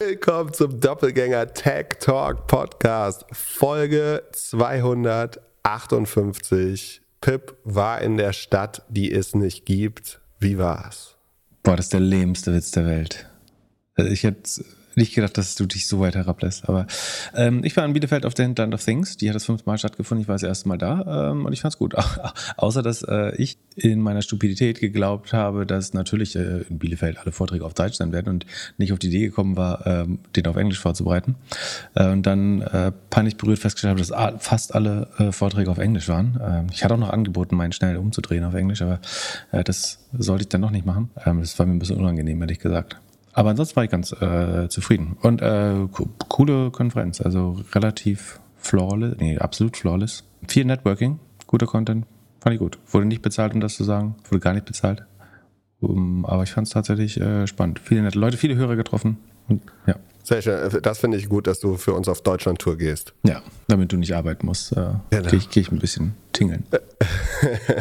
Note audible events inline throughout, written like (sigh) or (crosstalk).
Willkommen zum Doppelgänger Tech Talk Podcast, Folge 258. Pip war in der Stadt, die es nicht gibt. Wie war's? Boah, das ist der lähmste Witz der Welt. Also ich hätte nicht gedacht, dass du dich so weit herablässt. Aber ähm, ich war in Bielefeld auf der Hinterland of Things. Die hat das fünfmal stattgefunden. Ich war das erste Mal da ähm, und ich fand's gut. (laughs) Außer, dass äh, ich in meiner Stupidität geglaubt habe, dass natürlich äh, in Bielefeld alle Vorträge auf Deutsch sein werden und nicht auf die Idee gekommen war, ähm, den auf Englisch vorzubereiten. Äh, und dann äh, peinlich berührt festgestellt habe, dass fast alle äh, Vorträge auf Englisch waren. Ähm, ich hatte auch noch angeboten, meinen schnell umzudrehen auf Englisch, aber äh, das sollte ich dann noch nicht machen. Ähm, das war mir ein bisschen unangenehm, ehrlich gesagt. Aber ansonsten war ich ganz äh, zufrieden. Und äh, coole Konferenz, also relativ flawless, nee, absolut flawless. Viel Networking, guter Content, fand ich gut. Wurde nicht bezahlt, um das zu sagen, wurde gar nicht bezahlt. Um, aber ich fand es tatsächlich äh, spannend. Viele nette Leute, viele Hörer getroffen. Und, ja. Sehr schön. Das finde ich gut, dass du für uns auf Deutschland-Tour gehst. Ja, damit du nicht arbeiten musst, äh, genau. gehe ich, geh ich ein bisschen tingeln.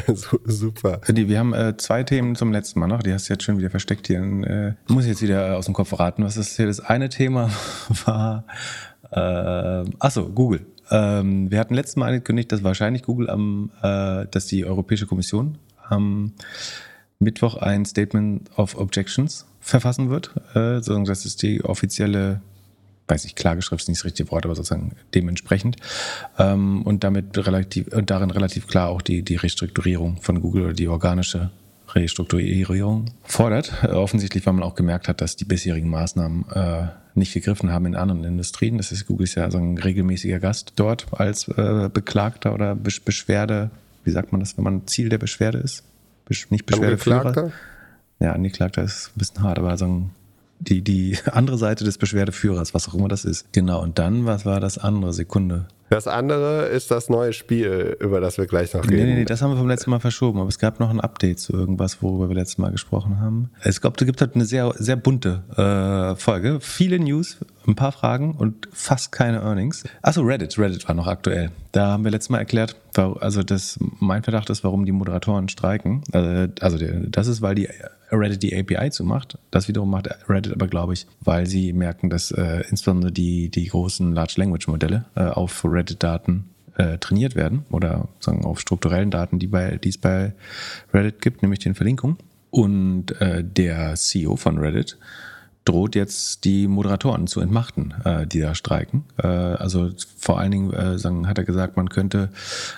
(laughs) Super. Wir haben äh, zwei Themen zum letzten Mal noch. Die hast du jetzt schon wieder versteckt hier. Äh, muss ich jetzt wieder aus dem Kopf verraten, was das hier das eine Thema (laughs) war. Äh, achso, Google. Ähm, wir hatten letztes Mal angekündigt, dass wahrscheinlich Google am, äh, dass die Europäische Kommission am Mittwoch ein Statement of Objections verfassen wird. Äh, das ist die offizielle, weiß ich, Klageschrift ist nicht das richtige Wort, aber sozusagen dementsprechend. Ähm, und damit relativ, und darin relativ klar auch die, die Restrukturierung von Google oder die organische Restrukturierung fordert. Äh, offensichtlich, weil man auch gemerkt hat, dass die bisherigen Maßnahmen äh, nicht gegriffen haben in anderen Industrien. Das ist Google ist ja so ein regelmäßiger Gast dort als äh, Beklagter oder Beschwerde. Wie sagt man das, wenn man Ziel der Beschwerde ist? Besch nicht Beschwerdeführer ja, Angeklagter ist ein bisschen hart, aber so die, die (laughs) andere Seite des Beschwerdeführers, was auch immer das ist. Genau, und dann, was war das andere? Sekunde. Das andere ist das neue Spiel, über das wir gleich noch reden. Nee, nee, nee, das haben wir vom letzten Mal verschoben, aber es gab noch ein Update zu irgendwas, worüber wir letztes Mal gesprochen haben. Es gab, es gibt halt eine sehr, sehr bunte äh, Folge. Viele News, ein paar Fragen und fast keine Earnings. Achso, Reddit. Reddit war noch aktuell. Da haben wir letztes Mal erklärt, also das, mein Verdacht ist, warum die Moderatoren streiken. Also, also das ist, weil die Reddit die API zumacht. Das wiederum macht Reddit aber, glaube ich, weil sie merken, dass äh, insbesondere die, die großen Large Language Modelle äh, auf Reddit-Daten äh, trainiert werden oder sagen auf strukturellen Daten, die, bei, die es bei Reddit gibt, nämlich den Verlinkungen. Und äh, der CEO von Reddit droht jetzt die Moderatoren zu entmachten, äh, die da streiken. Äh, also vor allen Dingen äh, sagen, hat er gesagt, man könnte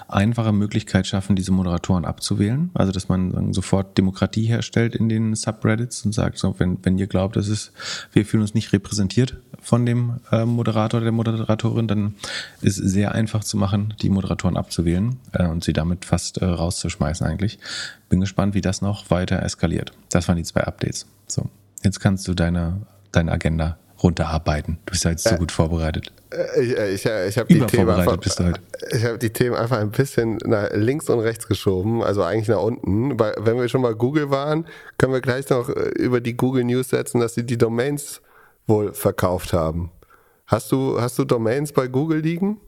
einfache Möglichkeit schaffen, diese Moderatoren abzuwählen. Also dass man sagen, sofort Demokratie herstellt in den Subreddits und sagt, so, wenn, wenn ihr glaubt, dass es, wir fühlen uns nicht repräsentiert von dem äh, Moderator oder der Moderatorin, dann ist sehr einfach zu machen, die Moderatoren abzuwählen äh, und sie damit fast äh, rauszuschmeißen eigentlich. Bin gespannt, wie das noch weiter eskaliert. Das waren die zwei Updates. So. Jetzt kannst du deine, deine Agenda runterarbeiten. Du bist ja jetzt so gut vorbereitet. Äh, ich, äh, ich, äh, ich habe die, Themen einfach, hab die Themen einfach ein bisschen nach links und rechts geschoben, also eigentlich nach unten. Weil, wenn wir schon mal Google waren, können wir gleich noch über die Google News setzen, dass sie die Domains wohl verkauft haben. Hast du, hast du Domains bei Google liegen,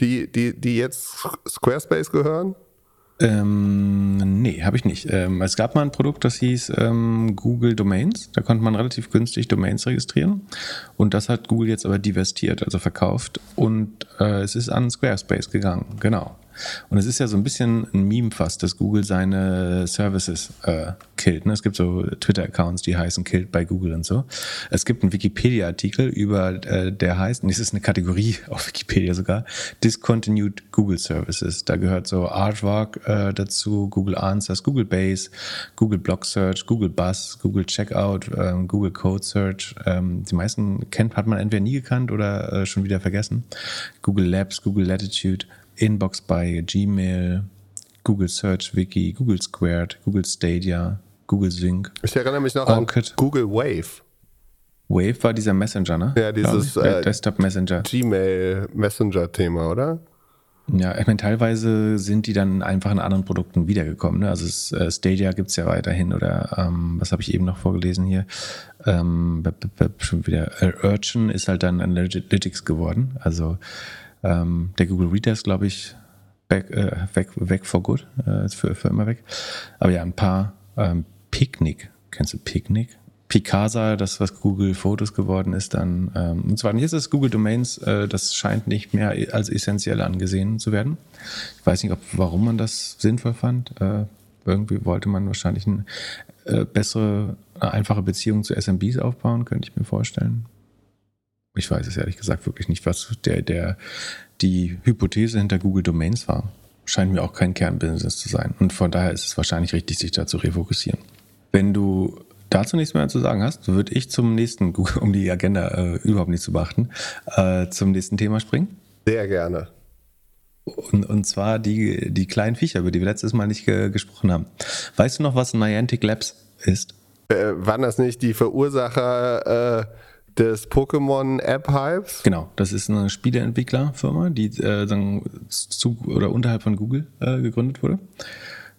die, die, die jetzt Squarespace gehören? Ähm, nee, habe ich nicht. Ähm, es gab mal ein Produkt, das hieß ähm, Google Domains. Da konnte man relativ günstig Domains registrieren. Und das hat Google jetzt aber divestiert, also verkauft. Und äh, es ist an Squarespace gegangen. Genau. Und es ist ja so ein bisschen ein Meme fast, dass Google seine Services äh, killt. Ne? Es gibt so Twitter-Accounts, die heißen Killed bei Google und so. Es gibt einen Wikipedia-Artikel über, äh, der heißt, und das ist eine Kategorie (laughs) auf Wikipedia sogar, Discontinued Google Services. Da gehört so Artwork äh, dazu, Google Answers, Google Base, Google Blog Search, Google Buzz, Google Checkout, ähm, Google Code Search. Ähm, die meisten kennt, hat man entweder nie gekannt oder äh, schon wieder vergessen. Google Labs, Google Latitude, Inbox bei Gmail, Google Search Wiki, Google Squared, Google Stadia, Google Sync. Ich erinnere mich noch Orchid. an Google Wave. Wave war dieser Messenger, ne? Ja, dieses äh, Desktop Messenger. Gmail Messenger Thema, oder? Ja, ich meine, teilweise sind die dann einfach in anderen Produkten wiedergekommen. Ne? Also es, äh, Stadia gibt es ja weiterhin oder ähm, was habe ich eben noch vorgelesen hier? Ähm, schon wieder äh, Urchin ist halt dann Analytics geworden. Also ähm, der Google Reader ist, glaube ich, back, äh, weg, weg for good, äh, ist für, für immer weg. Aber ja, ein paar ähm, Picknick. Kennst du Picknick? Picasa, das was Google Fotos geworden ist, dann ähm, und zwar jetzt ist Google Domains, äh, das scheint nicht mehr als essentiell angesehen zu werden. Ich weiß nicht, ob, warum man das sinnvoll fand. Äh, irgendwie wollte man wahrscheinlich eine äh, bessere, eine einfache Beziehung zu SMBs aufbauen, könnte ich mir vorstellen. Ich weiß es ehrlich gesagt wirklich nicht, was der, der, die Hypothese hinter Google Domains war. Scheint mir auch kein Kernbusiness zu sein. Und von daher ist es wahrscheinlich richtig, sich da zu refokussieren. Wenn du dazu nichts mehr zu sagen hast, würde ich zum nächsten, (laughs) um die Agenda äh, überhaupt nicht zu beachten, äh, zum nächsten Thema springen. Sehr gerne. Und, und zwar die, die kleinen Viecher, über die wir letztes Mal nicht ge gesprochen haben. Weißt du noch, was Niantic Labs ist? Äh, waren das nicht die Verursacher äh, des Pokémon-App-Hypes? Genau, das ist eine Spieleentwicklerfirma, die äh, zu oder unterhalb von Google äh, gegründet wurde.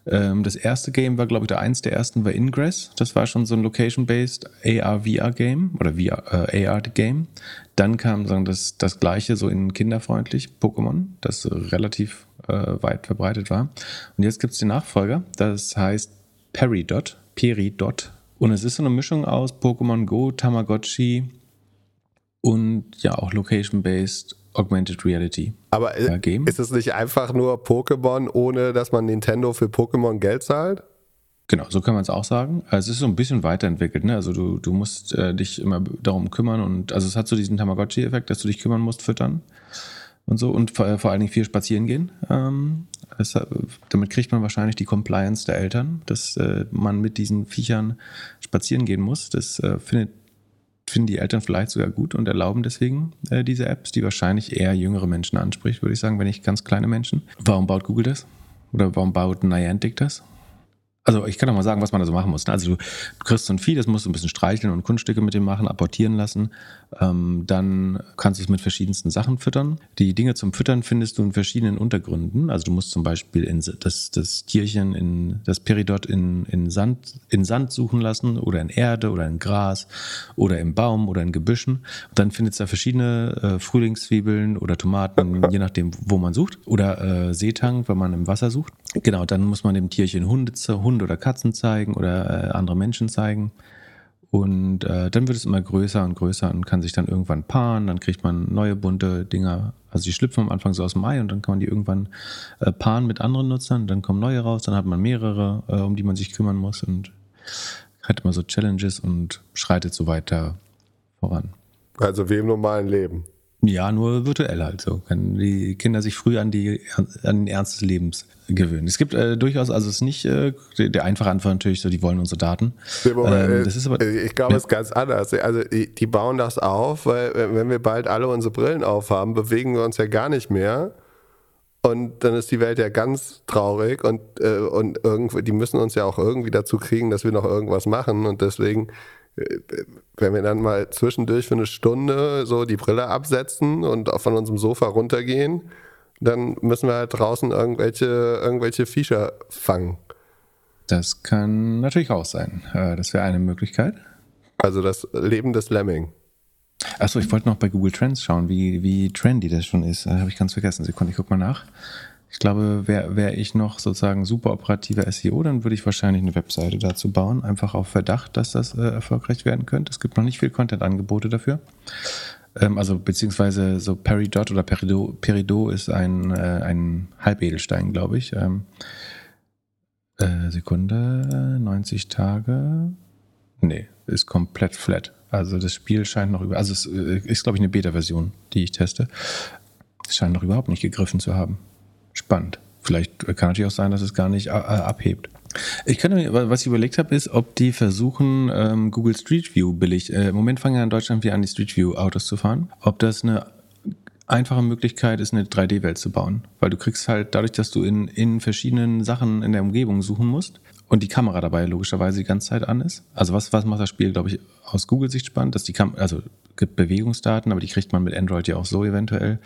Ähm, das erste Game war, glaube ich, der eins der ersten war Ingress. Das war schon so ein Location-based AR-VR-Game oder VR, äh, AR-Game. Dann kam sagen, das, das gleiche so in kinderfreundlich, Pokémon, das relativ äh, weit verbreitet war. Und jetzt gibt es den Nachfolger, das heißt Peridot, Peridot. Und es ist so eine Mischung aus Pokémon Go, Tamagotchi und ja auch Location-based Augmented Reality. Aber ist es nicht einfach nur Pokémon, ohne dass man Nintendo für Pokémon Geld zahlt? Genau, so kann man es auch sagen. Also es ist so ein bisschen weiterentwickelt. Ne? Also du, du musst äh, dich immer darum kümmern und also es hat so diesen Tamagotchi-Effekt, dass du dich kümmern musst, füttern und so und vor, vor allen Dingen viel spazieren gehen. Ähm, es, damit kriegt man wahrscheinlich die Compliance der Eltern, dass äh, man mit diesen Viechern spazieren gehen muss. Das äh, findet finden die Eltern vielleicht sogar gut und erlauben deswegen äh, diese Apps, die wahrscheinlich eher jüngere Menschen anspricht, würde ich sagen, wenn nicht ganz kleine Menschen. Warum baut Google das? Oder warum baut Niantic das? Also ich kann doch mal sagen, was man da so machen muss. Ne? Also du kriegst so ein Vieh, das musst du ein bisschen streicheln und Kunststücke mit dem machen, apportieren lassen. Ähm, dann kannst du es mit verschiedensten Sachen füttern. Die Dinge zum Füttern findest du in verschiedenen Untergründen. Also du musst zum Beispiel in das, das Tierchen, in das Peridot in, in, Sand, in Sand suchen lassen oder in Erde oder in Gras oder im Baum oder in Gebüschen. Und dann findest du da verschiedene äh, Frühlingszwiebeln oder Tomaten, (laughs) je nachdem, wo man sucht. Oder äh, Seetang, wenn man im Wasser sucht. Genau, dann muss man dem Tierchen Hunde, Hunde oder Katzen zeigen oder äh, andere Menschen zeigen. Und äh, dann wird es immer größer und größer und kann sich dann irgendwann paaren. Dann kriegt man neue bunte Dinger. Also die schlüpfen am Anfang so aus dem Ei und dann kann man die irgendwann äh, paaren mit anderen Nutzern. Dann kommen neue raus. Dann hat man mehrere, äh, um die man sich kümmern muss und hat immer so Challenges und schreitet so weiter voran. Also wie im normalen Leben. Ja, nur virtuell halt so. Können die Kinder sich früh an, die, an den Ernst des Lebens gewöhnen. Es gibt äh, durchaus, also es ist nicht äh, der einfache Antwort natürlich so, die wollen unsere Daten. Ähm, das ist aber, ich glaube, es ist ganz anders. Also die, bauen das auf, weil wenn wir bald alle unsere Brillen aufhaben, bewegen wir uns ja gar nicht mehr. Und dann ist die Welt ja ganz traurig und, äh, und irgendwie, die müssen uns ja auch irgendwie dazu kriegen, dass wir noch irgendwas machen. Und deswegen wenn wir dann mal zwischendurch für eine Stunde so die Brille absetzen und von unserem Sofa runtergehen, dann müssen wir halt draußen irgendwelche, irgendwelche Viecher fangen. Das kann natürlich auch sein. Äh, das wäre eine Möglichkeit. Also das Leben des Lemming. Achso, ich wollte noch bei Google Trends schauen, wie, wie trendy das schon ist. Habe ich ganz vergessen. Sekunde, ich guck mal nach. Ich glaube, wäre wär ich noch sozusagen super operativer SEO, dann würde ich wahrscheinlich eine Webseite dazu bauen, einfach auf Verdacht, dass das äh, erfolgreich werden könnte. Es gibt noch nicht viel Content-Angebote dafür. Ähm, also beziehungsweise so Peridot oder Peridot, Peridot ist ein, äh, ein Halbedelstein, glaube ich. Ähm, äh, Sekunde, 90 Tage. Nee, ist komplett flat. Also das Spiel scheint noch über, also es äh, ist, glaube ich, eine Beta-Version, die ich teste. Es scheint noch überhaupt nicht gegriffen zu haben spannend. Vielleicht kann natürlich auch sein, dass es gar nicht äh, abhebt. Ich kann, was ich überlegt habe, ist, ob die versuchen, ähm, Google Street View billig. Äh, Im Moment fangen ja in Deutschland wieder an, die Street View Autos zu fahren. Ob das eine einfache Möglichkeit ist, eine 3D-Welt zu bauen. Weil du kriegst halt dadurch, dass du in, in verschiedenen Sachen in der Umgebung suchen musst und die Kamera dabei logischerweise die ganze Zeit an ist. Also was, was macht das Spiel, glaube ich, aus Google-Sicht spannend, dass die Kam also gibt Bewegungsdaten, aber die kriegt man mit Android ja auch so eventuell.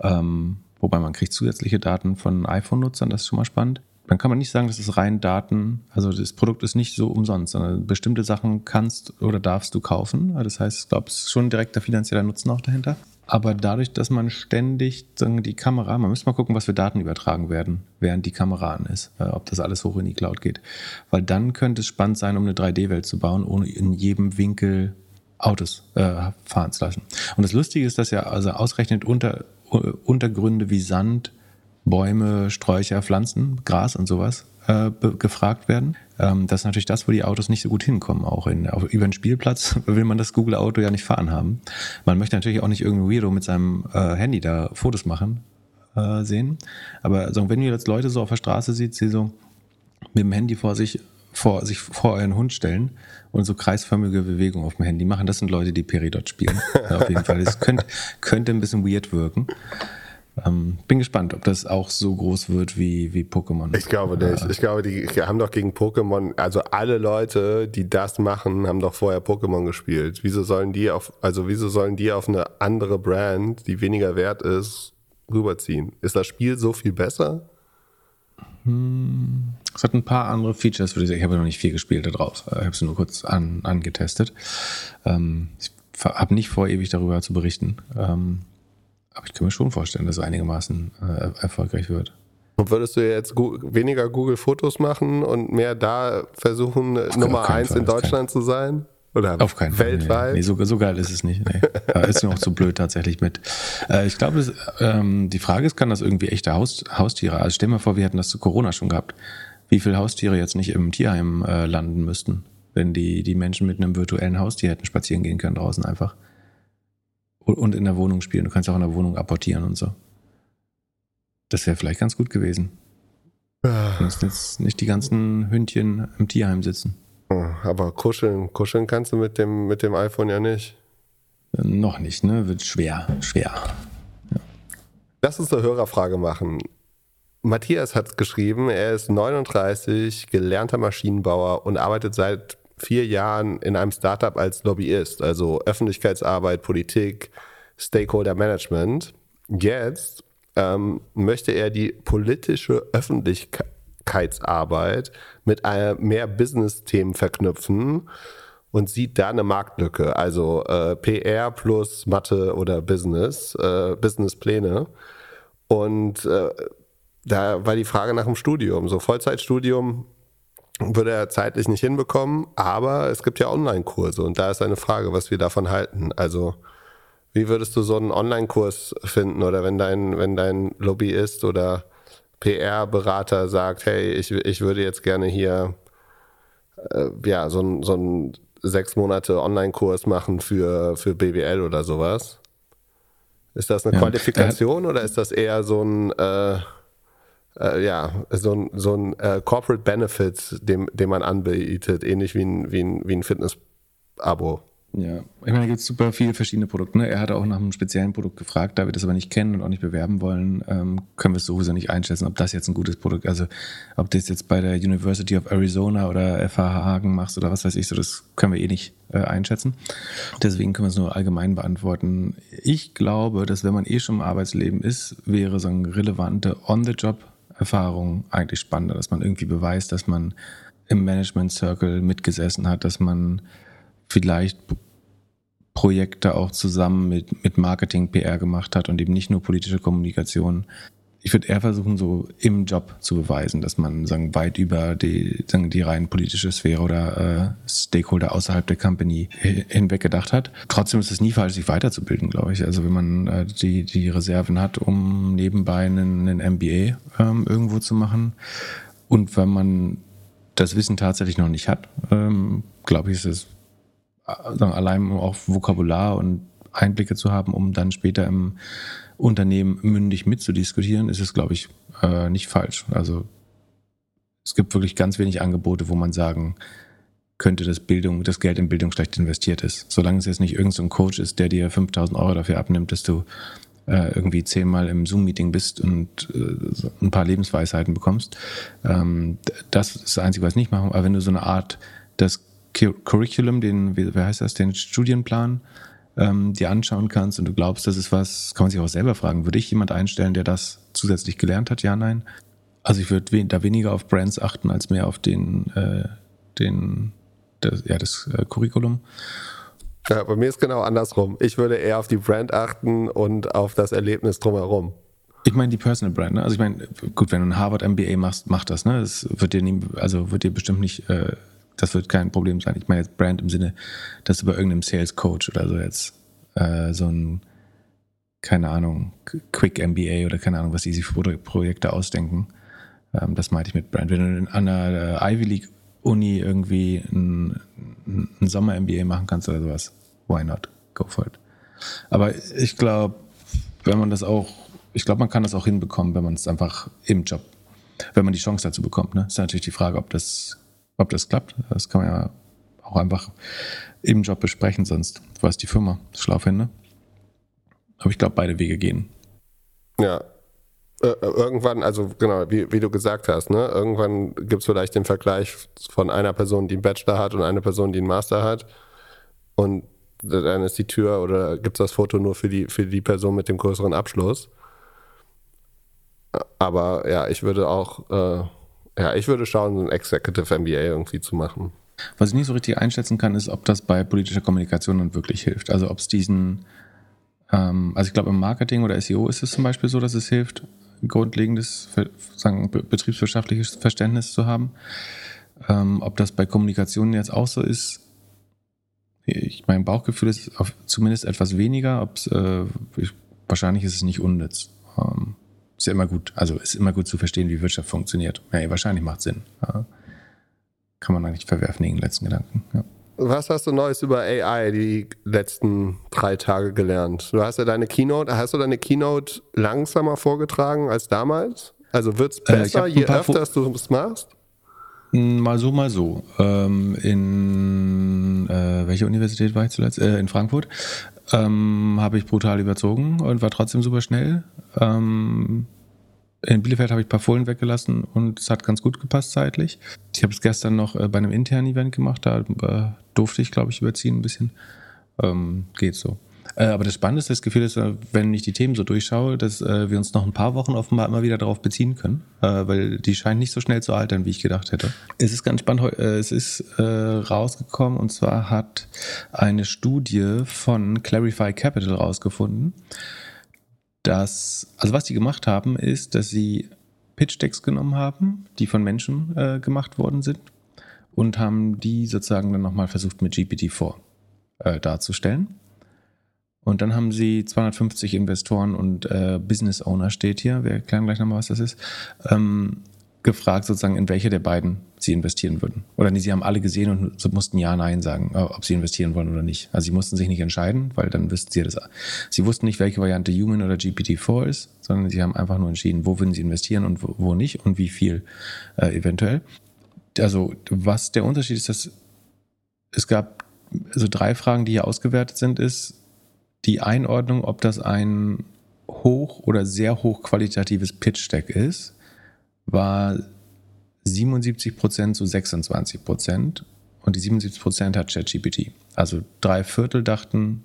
Ähm, Wobei man kriegt zusätzliche Daten von iPhone-Nutzern, das ist schon mal spannend. Dann kann man nicht sagen, das ist rein Daten, also das Produkt ist nicht so umsonst, sondern bestimmte Sachen kannst oder darfst du kaufen. Das heißt, ich glaube, es ist schon direkter finanzieller Nutzen auch dahinter. Aber dadurch, dass man ständig die Kamera, man müsste mal gucken, was für Daten übertragen werden, während die Kamera an ist, äh, ob das alles hoch in die Cloud geht. Weil dann könnte es spannend sein, um eine 3D-Welt zu bauen, ohne in jedem Winkel Autos äh, fahren zu lassen. Und das Lustige ist, dass ja also ausgerechnet unter, Untergründe wie Sand, Bäume, Sträucher, Pflanzen, Gras und sowas äh, gefragt werden. Ähm, das ist natürlich das, wo die Autos nicht so gut hinkommen. Auch in, auf, über den Spielplatz (laughs) will man das Google-Auto ja nicht fahren haben. Man möchte natürlich auch nicht irgendein Weirdo mit seinem äh, Handy da Fotos machen äh, sehen. Aber also, wenn ihr jetzt Leute so auf der Straße seht, die so mit dem Handy vor sich vor, sich vor euren Hund stellen und so kreisförmige Bewegungen auf dem Handy machen. Das sind Leute, die Peridot spielen. (laughs) auf jeden Fall. Das könnte, könnte ein bisschen weird wirken. Ähm, bin gespannt, ob das auch so groß wird wie, wie Pokémon. Ich glaube nicht. Ich glaube, die haben doch gegen Pokémon, also alle Leute, die das machen, haben doch vorher Pokémon gespielt. Wieso sollen die auf, also wieso sollen die auf eine andere Brand, die weniger wert ist, rüberziehen? Ist das Spiel so viel besser? Hm, es hat ein paar andere Features, würde ich sagen. Ich habe noch nicht viel gespielt da drauf. Ich habe es nur kurz an, angetestet. Ähm, ich habe nicht vor, ewig darüber zu berichten. Ähm, aber ich kann mir schon vorstellen, dass es einigermaßen äh, erfolgreich wird. Und würdest du jetzt weniger Google Fotos machen und mehr da versuchen, auf Nummer eins in Deutschland zu sein? Oder auf keinen weltweit? Fall. Nee, nee, so, so, geil ist es nicht. Nee. Da ist noch zu blöd tatsächlich mit. Äh, ich glaube, ähm, die Frage ist, kann das irgendwie echte Haus, Haustiere? Also stell mal vor, wir hätten das zu Corona schon gehabt. Wie viele Haustiere jetzt nicht im Tierheim äh, landen müssten, wenn die, die Menschen mit einem virtuellen Haustier hätten spazieren gehen können draußen einfach und in der Wohnung spielen. Du kannst auch in der Wohnung apportieren und so. Das wäre vielleicht ganz gut gewesen. Ja. Du musst jetzt nicht die ganzen Hündchen im Tierheim sitzen. Aber kuscheln, kuscheln kannst du mit dem, mit dem iPhone ja nicht. Äh, noch nicht, ne? Wird schwer, schwer. Ja. Lass uns eine Hörerfrage machen. Matthias hat geschrieben, er ist 39, gelernter Maschinenbauer und arbeitet seit vier Jahren in einem Startup als Lobbyist, also Öffentlichkeitsarbeit, Politik, Stakeholder Management. Jetzt ähm, möchte er die politische Öffentlichkeitsarbeit mit mehr Business-Themen verknüpfen und sieht da eine Marktlücke, also äh, PR plus Mathe oder Business, äh, Businesspläne. Und äh, da war die Frage nach dem Studium. So Vollzeitstudium würde er zeitlich nicht hinbekommen, aber es gibt ja Online-Kurse und da ist eine Frage, was wir davon halten. Also, wie würdest du so einen Online-Kurs finden oder wenn dein, wenn dein Lobbyist oder PR-Berater sagt, hey, ich, ich würde jetzt gerne hier äh, ja, so, ein, so einen sechs Monate Online-Kurs machen für, für BWL oder sowas? Ist das eine ja, Qualifikation äh, oder ist das eher so ein äh, äh, ja, so ein, so ein äh, Corporate Benefit, dem, den man anbietet, ähnlich wie ein, wie ein, wie ein Fitness-Abo. Ja, ich meine, da gibt es super viele verschiedene Produkte. Ne? Er hat auch nach einem speziellen Produkt gefragt, da wir das aber nicht kennen und auch nicht bewerben wollen, ähm, können wir es sowieso nicht einschätzen, ob das jetzt ein gutes Produkt, also ob du das jetzt bei der University of Arizona oder FH Hagen machst oder was weiß ich, so das können wir eh nicht äh, einschätzen. Deswegen können wir es nur allgemein beantworten. Ich glaube, dass wenn man eh schon im Arbeitsleben ist, wäre so ein relevante On-the-Job Erfahrung eigentlich spannender, dass man irgendwie beweist, dass man im Management Circle mitgesessen hat, dass man vielleicht Projekte auch zusammen mit, mit Marketing, PR gemacht hat und eben nicht nur politische Kommunikation ich würde eher versuchen, so im Job zu beweisen, dass man sagen, weit über die, sagen, die rein politische Sphäre oder äh, Stakeholder außerhalb der Company hinweg gedacht hat. Trotzdem ist es nie falsch, sich weiterzubilden, glaube ich. Also wenn man äh, die, die Reserven hat, um nebenbei einen, einen MBA ähm, irgendwo zu machen und wenn man das Wissen tatsächlich noch nicht hat, ähm, glaube ich, ist es äh, sagen, allein auch Vokabular und Einblicke zu haben, um dann später im Unternehmen mündig mitzudiskutieren, ist es, glaube ich, äh, nicht falsch. Also es gibt wirklich ganz wenig Angebote, wo man sagen könnte, dass Bildung, das Geld in Bildung schlecht investiert ist. Solange es jetzt nicht irgendein so Coach ist, der dir 5000 Euro dafür abnimmt, dass du äh, irgendwie zehnmal im Zoom-Meeting bist und äh, ein paar Lebensweisheiten bekommst. Ähm, das ist das Einzige, was ich nicht machen. Aber wenn du so eine Art, das Curriculum, den, wie, heißt das, den Studienplan ähm, dir anschauen kannst und du glaubst, das ist was, kann man sich auch selber fragen, würde ich jemand einstellen, der das zusätzlich gelernt hat? Ja, nein. Also ich würde da weniger auf Brands achten, als mehr auf den, äh, den das, ja, das äh, Curriculum. Ja, bei mir ist genau andersrum. Ich würde eher auf die Brand achten und auf das Erlebnis drumherum. Ich meine die Personal Brand, ne? Also ich meine, gut, wenn du ein Harvard MBA machst, mach das, ne? Das wird dir nie, also wird dir bestimmt nicht, äh, das wird kein Problem sein. Ich meine jetzt Brand im Sinne, dass du bei irgendeinem Sales Coach oder so jetzt äh, so ein, keine Ahnung, Quick MBA oder keine Ahnung, was die sich für Projekte ausdenken. Ähm, das meinte ich mit Brand. Wenn du an einer äh, Ivy League Uni irgendwie ein, ein Sommer-MBA machen kannst oder sowas, why not? Go for it. Aber ich glaube, wenn man das auch, ich glaube, man kann das auch hinbekommen, wenn man es einfach im Job, wenn man die Chance dazu bekommt. Ne? Ist natürlich die Frage, ob das, ob das klappt. Das kann man ja auch einfach im Job besprechen, sonst weiß die Firma schlau finde. Aber ich glaube, beide Wege gehen. Ja, äh, irgendwann, also genau, wie, wie du gesagt hast, ne, irgendwann gibt es vielleicht den Vergleich von einer Person, die einen Bachelor hat und einer Person, die einen Master hat. Und dann ist die Tür oder gibt es das Foto nur für die, für die Person mit dem größeren Abschluss. Aber ja, ich würde auch, äh, ja, ich würde schauen, so ein Executive MBA irgendwie zu machen. Was ich nicht so richtig einschätzen kann, ist, ob das bei politischer Kommunikation dann wirklich hilft. Also ob es diesen, ähm, also ich glaube im Marketing oder SEO ist es zum Beispiel so, dass es hilft, grundlegendes sagen, betriebswirtschaftliches Verständnis zu haben. Ähm, ob das bei Kommunikation jetzt auch so ist, ich, mein Bauchgefühl ist zumindest etwas weniger. Ob's, äh, ich, wahrscheinlich ist es nicht unnütz. Ähm, ist ja immer gut, also ist immer gut zu verstehen, wie Wirtschaft funktioniert. Ja, wahrscheinlich macht Sinn. Ja. Kann man eigentlich verwerfen, den letzten Gedanken. Ja. Was hast du Neues über AI die letzten drei Tage gelernt? Du hast ja deine Keynote, hast du deine Keynote langsamer vorgetragen als damals? Also wird es äh, besser, äh, je öfter du es machst? Hm, mal so, mal so. Ähm, in äh, welcher Universität war ich zuletzt? Äh, in Frankfurt. Ähm, habe ich brutal überzogen und war trotzdem super schnell. Ähm, in Bielefeld habe ich ein paar Folien weggelassen und es hat ganz gut gepasst zeitlich. Ich habe es gestern noch äh, bei einem internen Event gemacht, da äh, durfte ich, glaube ich, überziehen ein bisschen. Ähm, geht so. Äh, aber das Spannende ist, das Gefühl äh, wenn ich die Themen so durchschaue, dass wir uns noch ein paar Wochen offenbar immer wieder darauf beziehen können, weil die scheinen nicht so schnell zu altern, wie ich gedacht hätte. Es ist ganz spannend, es ist rausgekommen und zwar hat eine Studie von Clarify Capital rausgefunden, dass, also was die gemacht haben, ist, dass sie Pitch-Decks genommen haben, die von Menschen äh, gemacht worden sind und haben die sozusagen dann nochmal versucht mit GPT-4 äh, darzustellen. Und dann haben sie 250 Investoren und äh, Business Owner steht hier, wir erklären gleich nochmal, was das ist, ähm, gefragt, sozusagen, in welche der beiden sie investieren würden. Oder nee, sie haben alle gesehen und so mussten Ja, Nein sagen, äh, ob sie investieren wollen oder nicht. Also sie mussten sich nicht entscheiden, weil dann wüssten sie das. Sie wussten nicht, welche Variante Human oder GPT-4 ist, sondern sie haben einfach nur entschieden, wo würden sie investieren und wo, wo nicht und wie viel äh, eventuell. Also was der Unterschied ist, dass es gab also drei Fragen, die hier ausgewertet sind, ist die Einordnung, ob das ein hoch oder sehr hoch qualitatives Pitch-Deck ist war 77 Prozent zu 26 Prozent und die 77 Prozent hat ChatGPT. Also drei Viertel dachten,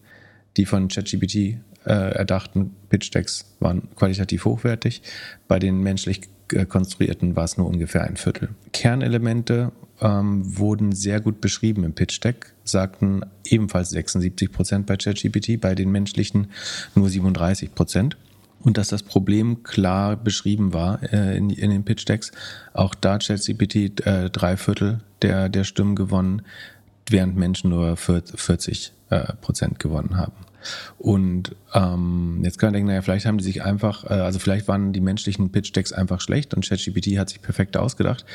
die von ChatGPT äh, erdachten Pitch-Decks waren qualitativ hochwertig. Bei den menschlich äh, konstruierten war es nur ungefähr ein Viertel. Kernelemente ähm, wurden sehr gut beschrieben im Pitch-Deck, sagten ebenfalls 76 Prozent bei ChatGPT, bei den menschlichen nur 37 Prozent und dass das Problem klar beschrieben war äh, in, in den Pitch-Decks. Auch da hat ChatGPT äh, drei Viertel der, der Stimmen gewonnen, während Menschen nur 40 äh, Prozent gewonnen haben. Und ähm, jetzt kann man denken, naja, vielleicht haben die sich einfach, äh, also vielleicht waren die menschlichen Pitch-Decks einfach schlecht und ChatGPT hat sich perfekt ausgedacht.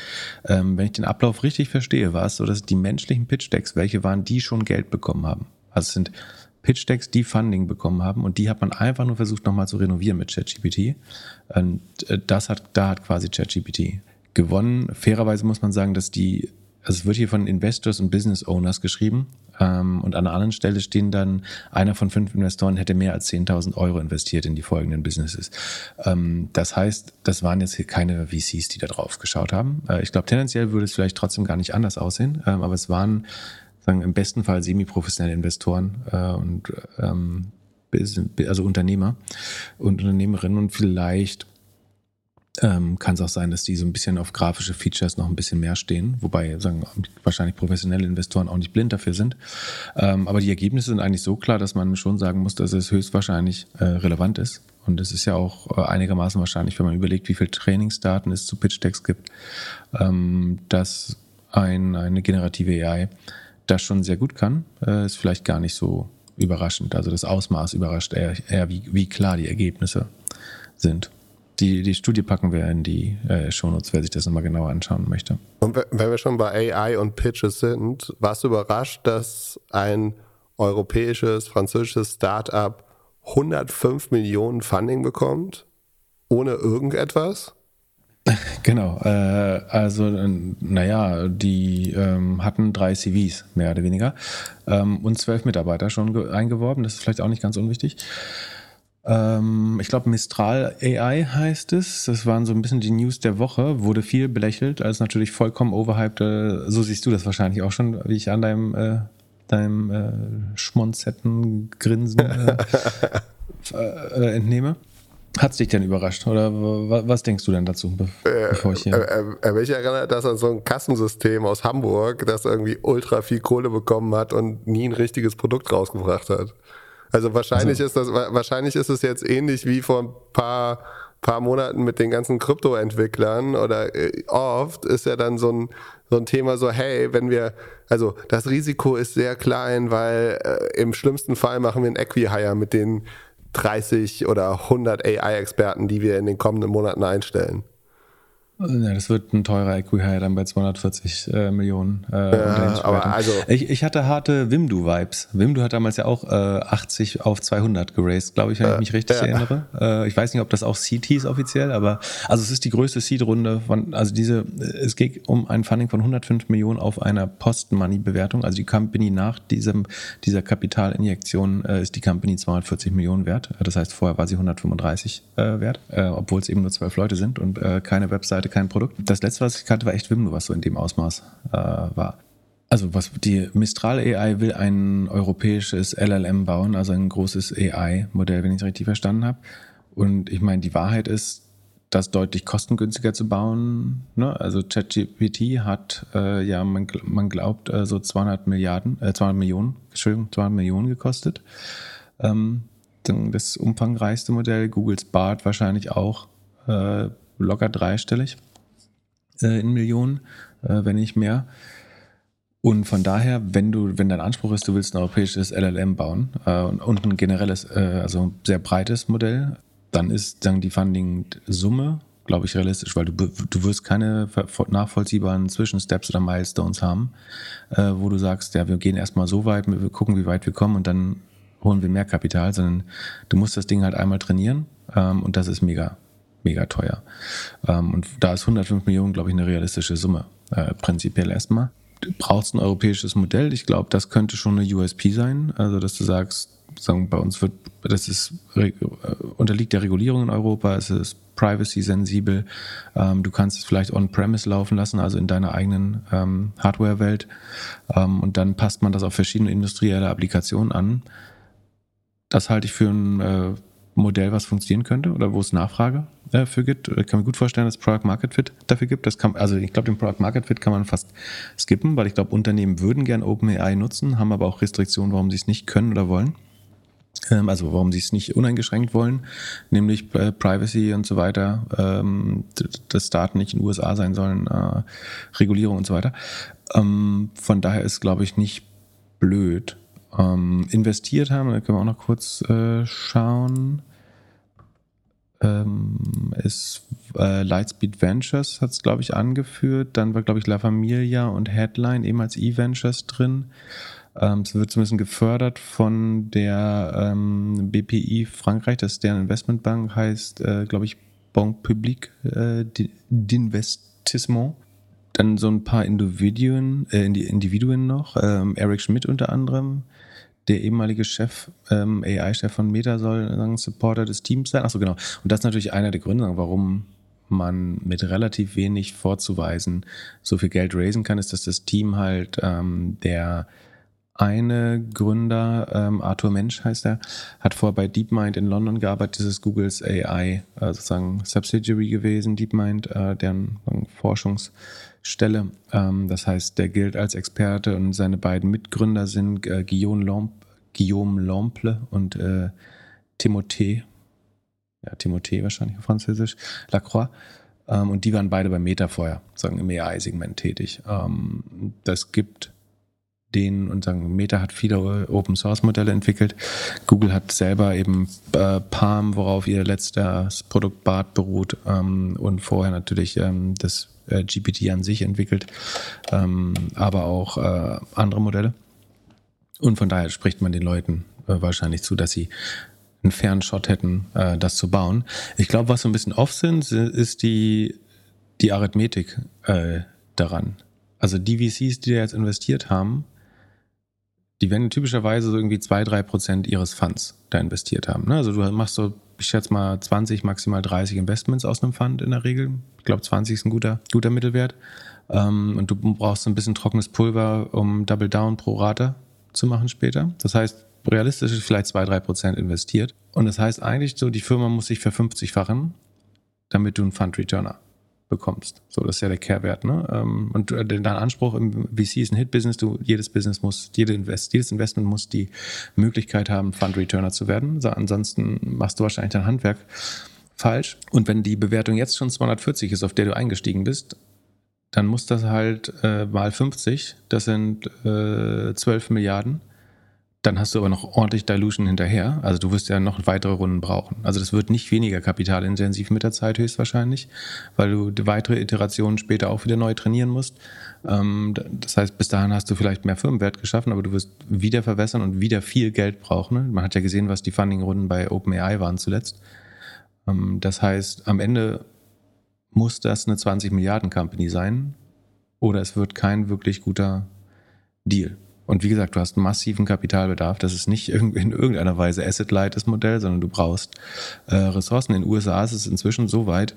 Ähm, wenn ich den Ablauf richtig verstehe, war es so, dass die menschlichen Pitch-Decks, welche waren, die schon Geld bekommen haben. Also es sind Pitch-Decks, die Funding bekommen haben und die hat man einfach nur versucht nochmal zu renovieren mit ChatGPT. Und äh, das hat, da hat quasi ChatGPT gewonnen. Fairerweise muss man sagen, dass die, also es wird hier von Investors und Business Owners geschrieben ähm, und an einer anderen Stelle stehen dann, einer von fünf Investoren hätte mehr als 10.000 Euro investiert in die folgenden Businesses. Ähm, das heißt, das waren jetzt keine VCs, die da drauf geschaut haben. Äh, ich glaube, tendenziell würde es vielleicht trotzdem gar nicht anders aussehen, ähm, aber es waren sagen im besten Fall semi-professionelle Investoren äh, und ähm, also Unternehmer und Unternehmerinnen und vielleicht ähm, kann es auch sein, dass die so ein bisschen auf grafische Features noch ein bisschen mehr stehen, wobei sagen wahrscheinlich professionelle Investoren auch nicht blind dafür sind. Ähm, aber die Ergebnisse sind eigentlich so klar, dass man schon sagen muss, dass es höchstwahrscheinlich äh, relevant ist. Und es ist ja auch äh, einigermaßen wahrscheinlich, wenn man überlegt, wie viele Trainingsdaten es zu Pitch-Decks gibt, ähm, dass ein, eine generative AI das schon sehr gut kann, äh, ist vielleicht gar nicht so überraschend. Also das Ausmaß überrascht eher, eher wie, wie klar die Ergebnisse sind. Die, die Studie packen wir in die äh, Shownotes, wer sich das nochmal genauer anschauen möchte. Und wenn wir schon bei AI und Pitches sind, warst du überrascht, dass ein europäisches, französisches Startup 105 Millionen Funding bekommt? Ohne irgendetwas? Genau, äh, also naja, die ähm, hatten drei CVs, mehr oder weniger, ähm, und zwölf Mitarbeiter schon eingeworben, das ist vielleicht auch nicht ganz unwichtig. Ähm, ich glaube, Mistral AI heißt es. Das waren so ein bisschen die News der Woche. Wurde viel belächelt, als natürlich vollkommen overhyped. Äh, so siehst du das wahrscheinlich auch schon, wie ich an deinem, äh, deinem äh, schmonzetten Grinsen äh, (laughs) äh, entnehme. Hat es dich denn überrascht? Oder was denkst du denn dazu, äh, bevor ich hier. Äh, äh, mich erinnert das an so ein Kassensystem aus Hamburg, das irgendwie ultra viel Kohle bekommen hat und nie ein richtiges Produkt rausgebracht hat. Also wahrscheinlich also. ist das, wahrscheinlich ist es jetzt ähnlich wie vor ein paar, paar Monaten mit den ganzen Krypto-Entwicklern oder äh, oft ist ja dann so ein, so ein Thema so, hey, wenn wir, also das Risiko ist sehr klein, weil äh, im schlimmsten Fall machen wir einen Equihire mit den 30 oder 100 AI-Experten, die wir in den kommenden Monaten einstellen. Ja, das wird ein teurer Equihire dann bei 240 äh, Millionen. Äh, ja, aber also ich, ich hatte harte Wimdu-Vibes. Wimdu hat damals ja auch äh, 80 auf 200 geraced, glaube ich, wenn ich mich richtig ja. erinnere. Äh, ich weiß nicht, ob das auch Seed hieß offiziell, aber also es ist die größte Seed-Runde von, also diese, es geht um ein Funding von 105 Millionen auf einer Post-Money-Bewertung. Also die Company nach diesem, dieser Kapitalinjektion äh, ist die Company 240 Millionen wert. Das heißt, vorher war sie 135 äh, wert, äh, obwohl es eben nur zwölf Leute sind und äh, keine Webseite hatte kein Produkt. Das letzte, was ich kannte, war echt Wimno, was so in dem Ausmaß äh, war. Also was die Mistral AI will ein europäisches LLM bauen, also ein großes AI-Modell, wenn ich es richtig verstanden habe. Und ich meine, die Wahrheit ist, das deutlich kostengünstiger zu bauen. Ne? Also ChatGPT hat äh, ja, man, man glaubt, äh, so 200 Milliarden, äh, 200 Millionen, Entschuldigung, 200 Millionen gekostet. Ähm, das umfangreichste Modell, Googles Bart wahrscheinlich auch äh, locker dreistellig äh, in Millionen, äh, wenn nicht mehr. Und von daher, wenn du, wenn dein Anspruch ist, du willst ein europäisches LLM bauen äh, und ein generelles, äh, also sehr breites Modell, dann ist dann die Funding-Summe, glaube ich, realistisch, weil du, du wirst keine nachvollziehbaren Zwischensteps oder Milestones haben, äh, wo du sagst, ja, wir gehen erstmal so weit, wir gucken, wie weit wir kommen und dann holen wir mehr Kapital, sondern du musst das Ding halt einmal trainieren ähm, und das ist mega mega teuer. Ähm, und da ist 105 Millionen, glaube ich, eine realistische Summe, äh, prinzipiell erstmal. Du brauchst ein europäisches Modell. Ich glaube, das könnte schon eine USP sein. Also, dass du sagst, sagen, bei uns wird, das ist, äh, unterliegt der Regulierung in Europa, es ist privacy-sensibel. Ähm, du kannst es vielleicht on-premise laufen lassen, also in deiner eigenen ähm, Hardware-Welt. Ähm, und dann passt man das auf verschiedene industrielle Applikationen an. Das halte ich für ein äh, Modell, was funktionieren könnte oder wo es Nachfrage äh, für gibt. Ich kann mir gut vorstellen, dass Product Market Fit dafür gibt. Das kann, also ich glaube, den Product Market Fit kann man fast skippen, weil ich glaube, Unternehmen würden gern OpenAI nutzen, haben aber auch Restriktionen, warum sie es nicht können oder wollen. Ähm, also warum sie es nicht uneingeschränkt wollen, nämlich äh, Privacy und so weiter, ähm, dass Daten nicht in den USA sein sollen, äh, Regulierung und so weiter. Ähm, von daher ist, glaube ich, nicht blöd. Investiert haben, da können wir auch noch kurz äh, schauen ähm, ist äh, Lightspeed Ventures hat es, glaube ich, angeführt. Dann war, glaube ich, La Familia und Headline eben als E-Ventures drin. Ähm, es wird zumindest gefördert von der ähm, BPI Frankreich, das ist deren Investmentbank, heißt, äh, glaube ich, Banque Publique äh, d'Investissement. Dann so ein paar Individuen, äh, Individuen noch, ähm, Eric Schmidt unter anderem, der ehemalige Chef, ähm, AI-Chef von Meta soll sagen, Supporter des Teams sein. Achso, genau. Und das ist natürlich einer der Gründe, warum man mit relativ wenig vorzuweisen so viel Geld raisen kann, ist, dass das Team halt ähm, der eine Gründer, ähm, Arthur Mensch heißt er, hat vorher bei DeepMind in London gearbeitet. Das ist Googles AI, äh, sozusagen Subsidiary gewesen, DeepMind, äh, deren Forschungsstelle. Ähm, das heißt, der gilt als Experte und seine beiden Mitgründer sind äh, Guillaume, Lomp Guillaume Lomple und äh, Timothée, ja, Timothée wahrscheinlich auf Französisch, Lacroix. Ähm, und die waren beide bei Meta vorher, sagen im AI-Segment tätig. Ähm, das gibt den und sagen, Meta hat viele Open Source Modelle entwickelt. Google hat selber eben äh, Palm, worauf ihr letztes Produkt BART beruht ähm, und vorher natürlich ähm, das äh, GPT an sich entwickelt, ähm, aber auch äh, andere Modelle. Und von daher spricht man den Leuten äh, wahrscheinlich zu, dass sie einen fairen Shot hätten, äh, das zu bauen. Ich glaube, was so ein bisschen off sind, ist die, die Arithmetik äh, daran. Also die VCs, die da jetzt investiert haben, die werden typischerweise so irgendwie zwei, drei Prozent ihres Funds da investiert haben. Ne? Also du machst so, ich schätze mal 20, maximal 30 Investments aus einem Fund in der Regel. Ich glaube, 20 ist ein guter, guter Mittelwert. Ähm, und du brauchst ein bisschen trockenes Pulver, um Double Down pro Rate zu machen später. Das heißt, realistisch ist vielleicht zwei, drei Prozent investiert. Und das heißt eigentlich so, die Firma muss sich verfünfzigfachen, damit du einen Fund Returner bekommst. So, das ist ja der Kehrwert. Ne? Ähm, und äh, dein Anspruch im VC ist ein Hit-Business. Du, jedes Business muss, jede Invest, jedes Investment muss die Möglichkeit haben, Fund-Returner zu werden. ansonsten machst du wahrscheinlich dein Handwerk falsch. Und wenn die Bewertung jetzt schon 240 ist, auf der du eingestiegen bist, dann muss das halt äh, mal 50, das sind äh, 12 Milliarden dann hast du aber noch ordentlich Dilution hinterher. Also du wirst ja noch weitere Runden brauchen. Also das wird nicht weniger kapitalintensiv mit der Zeit höchstwahrscheinlich, weil du weitere Iterationen später auch wieder neu trainieren musst. Ähm, das heißt, bis dahin hast du vielleicht mehr Firmenwert geschaffen, aber du wirst wieder verwässern und wieder viel Geld brauchen. Man hat ja gesehen, was die Funding-Runden bei OpenAI waren zuletzt. Ähm, das heißt, am Ende muss das eine 20 Milliarden Company sein oder es wird kein wirklich guter Deal. Und wie gesagt, du hast massiven Kapitalbedarf. Das ist nicht in irgendeiner Weise Asset-Light das Modell, sondern du brauchst äh, Ressourcen. In den USA ist es inzwischen so weit,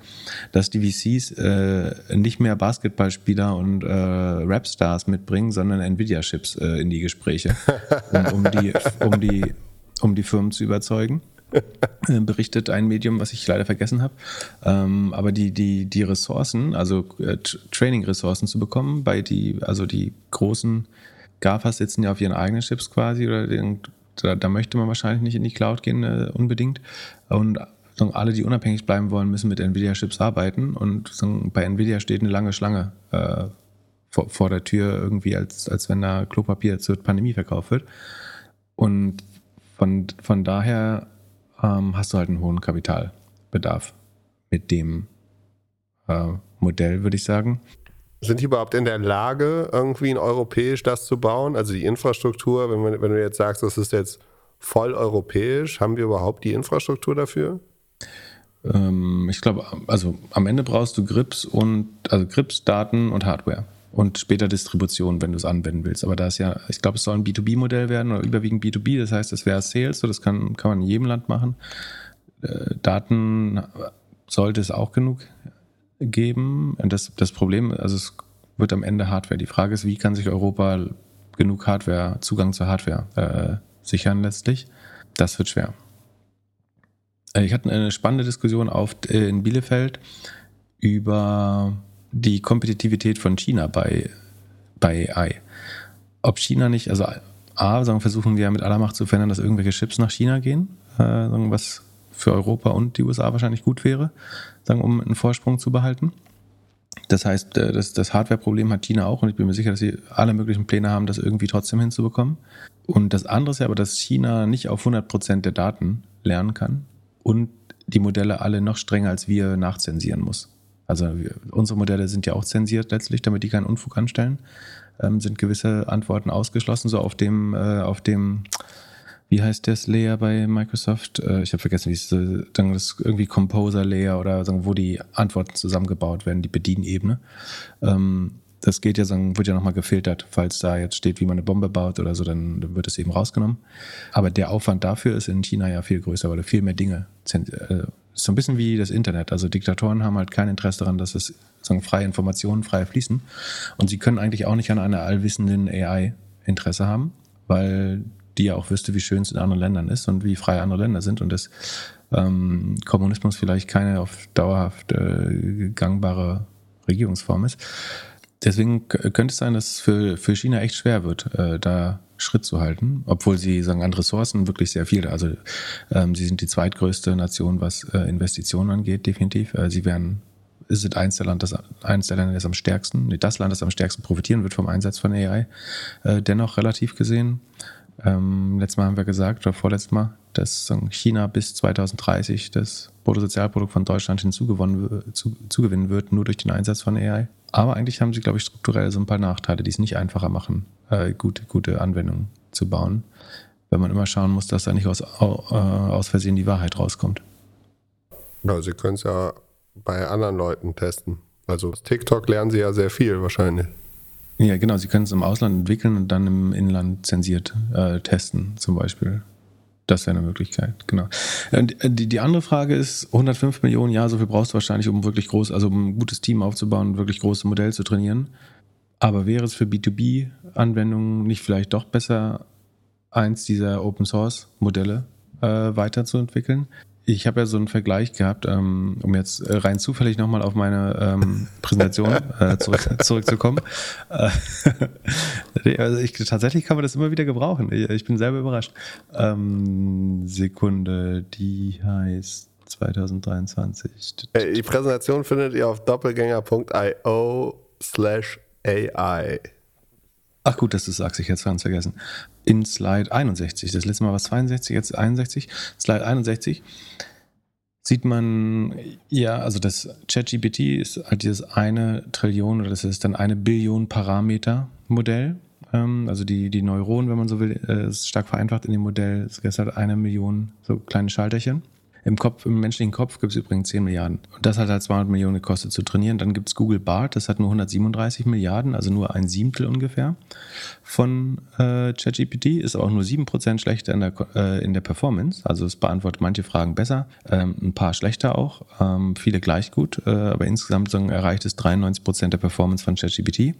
dass die VCs äh, nicht mehr Basketballspieler und äh, Rapstars mitbringen, sondern Nvidia-Chips äh, in die Gespräche, (laughs) um, um, die, um, die, um die Firmen zu überzeugen. Äh, berichtet ein Medium, was ich leider vergessen habe. Ähm, aber die, die, die Ressourcen, also äh, Training-Ressourcen zu bekommen, bei die, also die großen GAFAs sitzen ja auf ihren eigenen Chips quasi oder den, da, da, möchte man wahrscheinlich nicht in die Cloud gehen äh, unbedingt. Und alle, die unabhängig bleiben wollen, müssen mit Nvidia-Chips arbeiten. Und bei Nvidia steht eine lange Schlange äh, vor, vor, der Tür irgendwie, als, als wenn da Klopapier zur Pandemie verkauft wird. Und von, von daher ähm, hast du halt einen hohen Kapitalbedarf mit dem äh, Modell, würde ich sagen. Sind die überhaupt in der Lage, irgendwie in europäisch das zu bauen? Also die Infrastruktur, wenn, man, wenn du jetzt sagst, das ist jetzt voll europäisch, haben wir überhaupt die Infrastruktur dafür? Ähm, ich glaube, also am Ende brauchst du Grips und also Grips, Daten und Hardware und später Distribution, wenn du es anwenden willst. Aber da ist ja, ich glaube, es soll ein B2B-Modell werden oder überwiegend B2B. Das heißt, es wäre Sales, so das kann, kann man in jedem Land machen. Äh, Daten sollte es auch genug geben. Das, das Problem, also es wird am Ende Hardware. Die Frage ist, wie kann sich Europa genug Hardware, Zugang zur Hardware äh, sichern letztlich? Das wird schwer. Äh, ich hatte eine spannende Diskussion auf, äh, in Bielefeld über die Kompetitivität von China bei, bei AI. Ob China nicht, also A, sagen, versuchen wir mit aller Macht zu verhindern, dass irgendwelche Chips nach China gehen, äh, was für Europa und die USA wahrscheinlich gut wäre, sagen, um einen Vorsprung zu behalten. Das heißt, äh, das, das Hardware-Problem hat China auch und ich bin mir sicher, dass sie alle möglichen Pläne haben, das irgendwie trotzdem hinzubekommen. Und das andere ist ja aber, dass China nicht auf 100% der Daten lernen kann und die Modelle alle noch strenger als wir nachzensieren muss. Also wir, unsere Modelle sind ja auch zensiert letztlich, damit die keinen Unfug anstellen. Ähm, sind gewisse Antworten ausgeschlossen, so auf dem, äh, auf dem wie heißt das Layer bei Microsoft? Äh, ich habe vergessen, wie es äh, dann das irgendwie Composer Layer oder sagen, wo die Antworten zusammengebaut werden, die Bedienebene. Ähm, das geht ja, sagen, wird ja nochmal gefiltert. Falls da jetzt steht, wie man eine Bombe baut oder so, dann, wird es eben rausgenommen. Aber der Aufwand dafür ist in China ja viel größer, weil da viel mehr Dinge sind. Äh, ist so ein bisschen wie das Internet. Also Diktatoren haben halt kein Interesse daran, dass es sagen, freie Informationen frei fließen. Und sie können eigentlich auch nicht an einer allwissenden AI Interesse haben weil die ja auch wüsste, wie schön es in anderen Ländern ist und wie frei andere Länder sind und dass ähm, Kommunismus vielleicht keine auf dauerhaft äh, gangbare Regierungsform ist. Deswegen könnte es sein, dass es für, für China echt schwer wird, äh, da Schritt zu halten, obwohl sie sagen an Ressourcen wirklich sehr viel. Also ähm, sie sind die zweitgrößte Nation, was äh, Investitionen angeht, definitiv. Äh, sie werden ist es eins der, Land, das, eins der Länder, das am stärksten, nee, das Land, das am stärksten profitieren wird vom Einsatz von AI. Äh, dennoch relativ gesehen. Ähm, letztes Mal haben wir gesagt, oder vorletztes Mal, dass China bis 2030 das Bruttosozialprodukt von Deutschland hinzugewonnen zu, zugewinnen wird, nur durch den Einsatz von AI. Aber eigentlich haben sie, glaube ich, strukturell so ein paar Nachteile, die es nicht einfacher machen, äh, gute, gute Anwendungen zu bauen, wenn man immer schauen muss, dass da nicht aus, äh, aus Versehen die Wahrheit rauskommt. Ja, sie können es ja bei anderen Leuten testen. Also TikTok lernen sie ja sehr viel wahrscheinlich. Ja, genau. Sie können es im Ausland entwickeln und dann im Inland zensiert äh, testen, zum Beispiel. Das wäre eine Möglichkeit, genau. Äh, die, die andere Frage ist, 105 Millionen, ja, so viel brauchst du wahrscheinlich, um wirklich groß, also um ein gutes Team aufzubauen, wirklich große Modelle zu trainieren. Aber wäre es für B2B-Anwendungen nicht vielleicht doch besser, eins dieser Open-Source-Modelle äh, weiterzuentwickeln? Ich habe ja so einen Vergleich gehabt, ähm, um jetzt äh, rein zufällig nochmal auf meine ähm, (laughs) Präsentation äh, zurück, (laughs) zurückzukommen. Äh, (laughs) also ich, tatsächlich kann man das immer wieder gebrauchen. Ich, bin selber überrascht. Ähm, Sekunde, die heißt 2023. Die Präsentation findet ihr auf doppelgänger.io slash AI. Ach gut, dass du sagst, ich hätte es ganz vergessen. In Slide 61, das letzte Mal war es 62, jetzt 61. Slide 61 sieht man, ja, also das ChatGPT ist halt dieses eine Trillion oder das ist dann eine Billion Parameter Modell. Ähm, also die, die Neuronen, wenn man so will, äh, ist stark vereinfacht in dem Modell. Es ist halt eine Million so kleine Schalterchen. Im Kopf, im menschlichen Kopf gibt es übrigens 10 Milliarden. Und das hat halt 200 Millionen gekostet zu trainieren. Dann gibt es Google Bart, das hat nur 137 Milliarden, also nur ein Siebtel ungefähr von äh, ChatGPT, ist auch nur 7% schlechter in der, äh, in der Performance. Also es beantwortet manche Fragen besser, ähm, ein paar schlechter auch, ähm, viele gleich gut, äh, aber insgesamt sagen, erreicht es 93% der Performance von ChatGPT.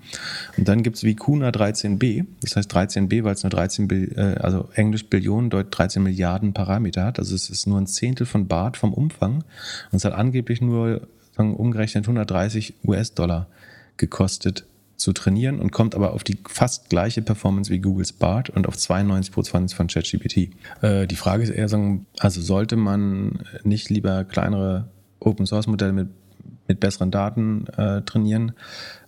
Und dann gibt es Vicuna 13b, das heißt 13b, weil es nur 13, Bil äh, also Englisch Billionen, dort 13 Milliarden Parameter hat. Also es ist nur ein Zehntel von Bart vom Umfang und es hat angeblich nur sagen, umgerechnet 130 US-Dollar gekostet zu trainieren und kommt aber auf die fast gleiche Performance wie Googles Bart und auf 92 Prozent von ChatGPT. Äh, die Frage ist eher, sagen, also sollte man nicht lieber kleinere Open-Source-Modelle mit, mit besseren Daten äh, trainieren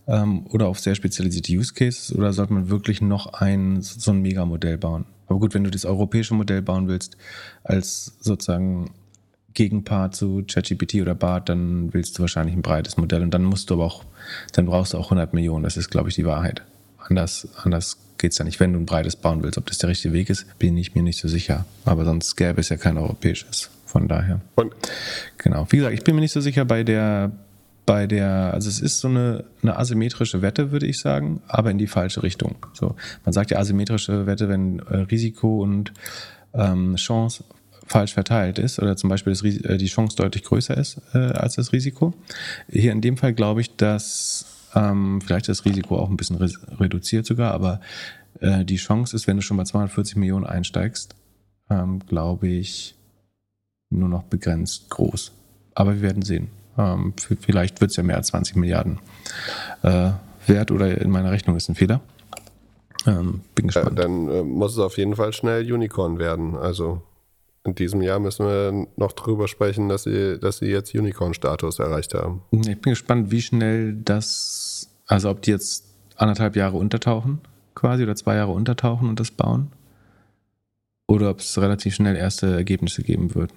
ähm, oder auf sehr spezialisierte Use Cases oder sollte man wirklich noch ein so ein Megamodell bauen? Aber gut, wenn du das europäische Modell bauen willst, als sozusagen Gegenpart zu ChatGPT oder BART, dann willst du wahrscheinlich ein breites Modell und dann musst du aber auch, dann brauchst du auch 100 Millionen. Das ist, glaube ich, die Wahrheit. Anders, anders geht es ja nicht. Wenn du ein breites bauen willst, ob das der richtige Weg ist, bin ich mir nicht so sicher. Aber sonst gäbe es ja kein europäisches. Von daher. Und? Genau. Wie gesagt, ich bin mir nicht so sicher bei der, bei der, also es ist so eine, eine asymmetrische Wette, würde ich sagen, aber in die falsche Richtung. So, man sagt ja asymmetrische Wette, wenn äh, Risiko und ähm, Chance falsch verteilt ist oder zum Beispiel das, äh, die Chance deutlich größer ist äh, als das Risiko. Hier in dem Fall glaube ich, dass ähm, vielleicht das Risiko auch ein bisschen re reduziert sogar, aber äh, die Chance ist, wenn du schon bei 240 Millionen einsteigst, ähm, glaube ich, nur noch begrenzt groß. Aber wir werden sehen. Ähm, vielleicht wird es ja mehr als 20 Milliarden äh, wert oder in meiner Rechnung ist ein Fehler. Ähm, bin gespannt. Ja, dann äh, muss es auf jeden Fall schnell Unicorn werden. Also in diesem Jahr müssen wir noch drüber sprechen, dass sie, dass sie jetzt Unicorn-Status erreicht haben. Ich bin gespannt, wie schnell das, also ob die jetzt anderthalb Jahre untertauchen, quasi, oder zwei Jahre untertauchen und das bauen. Oder ob es relativ schnell erste Ergebnisse geben wird.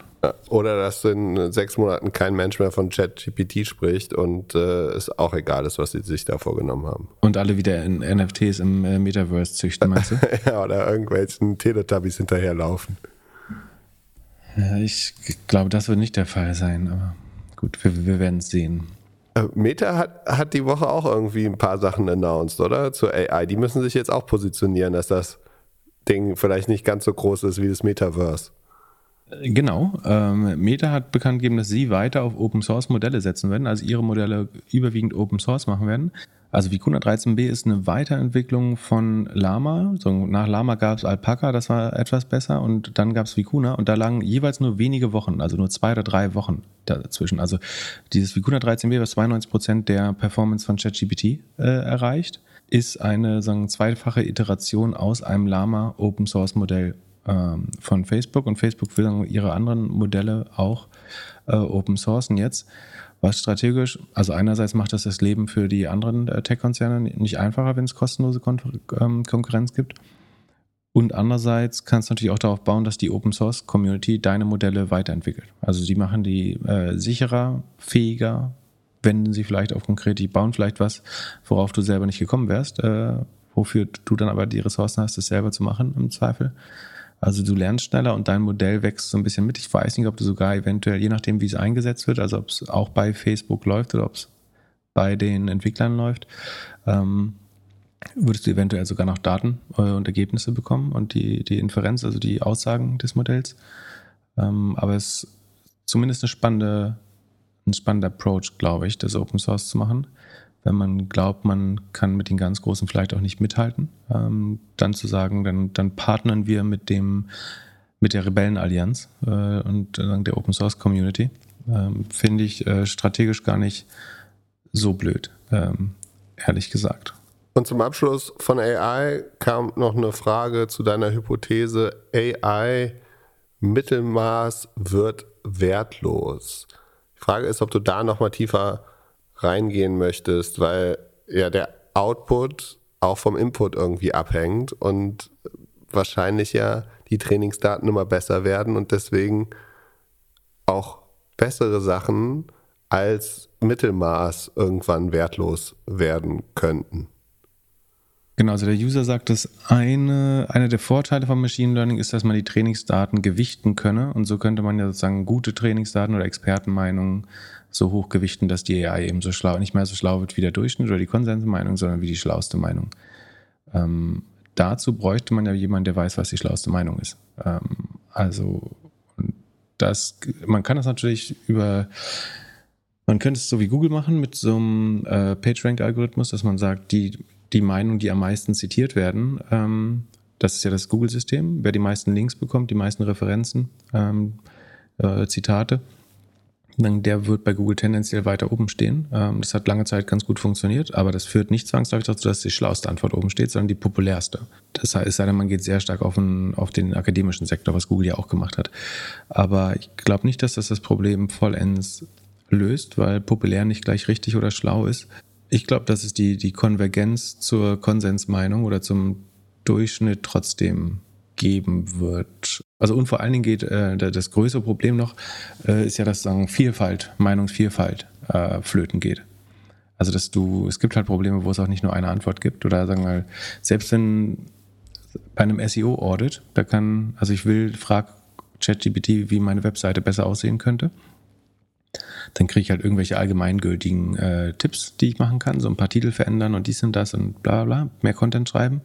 Oder dass in sechs Monaten kein Mensch mehr von ChatGPT spricht und äh, es auch egal ist, was sie sich da vorgenommen haben. Und alle wieder in NFTs im äh, Metaverse züchten, meinst du? (laughs) ja, oder irgendwelchen Teletubbies hinterherlaufen. Ja, ich glaube, das wird nicht der Fall sein, aber gut, wir, wir werden es sehen. Äh, Meta hat, hat die Woche auch irgendwie ein paar Sachen announced, oder? Zur AI. Die müssen sich jetzt auch positionieren, dass das Ding vielleicht nicht ganz so groß ist wie das Metaverse. Genau. Ähm, Meta hat bekannt gegeben, dass sie weiter auf Open Source Modelle setzen werden, also ihre Modelle überwiegend Open Source machen werden. Also Vicuna 13b ist eine Weiterentwicklung von Lama. So, nach Lama gab es Alpaca, das war etwas besser, und dann gab es Vicuna und da lagen jeweils nur wenige Wochen, also nur zwei oder drei Wochen dazwischen. Also dieses Vicuna 13b, was 92 Prozent der Performance von ChatGPT äh, erreicht, ist eine sagen, zweifache Iteration aus einem Lama Open Source Modell ähm, von Facebook und Facebook will dann ihre anderen Modelle auch äh, Open Sourcen jetzt. Was strategisch, also einerseits macht das das Leben für die anderen äh, Tech-Konzerne nicht einfacher, wenn es kostenlose Kon ähm, Konkurrenz gibt. Und andererseits kannst du natürlich auch darauf bauen, dass die Open Source Community deine Modelle weiterentwickelt. Also die machen die äh, sicherer, fähiger, wenden sie vielleicht auf konkret, die bauen vielleicht was, worauf du selber nicht gekommen wärst, äh, wofür du dann aber die Ressourcen hast, das selber zu machen im Zweifel. Also du lernst schneller und dein Modell wächst so ein bisschen mit. Ich weiß nicht, ob du sogar eventuell, je nachdem, wie es eingesetzt wird, also ob es auch bei Facebook läuft oder ob es bei den Entwicklern läuft, ähm, würdest du eventuell sogar noch Daten äh, und Ergebnisse bekommen und die, die Inferenz, also die Aussagen des Modells. Ähm, aber es ist zumindest eine spannende, ein spannender Approach, glaube ich, das Open Source zu machen wenn man glaubt, man kann mit den ganz Großen vielleicht auch nicht mithalten, ähm, dann zu sagen, dann, dann partnern wir mit dem mit der Rebellenallianz äh, und äh, der Open Source Community, ähm, finde ich äh, strategisch gar nicht so blöd, ähm, ehrlich gesagt. Und zum Abschluss von AI kam noch eine Frage zu deiner Hypothese, AI Mittelmaß wird wertlos. Die Frage ist, ob du da nochmal tiefer reingehen möchtest, weil ja der Output auch vom Input irgendwie abhängt und wahrscheinlich ja die Trainingsdaten immer besser werden und deswegen auch bessere Sachen als Mittelmaß irgendwann wertlos werden könnten. Genau, also der User sagt, dass eine, einer der Vorteile von Machine Learning ist, dass man die Trainingsdaten gewichten könne. Und so könnte man ja sozusagen gute Trainingsdaten oder Expertenmeinungen so hoch gewichten, dass die AI eben so schlau, nicht mehr so schlau wird wie der Durchschnitt oder die Konsensmeinung, sondern wie die schlauste Meinung. Ähm, dazu bräuchte man ja jemanden, der weiß, was die schlauste Meinung ist. Ähm, also das, man kann das natürlich über, man könnte es so wie Google machen mit so einem äh, PageRank-Algorithmus, dass man sagt, die, die Meinungen, die am meisten zitiert werden, ähm, das ist ja das Google-System, wer die meisten Links bekommt, die meisten Referenzen, ähm, äh, Zitate, der wird bei Google tendenziell weiter oben stehen. Ähm, das hat lange Zeit ganz gut funktioniert, aber das führt nicht zwangsläufig dazu, dass die schlauste Antwort oben steht, sondern die populärste. Das heißt, sei denn, man geht sehr stark auf den, auf den akademischen Sektor, was Google ja auch gemacht hat. Aber ich glaube nicht, dass das das Problem vollends löst, weil populär nicht gleich richtig oder schlau ist. Ich glaube, dass es die, die Konvergenz zur Konsensmeinung oder zum Durchschnitt trotzdem geben wird. Also und vor allen Dingen geht äh, das größere Problem noch, äh, ist ja, dass sagen, Vielfalt, Meinungsvielfalt äh, flöten geht. Also dass du, es gibt halt Probleme, wo es auch nicht nur eine Antwort gibt. Oder sagen wir selbst wenn bei einem SEO-Audit, da kann, also ich will, frag ChatGPT, wie meine Webseite besser aussehen könnte. Dann kriege ich halt irgendwelche allgemeingültigen äh, Tipps, die ich machen kann, so ein paar Titel verändern und dies und das und bla bla, mehr Content schreiben.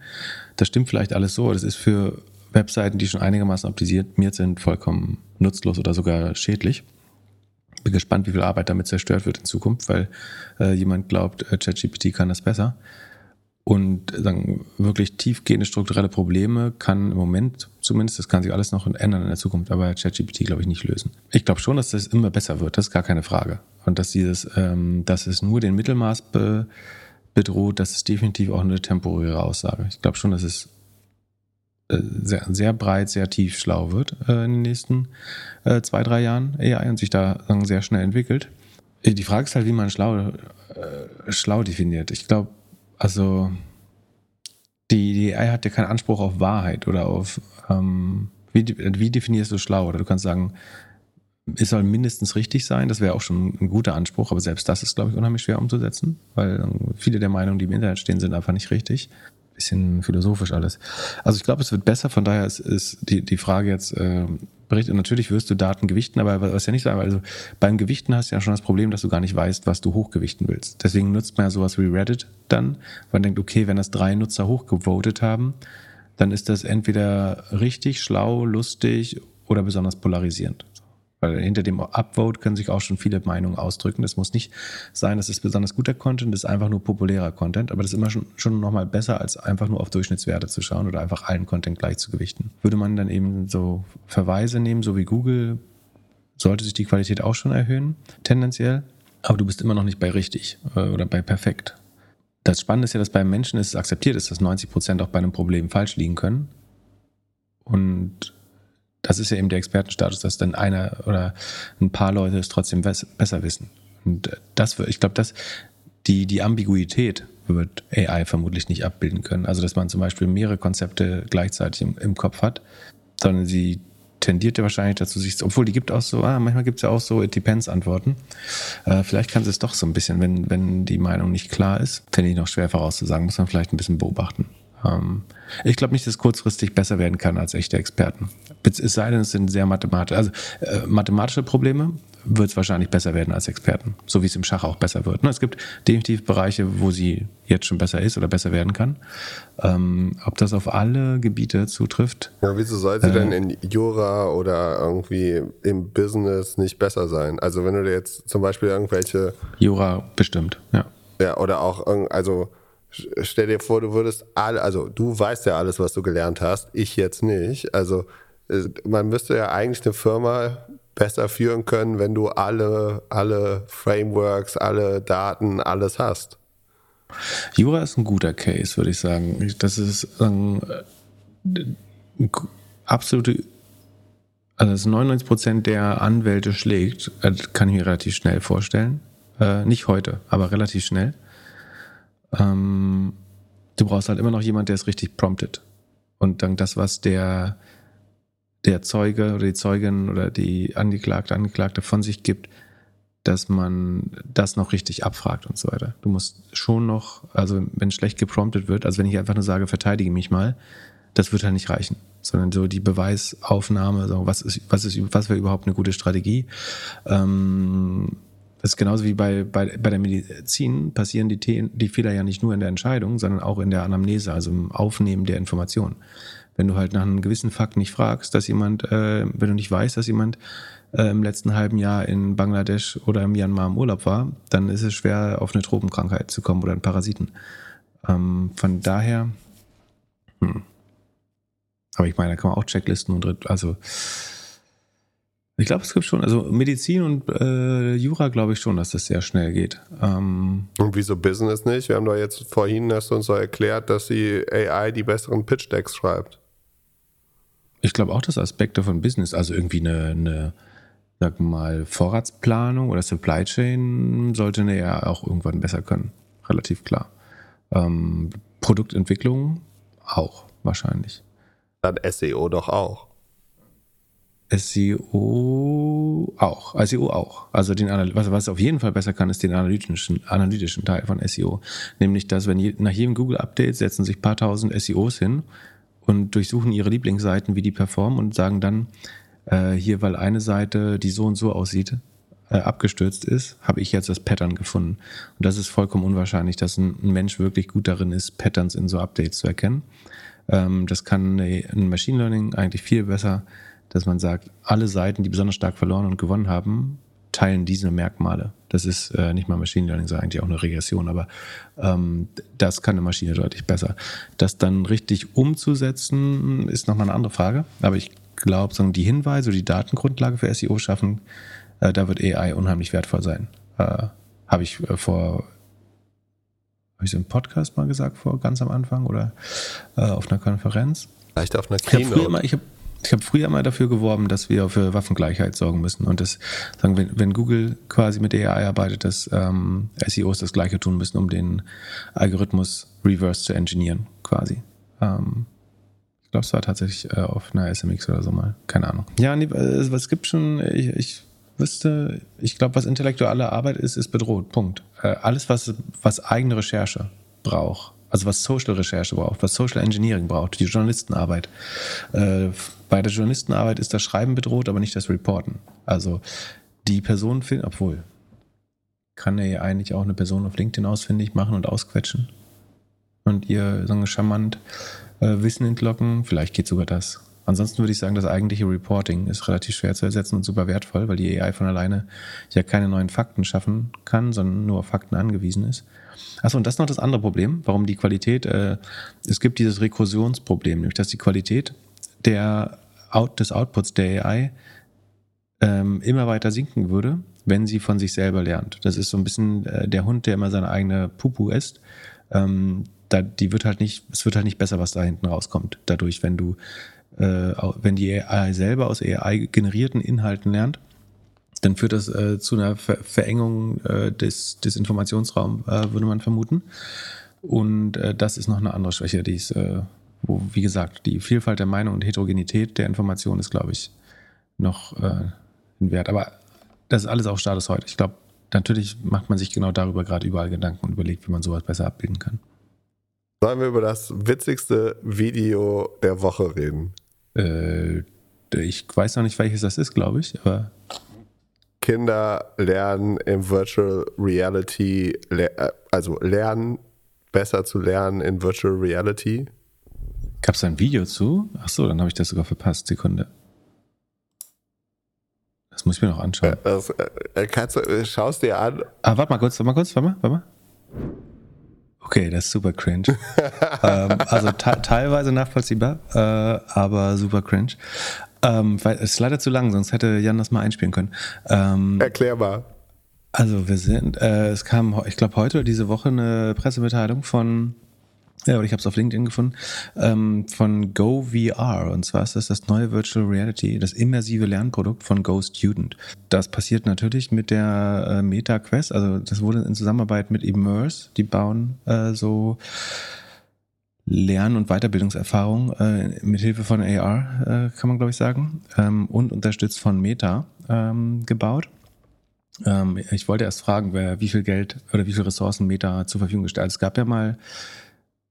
Das stimmt vielleicht alles so, das ist für Webseiten, die schon einigermaßen optimiert sind, vollkommen nutzlos oder sogar schädlich. Bin gespannt, wie viel Arbeit damit zerstört wird in Zukunft, weil äh, jemand glaubt, äh, ChatGPT kann das besser. Und sagen, wirklich tiefgehende strukturelle Probleme kann im Moment zumindest, das kann sich alles noch ändern in der Zukunft, aber ChatGPT glaube ich nicht lösen. Ich glaube schon, dass das immer besser wird, das ist gar keine Frage. Und dass dieses, ähm, dass es nur den Mittelmaß be bedroht, das ist definitiv auch eine temporäre Aussage. Ich glaube schon, dass es äh, sehr, sehr breit, sehr tief schlau wird äh, in den nächsten äh, zwei, drei Jahren AI und sich da sagen, sehr schnell entwickelt. Äh, die Frage ist halt, wie man schlau, äh, schlau definiert. Ich glaube, also die, die AI hat ja keinen Anspruch auf Wahrheit oder auf, ähm, wie, wie definierst du schlau? Oder du kannst sagen, es soll mindestens richtig sein, das wäre auch schon ein guter Anspruch, aber selbst das ist, glaube ich, unheimlich schwer umzusetzen, weil viele der Meinungen, die im Internet stehen, sind einfach nicht richtig bisschen philosophisch alles. Also ich glaube, es wird besser, von daher ist, ist die, die Frage jetzt, äh, berichtet, natürlich wirst du Daten gewichten, aber was ja nicht sagen, also beim Gewichten hast du ja schon das Problem, dass du gar nicht weißt, was du hochgewichten willst. Deswegen nutzt man ja sowas wie Reddit dann, man denkt, okay, wenn das drei Nutzer hochgevotet haben, dann ist das entweder richtig, schlau, lustig oder besonders polarisierend. Weil hinter dem Upvote können sich auch schon viele Meinungen ausdrücken. Das muss nicht sein, dass es besonders guter Content ist, einfach nur populärer Content. Aber das ist immer schon, schon nochmal besser, als einfach nur auf Durchschnittswerte zu schauen oder einfach allen Content gleich zu gewichten. Würde man dann eben so Verweise nehmen, so wie Google, sollte sich die Qualität auch schon erhöhen, tendenziell. Aber du bist immer noch nicht bei richtig äh, oder bei perfekt. Das Spannende ist ja, dass beim Menschen es akzeptiert ist, dass 90 Prozent auch bei einem Problem falsch liegen können. Und das ist ja eben der Expertenstatus, dass dann einer oder ein paar Leute es trotzdem besser wissen. Und das, ich glaube, dass die, die Ambiguität wird AI vermutlich nicht abbilden können. Also, dass man zum Beispiel mehrere Konzepte gleichzeitig im, im Kopf hat, sondern sie tendiert ja wahrscheinlich dazu, sich, obwohl die gibt auch so, ah, manchmal gibt es ja auch so It Depends Antworten. Äh, vielleicht kann sie es doch so ein bisschen, wenn, wenn die Meinung nicht klar ist, finde ich noch schwer vorauszusagen, muss man vielleicht ein bisschen beobachten. Ähm, ich glaube nicht, dass es kurzfristig besser werden kann als echte Experten. Es sei denn, es sind sehr mathematische, also äh, mathematische Probleme wird es wahrscheinlich besser werden als Experten, so wie es im Schach auch besser wird. Ne? Es gibt definitiv Bereiche, wo sie jetzt schon besser ist oder besser werden kann. Ähm, ob das auf alle Gebiete zutrifft? Ja, wieso soll sie äh, denn in Jura oder irgendwie im Business nicht besser sein? Also wenn du jetzt zum Beispiel irgendwelche... Jura bestimmt, ja. Ja, oder auch, also stell dir vor, du würdest alle, also du weißt ja alles, was du gelernt hast, ich jetzt nicht. Also äh, man müsste ja eigentlich eine Firma besser führen können, wenn du alle, alle Frameworks, alle Daten, alles hast. Jura ist ein guter Case, würde ich sagen. Das ist ein, äh, absolute, also 99 Prozent der Anwälte schlägt, äh, kann ich mir relativ schnell vorstellen. Äh, nicht heute, aber relativ schnell. Ähm, du brauchst halt immer noch jemand, der es richtig promptet. Und dann das, was der, der Zeuge oder die Zeugin oder die Angeklagte, Angeklagte von sich gibt, dass man das noch richtig abfragt und so weiter. Du musst schon noch, also wenn schlecht gepromptet wird, also wenn ich einfach nur sage, verteidige mich mal, das wird halt nicht reichen, sondern so die Beweisaufnahme, so was ist, was ist, was wäre überhaupt eine gute Strategie? Ähm, das ist genauso wie bei, bei, bei der Medizin passieren die, die Fehler ja nicht nur in der Entscheidung, sondern auch in der Anamnese, also im Aufnehmen der Informationen. Wenn du halt nach einem gewissen Fakt nicht fragst, dass jemand, äh, wenn du nicht weißt, dass jemand äh, im letzten halben Jahr in Bangladesch oder im Myanmar im Urlaub war, dann ist es schwer, auf eine Tropenkrankheit zu kommen oder einen Parasiten. Ähm, von daher, hm. aber ich meine, da kann man auch Checklisten und also ich glaube, es gibt schon, also Medizin und äh, Jura glaube ich schon, dass das sehr schnell geht. Ähm und wieso Business nicht? Wir haben doch jetzt vorhin hast du uns so erklärt, dass die AI die besseren Pitch-Decks schreibt. Ich glaube auch, dass Aspekte von Business, also irgendwie eine, eine sag mal, Vorratsplanung oder Supply Chain sollte eine ja auch irgendwann besser können. Relativ klar. Ähm, Produktentwicklung auch wahrscheinlich. Dann SEO doch auch. SEO auch. SEO auch. Also den, was, was auf jeden Fall besser kann, ist den analytischen, analytischen Teil von SEO. Nämlich, dass wenn je, nach jedem Google-Update setzen sich paar tausend SEOs hin und durchsuchen ihre Lieblingsseiten, wie die performen und sagen dann, äh, hier, weil eine Seite, die so und so aussieht, äh, abgestürzt ist, habe ich jetzt das Pattern gefunden. Und das ist vollkommen unwahrscheinlich, dass ein, ein Mensch wirklich gut darin ist, Patterns in so Updates zu erkennen. Ähm, das kann ein Machine Learning eigentlich viel besser dass man sagt, alle Seiten, die besonders stark verloren und gewonnen haben, teilen diese Merkmale. Das ist äh, nicht mal Machine Learning, sondern eigentlich auch eine Regression, aber ähm, das kann eine Maschine deutlich besser. Das dann richtig umzusetzen, ist nochmal eine andere Frage. Aber ich glaube, die Hinweise, die Datengrundlage für SEO schaffen, äh, da wird AI unheimlich wertvoll sein. Äh, Habe ich äh, vor, habe ich so im Podcast mal gesagt, vor ganz am Anfang oder äh, auf einer Konferenz? Vielleicht auf einer Keynote. Ich habe ich hab, ich habe früher mal dafür geworben, dass wir für Waffengleichheit sorgen müssen und das sagen, wenn, wenn Google quasi mit AI arbeitet, dass ähm, SEOs das Gleiche tun müssen, um den Algorithmus reverse zu engineeren, quasi. Ähm, ich glaube, es war tatsächlich äh, auf einer SMX oder so mal, keine Ahnung. Ja, nee, es, es gibt schon, ich, ich wüsste, ich glaube, was intellektuelle Arbeit ist, ist bedroht. Punkt. Äh, alles, was, was eigene Recherche braucht, also was Social Recherche braucht, was Social Engineering braucht, die Journalistenarbeit. Äh, bei der Journalistenarbeit ist das Schreiben bedroht, aber nicht das Reporten. Also die Person finden, obwohl, kann er ja eigentlich auch eine Person auf LinkedIn ausfindig machen und ausquetschen und ihr so charmant äh, Wissen entlocken. Vielleicht geht sogar das. Ansonsten würde ich sagen, das eigentliche Reporting ist relativ schwer zu ersetzen und super wertvoll, weil die AI von alleine ja keine neuen Fakten schaffen kann, sondern nur auf Fakten angewiesen ist. Achso, und das ist noch das andere Problem, warum die Qualität, äh, es gibt dieses Rekursionsproblem, nämlich dass die Qualität der Out, des Outputs der AI ähm, immer weiter sinken würde, wenn sie von sich selber lernt. Das ist so ein bisschen äh, der Hund, der immer seine eigene Pupu isst. Ähm, da, die wird halt nicht, es wird halt nicht besser, was da hinten rauskommt. Dadurch, wenn du, äh, wenn die AI selber aus AI generierten Inhalten lernt, dann führt das äh, zu einer Ver Verengung äh, des, des Informationsraums, äh, würde man vermuten. Und äh, das ist noch eine andere Schwäche, die ist, äh, wo, wie gesagt, die Vielfalt der Meinung und Heterogenität der Information ist, glaube ich, noch ein Wert. Aber das ist alles auch Status heute. Ich glaube, natürlich macht man sich genau darüber gerade überall Gedanken und überlegt, wie man sowas besser abbilden kann. Sollen wir über das witzigste Video der Woche reden? Äh, ich weiß noch nicht, welches das ist, glaube ich, aber. Kinder lernen im Virtual Reality, also lernen besser zu lernen in Virtual Reality. Gab es da ein Video zu? Achso, dann habe ich das sogar verpasst. Sekunde. Das muss ich mir noch anschauen. Das, äh, kannst du, äh, schaust dir an. Ah, warte mal kurz, warte mal kurz, warte mal, warte mal. Okay, das ist super cringe. (laughs) ähm, also teilweise nachvollziehbar, äh, aber super cringe. Ähm, weil es ist leider zu lang, sonst hätte Jan das mal einspielen können. Ähm, Erklärbar. Also wir sind, äh, es kam, ich glaube heute oder diese Woche eine Pressemitteilung von ja, oder ich habe es auf LinkedIn gefunden, ähm, von Go VR. Und zwar ist das das neue Virtual Reality, das immersive Lernprodukt von Go Student. Das passiert natürlich mit der äh, Meta Quest, also das wurde in Zusammenarbeit mit Immerse, die bauen äh, so Lern- und Weiterbildungserfahrung äh, mit Hilfe von AR, äh, kann man glaube ich sagen, ähm, und unterstützt von Meta ähm, gebaut. Ähm, ich wollte erst fragen, wer, wie viel Geld oder wie viel Ressourcen Meta zur Verfügung gestellt hat. Es gab ja mal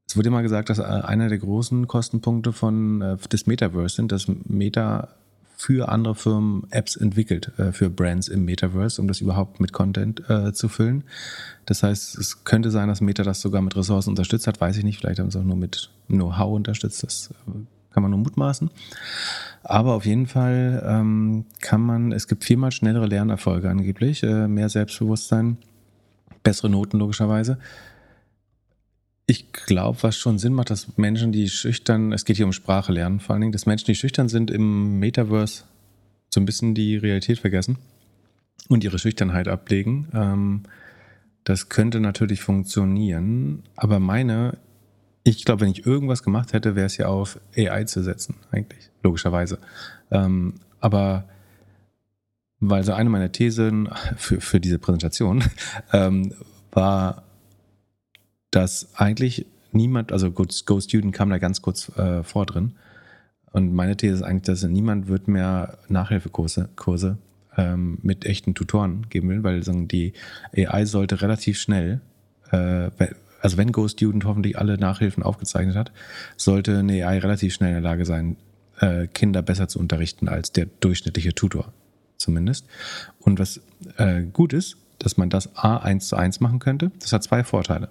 es wurde immer gesagt, dass äh, einer der großen Kostenpunkte von, äh, des Metaverse sind, dass Meta für andere Firmen Apps entwickelt, äh, für Brands im Metaverse, um das überhaupt mit Content äh, zu füllen. Das heißt, es könnte sein, dass Meta das sogar mit Ressourcen unterstützt hat, weiß ich nicht. Vielleicht haben sie auch nur mit Know-how unterstützt. Das kann man nur mutmaßen. Aber auf jeden Fall ähm, kann man, es gibt viermal schnellere Lernerfolge angeblich, äh, mehr Selbstbewusstsein, bessere Noten logischerweise. Ich glaube, was schon Sinn macht, dass Menschen, die schüchtern, es geht hier um Sprache lernen vor allen Dingen, dass Menschen, die schüchtern sind, im Metaverse so ein bisschen die Realität vergessen und ihre Schüchternheit ablegen. Ähm, das könnte natürlich funktionieren, aber meine, ich glaube, wenn ich irgendwas gemacht hätte, wäre es ja auf AI zu setzen, eigentlich, logischerweise. Ähm, aber weil so eine meiner Thesen für, für diese Präsentation (laughs) ähm, war, dass eigentlich niemand, also Go Student kam da ganz kurz äh, vor drin. Und meine These ist eigentlich, dass niemand wird mehr Nachhilfekurse Kurse, ähm, mit echten Tutoren geben will, weil sagen, die AI sollte relativ schnell, äh, also wenn Go Student hoffentlich alle Nachhilfen aufgezeichnet hat, sollte eine AI relativ schnell in der Lage sein, äh, Kinder besser zu unterrichten als der durchschnittliche Tutor zumindest. Und was äh, gut ist, dass man das A eins zu eins machen könnte. Das hat zwei Vorteile.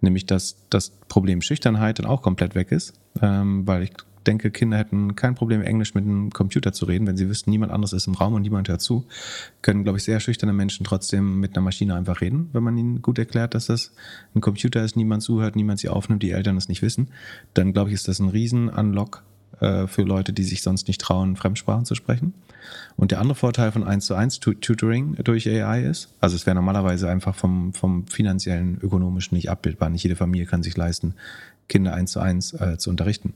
Nämlich, dass das Problem Schüchternheit dann auch komplett weg ist, ähm, weil ich denke, Kinder hätten kein Problem, Englisch mit einem Computer zu reden, wenn sie wüssten, niemand anderes ist im Raum und niemand hört zu. Können, glaube ich, sehr schüchterne Menschen trotzdem mit einer Maschine einfach reden, wenn man ihnen gut erklärt, dass das ein Computer ist, niemand zuhört, niemand sie aufnimmt, die Eltern es nicht wissen. Dann, glaube ich, ist das ein Riesen-Unlock äh, für Leute, die sich sonst nicht trauen, Fremdsprachen zu sprechen. Und der andere Vorteil von 1 zu 1 Tutoring durch AI ist, also es wäre normalerweise einfach vom, vom finanziellen, ökonomischen nicht abbildbar. Nicht jede Familie kann sich leisten, Kinder 1 zu 1 äh, zu unterrichten.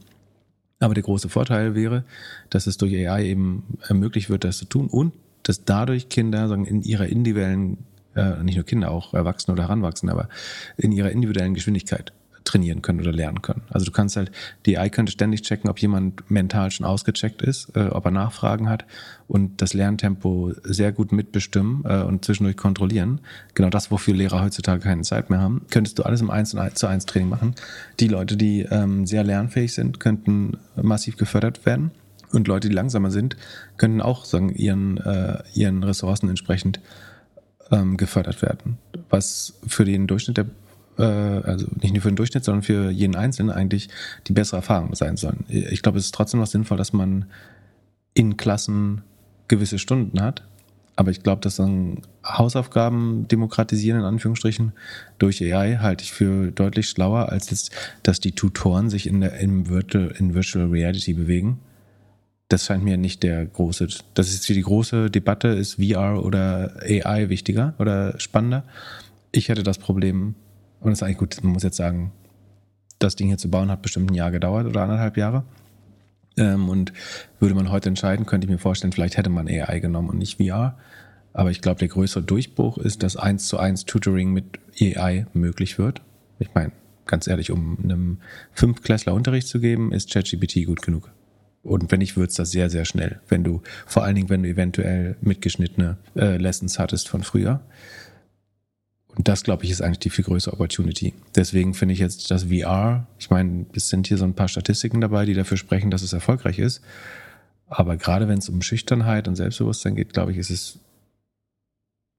Aber der große Vorteil wäre, dass es durch AI eben ermöglicht wird, das zu tun und dass dadurch Kinder sagen, in ihrer individuellen, äh, nicht nur Kinder, auch Erwachsene oder Heranwachsende, aber in ihrer individuellen Geschwindigkeit trainieren können oder lernen können. Also du kannst halt, die AI könnte ständig checken, ob jemand mental schon ausgecheckt ist, äh, ob er Nachfragen hat und das Lerntempo sehr gut mitbestimmen äh, und zwischendurch kontrollieren. Genau das, wofür Lehrer heutzutage keine Zeit mehr haben. Könntest du alles im 1 zu 1 Training machen. Die Leute, die ähm, sehr lernfähig sind, könnten massiv gefördert werden. Und Leute, die langsamer sind, könnten auch sagen, ihren, äh, ihren Ressourcen entsprechend ähm, gefördert werden. Was für den Durchschnitt der also nicht nur für den Durchschnitt, sondern für jeden Einzelnen eigentlich die bessere Erfahrung sein sollen. Ich glaube, es ist trotzdem noch sinnvoll, dass man in Klassen gewisse Stunden hat. Aber ich glaube, dass dann Hausaufgaben demokratisieren, in Anführungsstrichen, durch AI halte ich für deutlich schlauer, als jetzt, dass die Tutoren sich in der in Virtual, in Virtual Reality bewegen. Das scheint mir nicht der große, das ist die große Debatte, ist VR oder AI wichtiger oder spannender. Ich hätte das Problem, und das ist eigentlich gut, man muss jetzt sagen, das Ding hier zu bauen hat bestimmt ein Jahr gedauert oder anderthalb Jahre. Ähm, und würde man heute entscheiden, könnte ich mir vorstellen, vielleicht hätte man AI genommen und nicht VR. Aber ich glaube, der größere Durchbruch ist, dass eins zu eins Tutoring mit AI möglich wird. Ich meine, ganz ehrlich, um einem Fünfklässler Unterricht zu geben, ist ChatGPT gut genug. Und wenn nicht, wird es das sehr, sehr schnell. Wenn du, vor allen Dingen, wenn du eventuell mitgeschnittene äh, Lessons hattest von früher. Und das, glaube ich, ist eigentlich die viel größere Opportunity. Deswegen finde ich jetzt das VR, ich meine, es sind hier so ein paar Statistiken dabei, die dafür sprechen, dass es erfolgreich ist. Aber gerade wenn es um Schüchternheit und Selbstbewusstsein geht, glaube ich, ist es,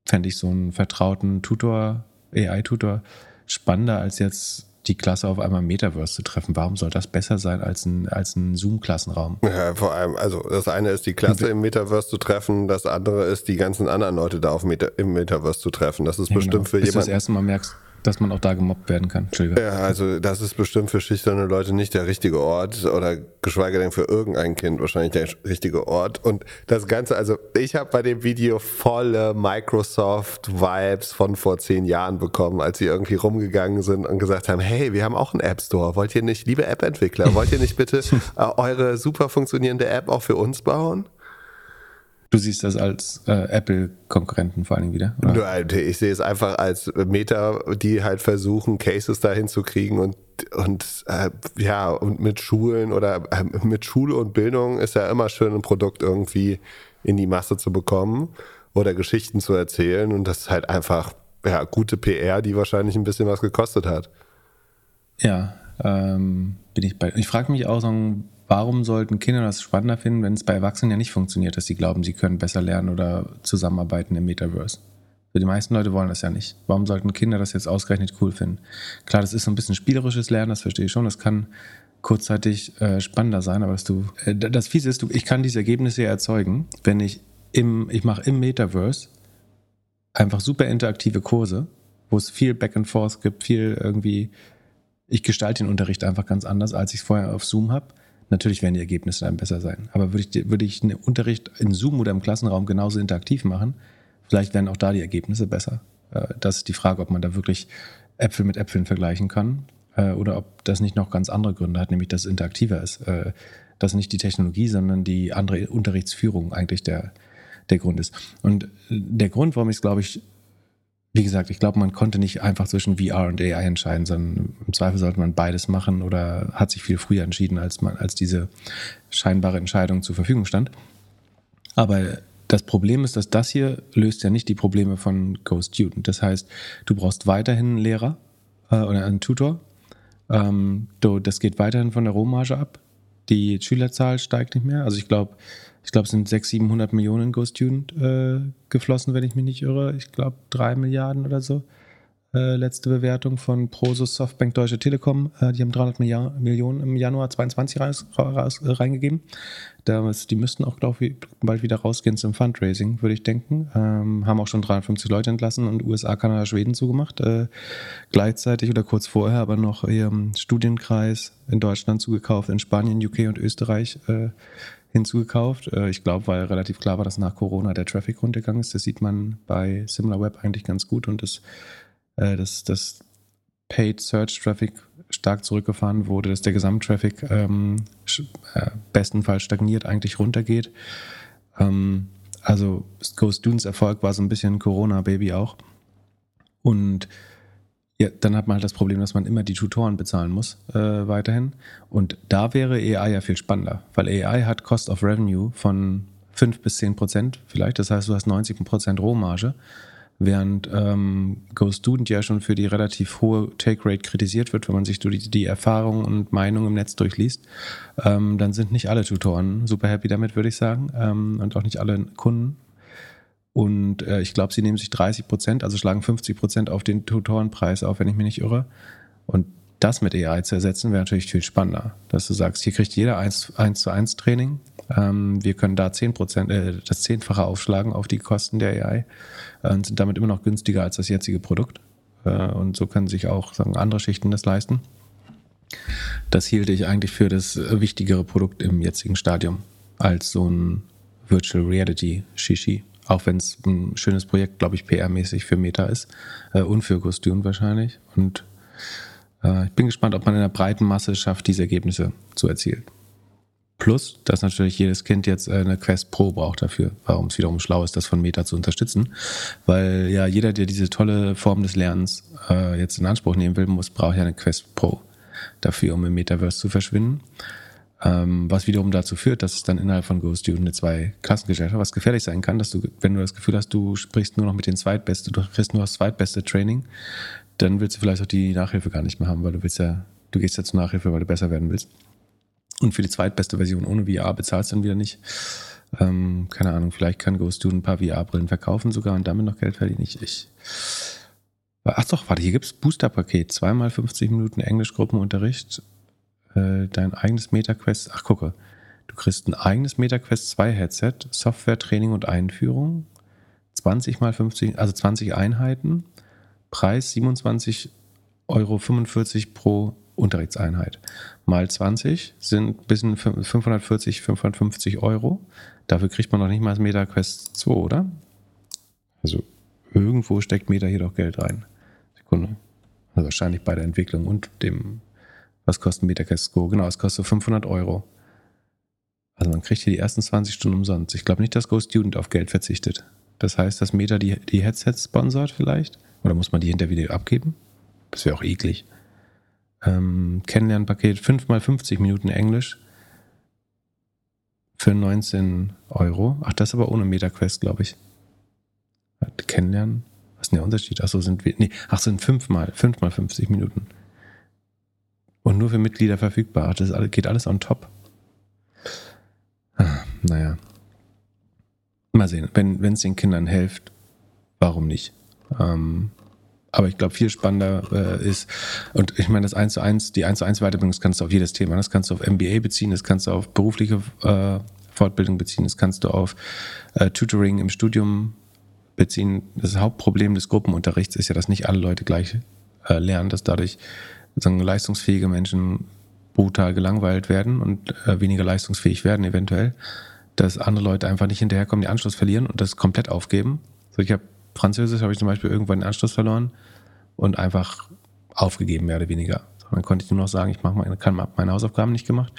fände ich so einen vertrauten Tutor, AI-Tutor, spannender als jetzt die Klasse auf einmal im Metaverse zu treffen. Warum soll das besser sein als ein, als ein Zoom-Klassenraum? Ja, vor allem, also das eine ist die Klasse im Metaverse zu treffen, das andere ist die ganzen anderen Leute da auf Meta im Metaverse zu treffen. Das ist ja, bestimmt genau. für jemanden. Bis du das erste Mal merkst, dass man auch da gemobbt werden kann. Ja, also das ist bestimmt für schüchterne Leute nicht der richtige Ort oder geschweige denn für irgendein Kind wahrscheinlich der richtige Ort. Und das Ganze, also ich habe bei dem Video volle Microsoft-Vibes von vor zehn Jahren bekommen, als sie irgendwie rumgegangen sind und gesagt haben, hey, wir haben auch einen App Store. Wollt ihr nicht, liebe App-Entwickler, wollt ihr nicht bitte (laughs) äh, eure super funktionierende App auch für uns bauen? Du siehst das als äh, Apple-Konkurrenten vor Dingen wieder? Oder? Halt, ich sehe es einfach als Meta, die halt versuchen, Cases dahin zu kriegen und, und äh, ja, und mit Schulen oder äh, mit Schule und Bildung ist ja immer schön, ein Produkt irgendwie in die Masse zu bekommen oder Geschichten zu erzählen und das ist halt einfach ja, gute PR, die wahrscheinlich ein bisschen was gekostet hat. Ja, ähm, bin ich bei. Ich frage mich auch, warum sollten Kinder das spannender finden, wenn es bei Erwachsenen ja nicht funktioniert, dass sie glauben, sie können besser lernen oder zusammenarbeiten im Metaverse? Für die meisten Leute wollen das ja nicht. Warum sollten Kinder das jetzt ausgerechnet cool finden? Klar, das ist so ein bisschen spielerisches Lernen, das verstehe ich schon. Das kann kurzzeitig äh, spannender sein, aber dass du, äh, das Fiese ist, du, ich kann diese Ergebnisse ja erzeugen, wenn ich im, ich mache im Metaverse einfach super interaktive Kurse, wo es viel Back and Forth gibt, viel irgendwie, ich gestalte den Unterricht einfach ganz anders, als ich es vorher auf Zoom habe. Natürlich werden die Ergebnisse dann besser sein. Aber würde ich, würde ich einen Unterricht in Zoom oder im Klassenraum genauso interaktiv machen, vielleicht wären auch da die Ergebnisse besser. Äh, das ist die Frage, ob man da wirklich Äpfel mit Äpfeln vergleichen kann äh, oder ob das nicht noch ganz andere Gründe hat, nämlich dass es interaktiver ist. Äh, dass nicht die Technologie, sondern die andere Unterrichtsführung eigentlich der, der Grund ist. Und der Grund, warum ich es, glaube ich, wie gesagt, ich glaube, man konnte nicht einfach zwischen VR und AI entscheiden, sondern im Zweifel sollte man beides machen oder hat sich viel früher entschieden, als man, als diese scheinbare Entscheidung zur Verfügung stand. Aber das Problem ist, dass das hier löst ja nicht die Probleme von GoStudent. Das heißt, du brauchst weiterhin einen Lehrer äh, oder einen Tutor. Ähm, das geht weiterhin von der Rohmarge ab. Die Schülerzahl steigt nicht mehr. Also ich glaube, ich glaube, es sind 600, 700 Millionen in GoStudent äh, geflossen, wenn ich mich nicht irre. Ich glaube, drei Milliarden oder so. Äh, letzte Bewertung von Prosus Softbank Deutsche Telekom. Äh, die haben 300 Milliard Millionen im Januar 22 raus, raus, äh, reingegeben. Damals, die müssten auch, glaube ich, bald wieder rausgehen zum Fundraising, würde ich denken. Ähm, haben auch schon 350 Leute entlassen und USA, Kanada, Schweden zugemacht. Äh, gleichzeitig oder kurz vorher aber noch ihren Studienkreis in Deutschland zugekauft, in Spanien, UK und Österreich äh, hinzugekauft. Äh, ich glaube, weil relativ klar war, dass nach Corona der Traffic runtergegangen ist. Das sieht man bei SimilarWeb eigentlich ganz gut und das, äh, das, das Paid Search Traffic stark zurückgefahren wurde, dass der Gesamttraffic ähm, äh, bestenfalls stagniert, eigentlich runtergeht. Ähm, also Ghost Students Erfolg war so ein bisschen Corona-Baby auch. Und ja, dann hat man halt das Problem, dass man immer die Tutoren bezahlen muss, äh, weiterhin. Und da wäre AI ja viel spannender, weil AI hat Cost of Revenue von 5 bis 10 Prozent vielleicht. Das heißt, du hast 90 Prozent Rohmarge, während ähm, GoStudent ja schon für die relativ hohe Take-Rate kritisiert wird, wenn man sich die, die Erfahrungen und Meinungen im Netz durchliest. Ähm, dann sind nicht alle Tutoren super happy damit, würde ich sagen, ähm, und auch nicht alle Kunden. Und äh, ich glaube, sie nehmen sich 30 Prozent, also schlagen 50 Prozent auf den Tutorenpreis auf, wenn ich mich nicht irre. Und das mit AI zu ersetzen, wäre natürlich viel spannender. Dass du sagst, hier kriegt jeder 1, 1 zu 1 Training. Ähm, wir können da 10 Prozent, äh, das Zehnfache aufschlagen auf die Kosten der AI äh, und sind damit immer noch günstiger als das jetzige Produkt. Äh, und so können sich auch sagen, andere Schichten das leisten. Das hielte ich eigentlich für das wichtigere Produkt im jetzigen Stadium als so ein Virtual Reality Shishi. Auch wenn es ein schönes Projekt, glaube ich, PR-mäßig für Meta ist äh, und für Kostüm wahrscheinlich. Und äh, ich bin gespannt, ob man in der breiten Masse schafft, diese Ergebnisse zu erzielen. Plus, dass natürlich jedes Kind jetzt äh, eine Quest Pro braucht dafür, warum es wiederum schlau ist, das von Meta zu unterstützen. Weil ja jeder, der diese tolle Form des Lernens äh, jetzt in Anspruch nehmen will, muss, braucht ja eine Quest Pro dafür, um im Metaverse zu verschwinden. Ähm, was wiederum dazu führt, dass es dann innerhalb von GoStudent eine Zwei-Klassengesellschaft, was gefährlich sein kann, dass du, wenn du das Gefühl hast, du sprichst nur noch mit den Zweitbesten, du kriegst nur das zweitbeste Training, dann willst du vielleicht auch die Nachhilfe gar nicht mehr haben, weil du willst ja, du gehst ja zur Nachhilfe, weil du besser werden willst. Und für die zweitbeste Version ohne VR bezahlst du dann wieder nicht. Ähm, keine Ahnung, vielleicht kann GoStudent ein paar VR-Brillen verkaufen sogar und damit noch Geld verdienen. Ich, ich Ach doch, warte, hier gibt es Booster-Paket. Zweimal 50 Minuten Englischgruppenunterricht äh, dein eigenes MetaQuest, ach gucke, du kriegst ein eigenes MetaQuest 2 Headset, Software, Training und Einführung, 20 mal 50, also 20 Einheiten, Preis 27,45 Euro pro Unterrichtseinheit. Mal 20 sind bis 540, 550 Euro. Dafür kriegt man noch nicht mal das MetaQuest 2, oder? Also irgendwo steckt Meta hier doch Geld rein. Sekunde. Also wahrscheinlich bei der Entwicklung und dem was kostet ein Go? Genau, es kostet 500 Euro. Also man kriegt hier die ersten 20 Stunden umsonst. Ich glaube nicht, dass Go Student auf Geld verzichtet. Das heißt, dass Meta die, die Headsets sponsort vielleicht? Oder muss man die hinter Video abgeben? Das wäre auch eklig. Ähm, Kennenlernpaket 5 mal 50 Minuten Englisch für 19 Euro. Ach, das aber ohne MetaQuest, glaube ich. Kennenlernen? Was ist denn der Unterschied? Achso, sind wir. Nee, ach, sind 5 mal, 5 mal 50 Minuten. Und nur für Mitglieder verfügbar. Das geht alles on top. Ah, naja. Mal sehen. Wenn es den Kindern hilft, warum nicht? Ähm, aber ich glaube, viel spannender äh, ist, und ich meine, das 1 zu 1, die 1 zu 1 Weiterbildung, das kannst du auf jedes Thema. Das kannst du auf MBA beziehen, das kannst du auf berufliche äh, Fortbildung beziehen, das kannst du auf äh, Tutoring im Studium beziehen. Das Hauptproblem des Gruppenunterrichts ist ja, dass nicht alle Leute gleich äh, lernen, dass dadurch sagen, leistungsfähige Menschen brutal gelangweilt werden und äh, weniger leistungsfähig werden eventuell, dass andere Leute einfach nicht hinterherkommen, den Anschluss verlieren und das komplett aufgeben. So, ich habe Französisch habe ich zum Beispiel irgendwann den Anschluss verloren und einfach aufgegeben, mehr oder weniger. So, dann konnte ich nur noch sagen, ich mache meine, kann, meine Hausaufgaben nicht gemacht.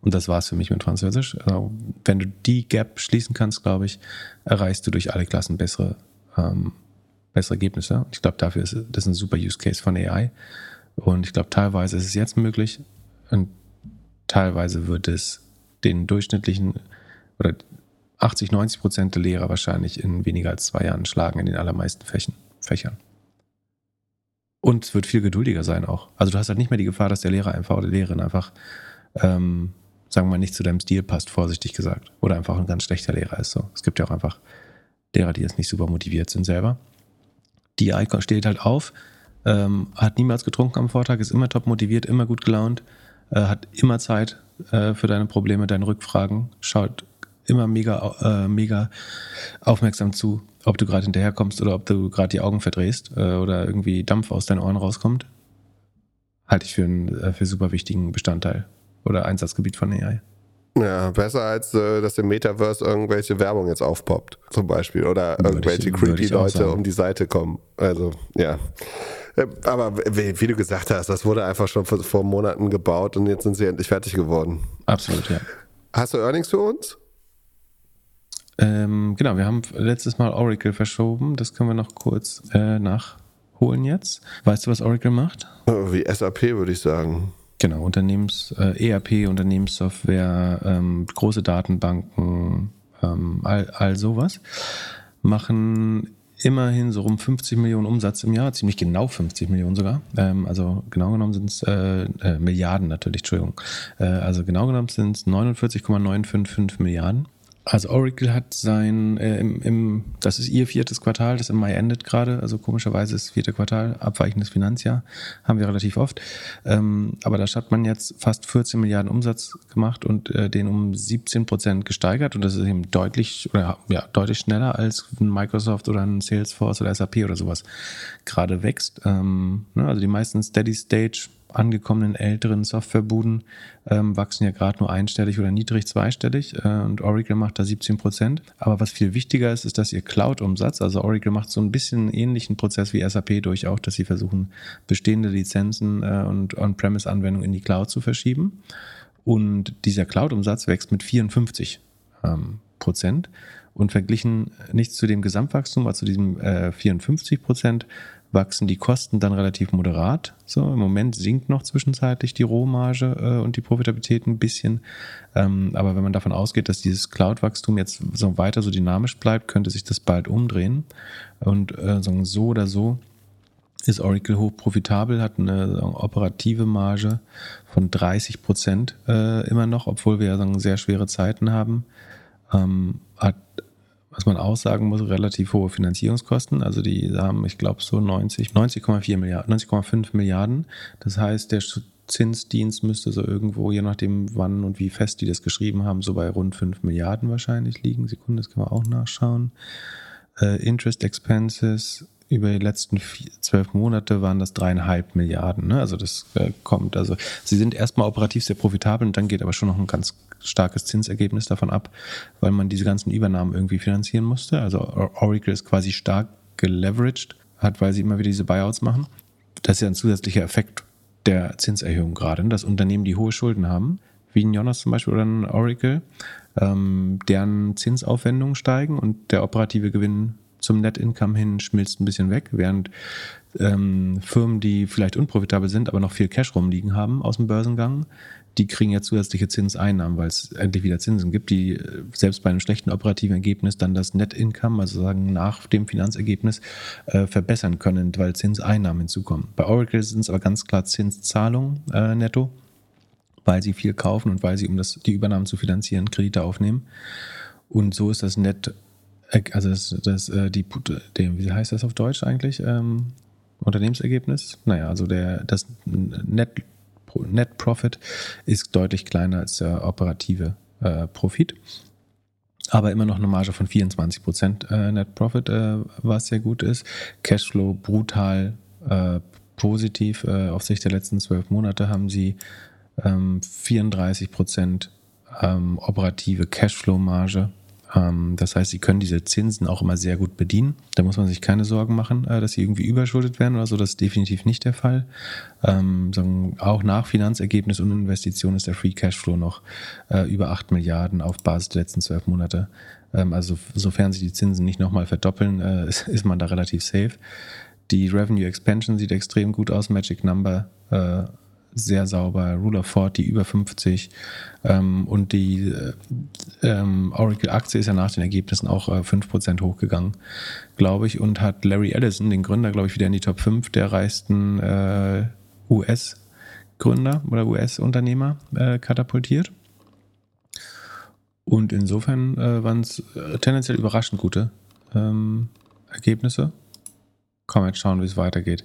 Und das war es für mich mit Französisch. Also, wenn du die Gap schließen kannst, glaube ich, erreichst du durch alle Klassen bessere, ähm, bessere Ergebnisse. Ich glaube, dafür ist das ein super Use Case von AI. Und ich glaube, teilweise ist es jetzt möglich und teilweise wird es den durchschnittlichen oder 80, 90 Prozent der Lehrer wahrscheinlich in weniger als zwei Jahren schlagen in den allermeisten Fächern. Und es wird viel geduldiger sein auch. Also du hast halt nicht mehr die Gefahr, dass der Lehrer einfach oder die Lehrerin einfach, ähm, sagen wir mal, nicht zu deinem Stil passt, vorsichtig gesagt. Oder einfach ein ganz schlechter Lehrer ist. So. Es gibt ja auch einfach Lehrer, die jetzt nicht super motiviert sind selber. Die Icon steht halt auf, ähm, hat niemals getrunken am Vortag, ist immer top motiviert, immer gut gelaunt, äh, hat immer Zeit äh, für deine Probleme, deine Rückfragen, schaut immer mega, äh, mega aufmerksam zu, ob du gerade hinterherkommst oder ob du gerade die Augen verdrehst äh, oder irgendwie Dampf aus deinen Ohren rauskommt. Halte ich für einen äh, für super wichtigen Bestandteil oder Einsatzgebiet von AI. Ja, besser als äh, dass im Metaverse irgendwelche Werbung jetzt aufpoppt, zum Beispiel. Oder irgendwelche ich, creepy Leute um die Seite kommen. Also, ja. Äh, aber wie, du gesagt hast, das wurde einfach schon vor, vor, Monaten gebaut und jetzt sind sie endlich fertig geworden. Absolut, ja. Hast du Earnings für uns? Ähm, genau, wir haben letztes Mal Oracle verschoben. Das können wir noch kurz äh, nachholen jetzt. Weißt du, was Oracle macht? Oh, wie SAP, würde ich sagen. Genau, Unternehmens, äh, ERP, Unternehmenssoftware, ähm, große Datenbanken, ähm, all, all sowas. Machen immerhin so um 50 Millionen Umsatz im Jahr, ziemlich genau 50 Millionen sogar. Ähm, also genau genommen sind es äh, äh, Milliarden natürlich, Entschuldigung. Äh, also genau genommen sind es 49,955 Milliarden Also Oracle hat sein, äh, im, im, das ist ihr viertes Quartal, das im Mai endet gerade, also komischerweise ist das vierte Quartal, abweichendes Finanzjahr, haben wir relativ oft. Ähm, aber da hat man jetzt fast 14 Milliarden Umsatz gemacht und äh, den um 17 Prozent gesteigert und das ist eben deutlich, oder ja, deutlich schneller als ein Microsoft oder ein Salesforce oder SAP oder sowas gerade wächst. Ähm, ne, also die meisten Steady Stage angekommenen älteren Softwarebuden ähm, wachsen ja gerade nur einstellig oder niedrig zweistellig äh, und Oracle macht da 17 Prozent. Aber was viel wichtiger ist, ist, dass ihr Cloud-Umsatz, also Oracle macht so ein bisschen einen ähnlichen Prozess wie SAP durch auch, dass sie versuchen, bestehende Lizenzen äh, und On-Premise-Anwendungen in die Cloud zu verschieben. Und dieser Cloud-Umsatz wächst mit 54 ähm, Prozent und verglichen nicht zu dem Gesamtwachstum, also zu diesem äh, 54 Prozent, wachsen die Kosten dann relativ moderat. So, im Moment sinkt noch zwischenzeitlich die Rohmarge äh, und die Profitabilität ein bisschen. Ähm, aber wenn man davon ausgeht, dass dieses Cloud-Wachstum jetzt so weiter so dynamisch bleibt, könnte sich das bald umdrehen. Und äh, so oder so ist Oracle hoch profitabel, hat eine operative Marge von 30 Prozent äh, immer noch, obwohl wir ja sagen, sehr schwere Zeiten haben. Ähm, hat was man auch sagen muss, relativ hohe Finanzierungskosten. Also die haben, ich glaube, so 90, 90,4 Milliarden, 90,5 Milliarden. Das heißt, der Zinsdienst müsste so irgendwo, je nachdem wann und wie fest die das geschrieben haben, so bei rund 5 Milliarden wahrscheinlich liegen. Sekunde, das kann man auch nachschauen. Äh, Interest Expenses über die letzten zwölf Monate waren das dreieinhalb Milliarden. Ne? Also das äh, kommt, also sie sind erstmal operativ sehr profitabel und dann geht aber schon noch ein ganz starkes Zinsergebnis davon ab, weil man diese ganzen Übernahmen irgendwie finanzieren musste. Also Oracle ist quasi stark geleveraged, hat, weil sie immer wieder diese Buyouts machen. Das ist ja ein zusätzlicher Effekt der Zinserhöhung gerade, dass Unternehmen, die hohe Schulden haben, wie ein Jonas zum Beispiel oder ein Oracle, ähm, deren Zinsaufwendungen steigen und der operative Gewinn zum Net Income hin schmilzt ein bisschen weg, während ähm, Firmen, die vielleicht unprofitabel sind, aber noch viel Cash rumliegen haben aus dem Börsengang, die kriegen ja zusätzliche Zinseinnahmen, weil es endlich wieder Zinsen gibt, die äh, selbst bei einem schlechten operativen Ergebnis dann das Net Income, also sagen nach dem Finanzergebnis, äh, verbessern können, weil Zinseinnahmen hinzukommen. Bei Oracle sind es aber ganz klar Zinszahlungen äh, netto, weil sie viel kaufen und weil sie, um das, die Übernahmen zu finanzieren, Kredite aufnehmen. Und so ist das Net, äh, also das, das äh, die, die, wie heißt das auf Deutsch eigentlich? Ähm, Unternehmensergebnis? Naja, also der, das Net Net Profit ist deutlich kleiner als der operative äh, Profit. Aber immer noch eine Marge von 24 Prozent äh, Net Profit, äh, was sehr gut ist. Cashflow brutal äh, positiv. Äh, auf Sicht der letzten zwölf Monate haben sie ähm, 34 Prozent ähm, operative Cashflow-Marge das heißt, sie können diese Zinsen auch immer sehr gut bedienen. Da muss man sich keine Sorgen machen, äh, dass sie irgendwie überschuldet werden oder so. Das ist definitiv nicht der Fall. Ähm, auch nach Finanzergebnis und Investition ist der Free Cashflow noch äh, über 8 Milliarden auf Basis der letzten zwölf Monate. Ähm, also sofern sich die Zinsen nicht nochmal verdoppeln, äh, (laughs) ist, man da relativ safe. Die Revenue Expansion sieht extrem gut aus. Magic Number sehr sauber, Rule of 40 über 50 ähm, und die äh, ähm, Oracle-Aktie ist ja nach den Ergebnissen auch äh, 5% hochgegangen, glaube ich, und hat Larry Ellison, den Gründer, glaube ich, wieder in die Top 5 der reichsten äh, US-Gründer oder US-Unternehmer äh, katapultiert. Und insofern äh, waren es äh, tendenziell überraschend gute ähm, Ergebnisse. Komm, jetzt schauen, wie es weitergeht.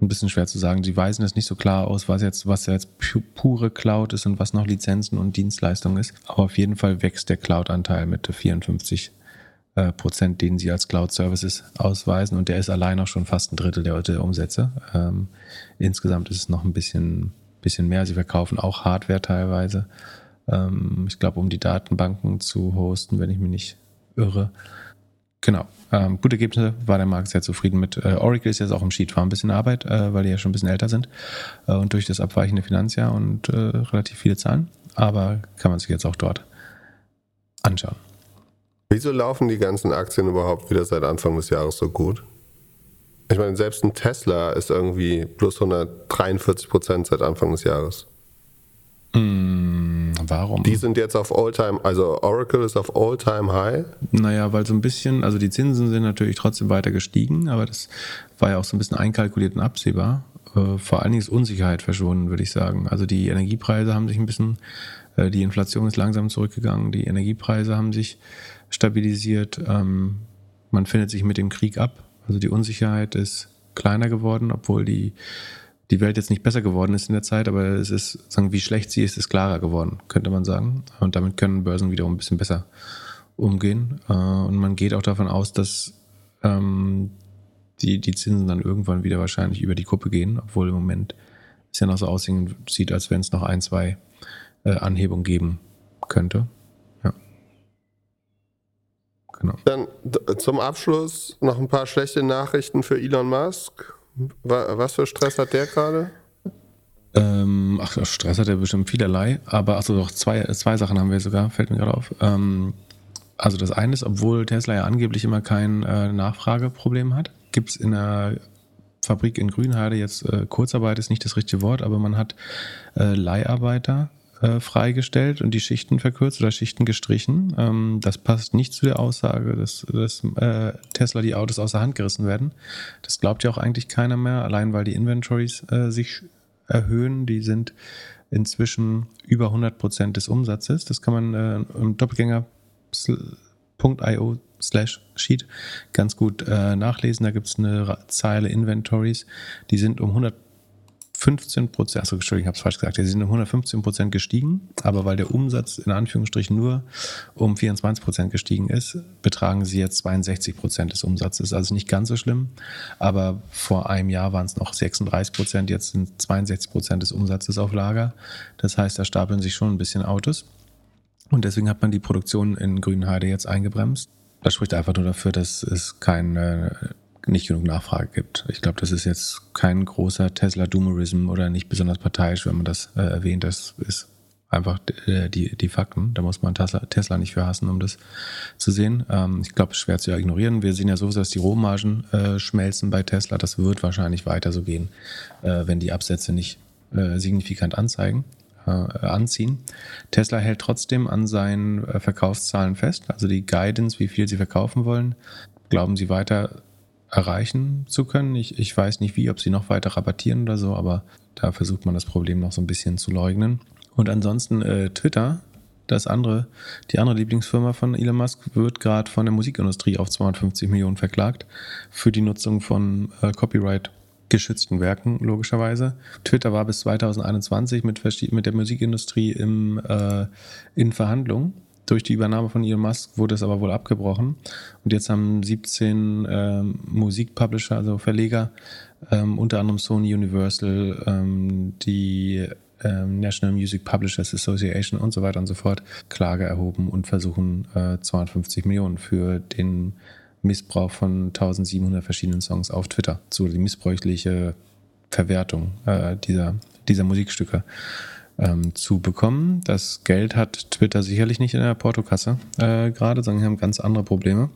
ein bisschen schwer zu sagen. Sie weisen es nicht so klar aus, was jetzt, was jetzt pure Cloud ist und was noch Lizenzen und Dienstleistungen ist. Aber auf jeden Fall wächst der Cloud-Anteil mit 54 äh, Prozent, den sie als Cloud-Services ausweisen. Und der ist allein auch schon fast ein Drittel der, der Umsätze. Ähm, insgesamt ist es noch ein bisschen, bisschen mehr. Sie verkaufen auch Hardware teilweise. Ähm, ich glaube, um die Datenbanken zu hosten, wenn ich mich nicht irre. Genau. Ähm, gute Ergebnisse, war der Markt sehr zufrieden mit. Äh, Oracle ist jetzt auch im Sheet, war ein bisschen Arbeit, äh, weil die ja schon ein bisschen älter sind äh, und durch das abweichende Finanzjahr und äh, relativ viele Zahlen. Aber kann man sich jetzt auch dort anschauen. Wieso laufen die ganzen Aktien überhaupt wieder seit Anfang des Jahres so gut? Ich meine, selbst ein Tesla ist irgendwie plus 143 Prozent seit Anfang des Jahres. Mm, warum? Die sind jetzt auf All-Time, also Oracle ist auf All-Time High. Naja, weil so ein bisschen, also die Zinsen sind natürlich trotzdem weiter gestiegen, aber das war ja auch so ein bisschen einkalkuliert und absehbar. Äh, vor allen Dingen ist Unsicherheit verschwunden, würde ich sagen. Also die Energiepreise haben sich ein bisschen, äh, die Inflation ist langsam zurückgegangen, die Energiepreise haben sich stabilisiert. Ähm, man findet sich mit dem Krieg ab. Also die Unsicherheit ist kleiner geworden, obwohl die, die Welt jetzt nicht besser geworden ist in der Zeit, aber es ist, sagen, wie schlecht sie ist, ist klarer geworden, könnte man sagen. Und damit können Börsen wiederum ein bisschen besser umgehen. Äh, und man geht auch davon aus, dass ähm, die, die Zinsen dann irgendwann wieder wahrscheinlich über die Kuppe gehen, obwohl im Moment es ja noch so aussieht, als wenn es noch ein, zwei äh, Anhebungen geben könnte. Ja. Genau. Dann zum Abschluss noch ein paar schlechte Nachrichten für Elon Musk. Was für Stress hat der gerade? Ähm, ach, Stress hat er bestimmt vielerlei, aber achso, doch zwei, zwei Sachen haben wir sogar, fällt mir gerade auf. Ähm, also das eine ist, obwohl Tesla ja angeblich immer kein äh, Nachfrageproblem hat, gibt es in der Fabrik in Grünheide jetzt äh, Kurzarbeit ist nicht das richtige Wort, aber man hat äh, Leiharbeiter äh, freigestellt und die Schichten verkürzt oder Schichten gestrichen. Ähm, das passt nicht zu der Aussage, dass, dass äh, Tesla die Autos außer Hand gerissen werden. Das glaubt ja auch eigentlich keiner mehr, allein weil die Inventories äh, sich erhöhen. Die sind inzwischen über 100 Prozent des Umsatzes. Das kann man äh, im Doppelgänger.io slash Sheet ganz gut äh, nachlesen. Da gibt es eine Zeile Inventories, die sind um 115 Prozent, achso, Entschuldigung, ich habe es falsch gesagt, die sind um 115 Prozent gestiegen, aber weil der Umsatz in Anführungsstrichen nur um 24 Prozent gestiegen ist, betragen sie jetzt 62 Prozent des Umsatzes. Also nicht ganz so schlimm, aber vor einem Jahr waren es noch 36 Prozent, jetzt sind 62 Prozent des Umsatzes auf Lager. Das heißt, da stapeln sich schon ein bisschen Autos. Und deswegen hat man die Produktion in Grünheide jetzt eingebremst. Das spricht einfach nur dafür, dass es kein, äh, nicht genug Nachfrage gibt. Ich glaube, das ist jetzt kein großer Tesla-Doomerism oder nicht besonders parteiisch, wenn man das äh, erwähnt. Das ist einfach äh, die, die Fakten. Da muss man Tesla, Tesla nicht für hassen, um das zu sehen. Ähm, ich glaube, es ist schwer zu ignorieren. Wir sehen ja so, dass die Rohmargen äh, schmelzen bei Tesla. Das wird wahrscheinlich weiter so gehen, äh, wenn die Absätze nicht äh, signifikant anzeigen. Äh, anziehen. Tesla hält trotzdem an seinen äh, Verkaufszahlen fest, also die Guidance, wie viel sie verkaufen wollen, glauben sie weiter erreichen zu können. Ich, ich weiß nicht wie, ob sie noch weiter rabattieren oder so, aber da versucht man das Problem noch so ein bisschen zu leugnen. Und ansonsten äh, Twitter, das andere, die andere Lieblingsfirma von Elon Musk, wird gerade von der Musikindustrie auf 250 Millionen verklagt für die Nutzung von äh, Copyright geschützten Werken, logischerweise. Twitter war bis 2021 mit, mit der Musikindustrie im, äh, in Verhandlungen. Durch die Übernahme von Elon Musk wurde es aber wohl abgebrochen. Und jetzt haben 17 äh, Musikpublisher, also Verleger, ähm, unter anderem Sony Universal, ähm, die ähm, National Music Publishers Association und so weiter und so fort, Klage erhoben und versuchen äh, 250 Millionen für den Missbrauch von 1700 verschiedenen Songs auf Twitter, so die missbräuchliche Verwertung äh, dieser, dieser Musikstücke ähm, zu bekommen. Das Geld hat Twitter sicherlich nicht in der Portokasse äh, gerade, sondern haben ganz andere Probleme.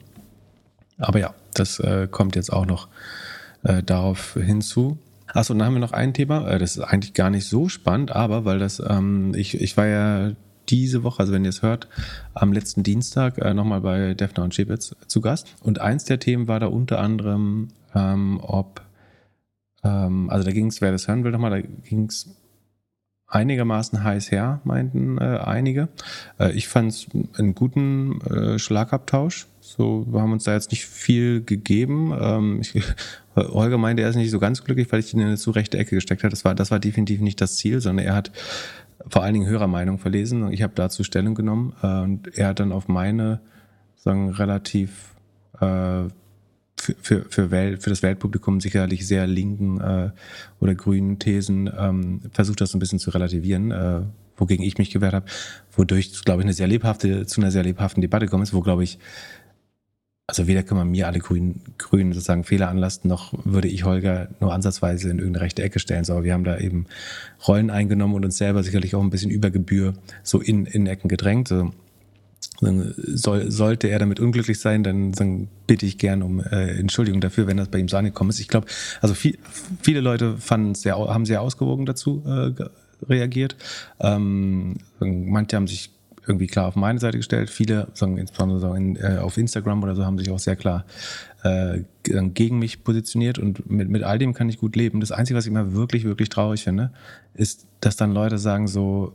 Aber ja, das äh, kommt jetzt auch noch äh, darauf hinzu. Achso, dann haben wir noch ein Thema, äh, das ist eigentlich gar nicht so spannend, aber weil das, ähm, ich, ich war ja diese Woche, also wenn ihr es hört, am letzten Dienstag äh, nochmal bei Defner und Chebitz zu Gast. Und eins der Themen war da unter anderem, ähm, ob, ähm, also da ging es, wer das hören will nochmal, da ging es einigermaßen heiß her, meinten äh, einige. Äh, ich fand es einen guten äh, Schlagabtausch. So, wir haben uns da jetzt nicht viel gegeben. Ähm, ich, (laughs) Holger meinte, er ist nicht so ganz glücklich, weil ich ihn in eine zu rechte Ecke gesteckt habe. Das war, das war definitiv nicht das Ziel, sondern er hat vor allen Dingen Hörermeinung verlesen. Ich habe dazu Stellung genommen äh, und er hat dann auf meine, sagen, relativ äh, für, für, für, Welt, für das Weltpublikum sicherlich sehr linken äh, oder grünen Thesen ähm, versucht, das ein bisschen zu relativieren, äh, wogegen ich mich gewehrt habe, wodurch, glaube ich, eine sehr lebhafte, zu einer sehr lebhaften Debatte gekommen ist, wo, glaube ich, also weder kann man mir alle Grünen, Grünen sozusagen Fehler anlasten, noch würde ich Holger nur ansatzweise in irgendeine rechte Ecke stellen. So, aber wir haben da eben Rollen eingenommen und uns selber sicherlich auch ein bisschen über Gebühr so in, in Ecken gedrängt. So. Soll, sollte er damit unglücklich sein, dann, dann bitte ich gern um äh, Entschuldigung dafür, wenn das bei ihm so angekommen ist. Ich glaube, also viel, viele Leute sehr, haben sehr ausgewogen dazu äh, reagiert. Ähm, manche haben sich irgendwie klar auf meine Seite gestellt. Viele, sagen, insbesondere in, äh, auf Instagram oder so, haben sich auch sehr klar äh, gegen mich positioniert und mit, mit all dem kann ich gut leben. Das Einzige, was ich immer wirklich, wirklich traurig finde, ist, dass dann Leute sagen so,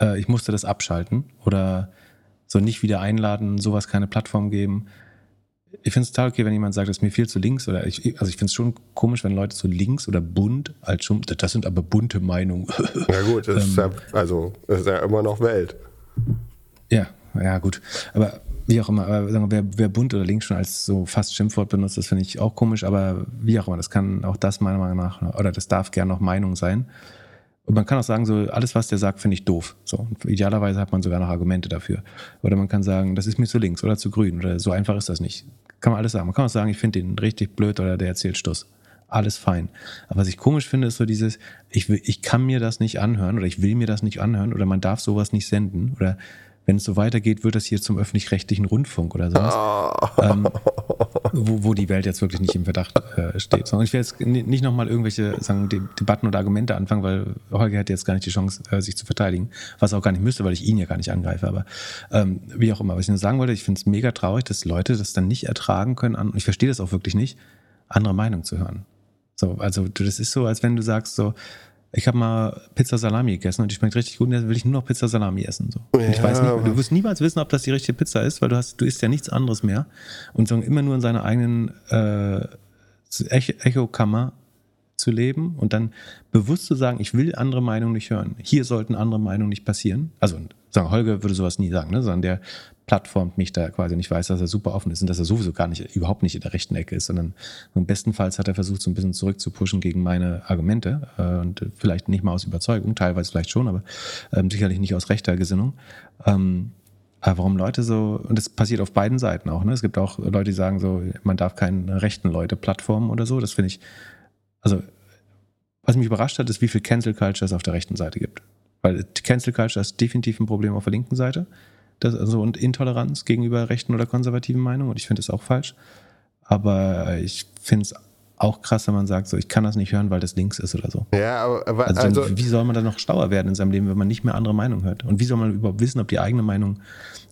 äh, ich musste das abschalten oder so nicht wieder einladen, sowas keine Plattform geben. Ich finde es total okay, wenn jemand sagt, das ist mir viel zu links oder ich, also ich finde es schon komisch, wenn Leute zu links oder bunt als schon, das sind aber bunte Meinungen. (laughs) Ja gut, das ist ja, ähm, also das ist ja immer noch Welt. Ja, ja gut. Aber wie auch immer, aber sagen wir, wer, wer bunt oder links schon als so fast Schimpfwort benutzt, das finde ich auch komisch, aber wie auch immer, das kann auch das meiner Meinung nach, oder das darf gerne noch Meinung sein. Und man kann auch sagen, so alles, was der sagt, finde ich doof. So, idealerweise hat man sogar noch Argumente dafür. Oder man kann sagen, das ist mir zu links oder zu grün oder so einfach ist das nicht. Kann man alles sagen. Man kann auch sagen, ich finde den richtig blöd oder der erzählt Stuss. Alles fein. Aber was ich komisch finde, ist so dieses, ich, will, ich kann mir das nicht anhören oder ich will mir das nicht anhören oder man darf sowas nicht senden oder wenn es so weitergeht, wird das hier zum öffentlich-rechtlichen Rundfunk oder sowas. Oh. Ähm, wo, wo, die Welt jetzt wirklich nicht im Verdacht äh, steht. Sondern ich will jetzt nicht nochmal irgendwelche sagen, De Debatten oder Argumente anfangen, weil Holger hätte jetzt gar nicht die Chance, äh, sich zu verteidigen, was auch gar nicht müsste, weil ich ihn ja gar nicht angreife. Aber ähm, wie auch immer, was ich nur sagen wollte, ich finde es mega traurig, dass Leute das dann nicht ertragen können, an, und ich verstehe das auch wirklich nicht, andere Meinung zu hören. So, also das ist so, als wenn du sagst so, ich habe mal Pizza Salami gegessen und die schmeckt richtig gut und jetzt will ich nur noch Pizza Salami essen. So. Ja, ich weiß nicht, du wirst niemals wissen, ob das die richtige Pizza ist, weil du hast, du isst ja nichts anderes mehr und so immer nur in seiner eigenen äh, Echokammer zu leben und dann bewusst zu sagen, ich will andere Meinungen nicht hören. Hier sollten andere Meinungen nicht passieren. Also sagen, Holger würde sowas nie sagen, ne? sondern der plattformt mich da quasi nicht weiß, dass er super offen ist und dass er sowieso gar nicht, überhaupt nicht in der rechten Ecke ist, sondern bestenfalls hat er versucht, so ein bisschen zurückzupushen gegen meine Argumente äh, und vielleicht nicht mal aus Überzeugung, teilweise vielleicht schon, aber ähm, sicherlich nicht aus rechter Gesinnung. Ähm, aber warum Leute so, und das passiert auf beiden Seiten auch, ne? Es gibt auch Leute, die sagen so, man darf keine rechten Leute plattformen oder so. Das finde ich, also, was mich überrascht hat, ist, wie viel Cancel Culture es auf der rechten Seite gibt. Weil Cancel Culture ist definitiv ein Problem auf der linken Seite. Das, also, und Intoleranz gegenüber rechten oder konservativen Meinungen. Und ich finde das auch falsch. Aber ich finde es auch krass, wenn man sagt, so ich kann das nicht hören, weil das links ist oder so. Ja, aber, aber also, also, wie soll man dann noch schlauer werden in seinem Leben, wenn man nicht mehr andere Meinungen hört? Und wie soll man überhaupt wissen, ob die eigene Meinung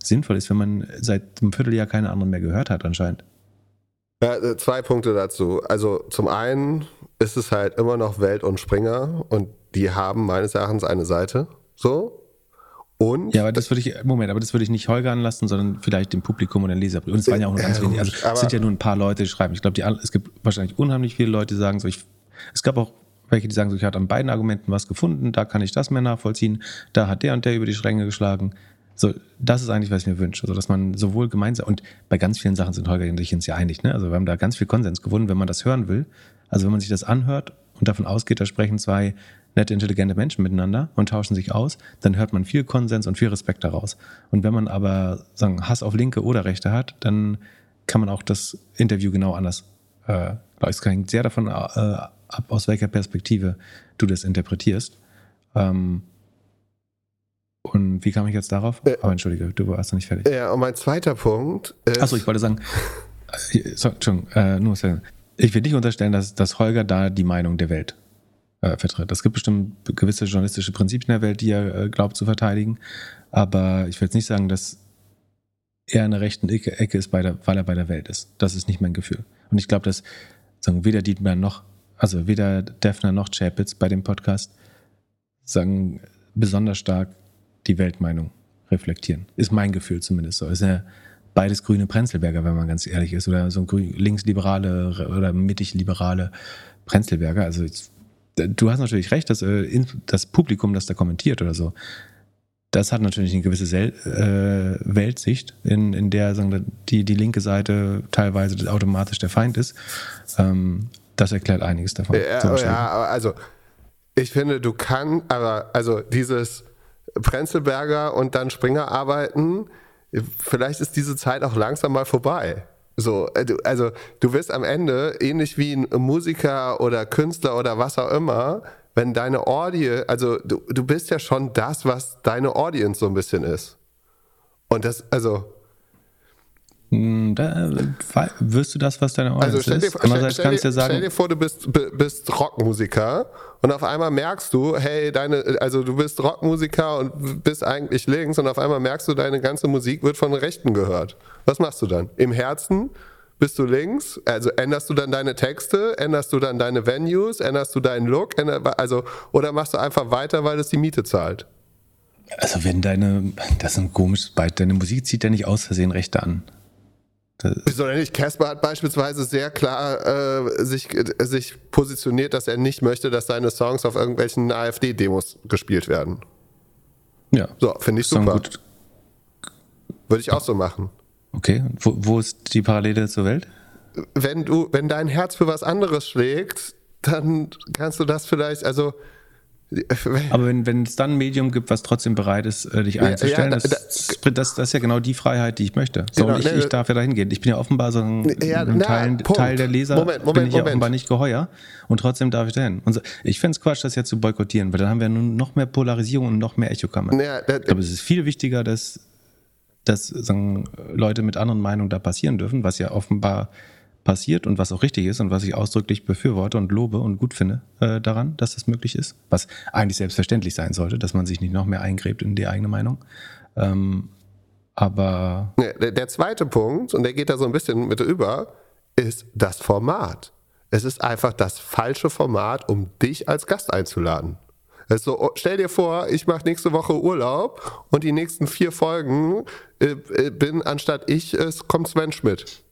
sinnvoll ist, wenn man seit einem Vierteljahr keine anderen mehr gehört hat anscheinend? Ja, äh, zwei Punkte dazu. Also zum einen ist es halt immer noch Welt und Springer und die haben meines Erachtens eine Seite. So, und? Ja, aber das würde ich, Moment, aber das würde ich nicht Holger anlassen, sondern vielleicht dem Publikum und den Leserbrief. Und es waren ja auch nur ganz wenige, also es sind ja nur ein paar Leute, die schreiben. Ich glaube, es gibt wahrscheinlich unheimlich viele Leute, die sagen so, ich, es gab auch welche, die sagen so, ich hatte an beiden Argumenten was gefunden, da kann ich das mehr nachvollziehen, da hat der und der über die Stränge geschlagen. So, das ist eigentlich, was ich mir wünsche. Also, dass man sowohl gemeinsam, und bei ganz vielen Sachen sind Holger und ich uns ja einig, ne? Also, wir haben da ganz viel Konsens gewonnen, wenn man das hören will. Also, wenn man sich das anhört und davon ausgeht, da sprechen zwei nette, intelligente Menschen miteinander und tauschen sich aus, dann hört man viel Konsens und viel Respekt daraus. Und wenn man aber sagen, Hass auf Linke oder Rechte hat, dann kann man auch das Interview genau anders, äh, es hängt sehr davon äh, ab, aus welcher Perspektive du das interpretierst. Ähm, und wie kam ich jetzt darauf? Äh, Aber entschuldige, du warst noch nicht fertig. Ja, und mein zweiter Punkt ist. Achso, ich wollte sagen, äh, sorry, Entschuldigung, äh, nur ich will nicht unterstellen, dass, dass Holger da die Meinung der Welt äh, vertritt. Es gibt bestimmt gewisse journalistische Prinzipien der Welt, die er äh, glaubt zu verteidigen. Aber ich will jetzt nicht sagen, dass er in der rechten Ecke, Ecke ist, der, weil er bei der Welt ist. Das ist nicht mein Gefühl. Und ich glaube, dass sagen, weder Dietmar noch, also weder Defner noch Chapitz bei dem Podcast sagen besonders stark die Weltmeinung reflektieren. Ist mein Gefühl zumindest so. Ist ja beides grüne Prenzlberger, wenn man ganz ehrlich ist, oder so ein linksliberale oder mittig-liberale Prenzlberger. Also ich du hast natürlich recht, dass äh, das Publikum, das da kommentiert oder so, das hat natürlich eine gewisse Sel äh, Weltsicht, in, in der sagen, die, die linke Seite teilweise automatisch der Feind ist. Ähm, das erklärt einiges davon. Ja, ja, also ich finde, du kannst, aber also dieses Prenzelberger und dann Springer arbeiten, vielleicht ist diese Zeit auch langsam mal vorbei. So, äh, also du wirst am Ende ähnlich wie ein Musiker oder Künstler oder was auch immer, wenn deine Audience, also du, du bist ja schon das, was deine Audience so ein bisschen ist. Und das, also, da wirst du das, was deine Audience also stell dir, ist? Andererseits stell, kannst du ja sagen, stell dir vor, du bist, bist Rockmusiker und auf einmal merkst du, hey, deine, also du bist Rockmusiker und bist eigentlich links und auf einmal merkst du, deine ganze Musik wird von Rechten gehört. Was machst du dann? Im Herzen bist du links? Also änderst du dann deine Texte? Änderst du dann deine Venues? Änderst du deinen Look? Also, oder machst du einfach weiter, weil es die Miete zahlt? Also wenn deine, das ist ein komisches Beispiel, deine Musik zieht ja nicht aus Versehen Rechte an. Wieso denn nicht? Casper hat beispielsweise sehr klar äh, sich, äh, sich positioniert, dass er nicht möchte, dass seine Songs auf irgendwelchen AfD-Demos gespielt werden. Ja. So, finde ich super. Würde ich auch so machen. Okay, wo, wo ist die Parallele zur Welt? Wenn du, wenn dein Herz für was anderes schlägt, dann kannst du das vielleicht, also (laughs) aber wenn, es dann ein Medium gibt, was trotzdem bereit ist, äh, dich einzustellen, ja, ja, das, das, das, ist ja genau die Freiheit, die ich möchte. So, genau, ich, ne, ich, darf ja dahin gehen. Ich bin ja offenbar so ein, ja, ein na, Teil, Teil, der Leser, Moment, Moment, bin ich ja offenbar nicht geheuer und trotzdem darf ich dahin. So, ich fände es Quatsch, das jetzt zu boykottieren, weil dann haben wir nun noch mehr Polarisierung und noch mehr Echokammer. Ja, ich glaube, es ist viel wichtiger, dass, dass sagen, Leute mit anderen Meinungen da passieren dürfen, was ja offenbar passiert und was auch richtig ist und was ich ausdrücklich befürworte und lobe und gut finde äh, daran, dass das möglich ist, was eigentlich selbstverständlich sein sollte, dass man sich nicht noch mehr eingräbt in die eigene Meinung. Ähm, aber. Der, zweite Punkt, und der geht da so ein bisschen mit über, ist das Format. Es ist einfach das falsche Format, um dich als Gast einzuladen. Also, stell dir vor, ich mache nächste Woche Urlaub und die nächsten vier Folgen äh, äh bin, anstatt ich, es kommt Sven Schmidt.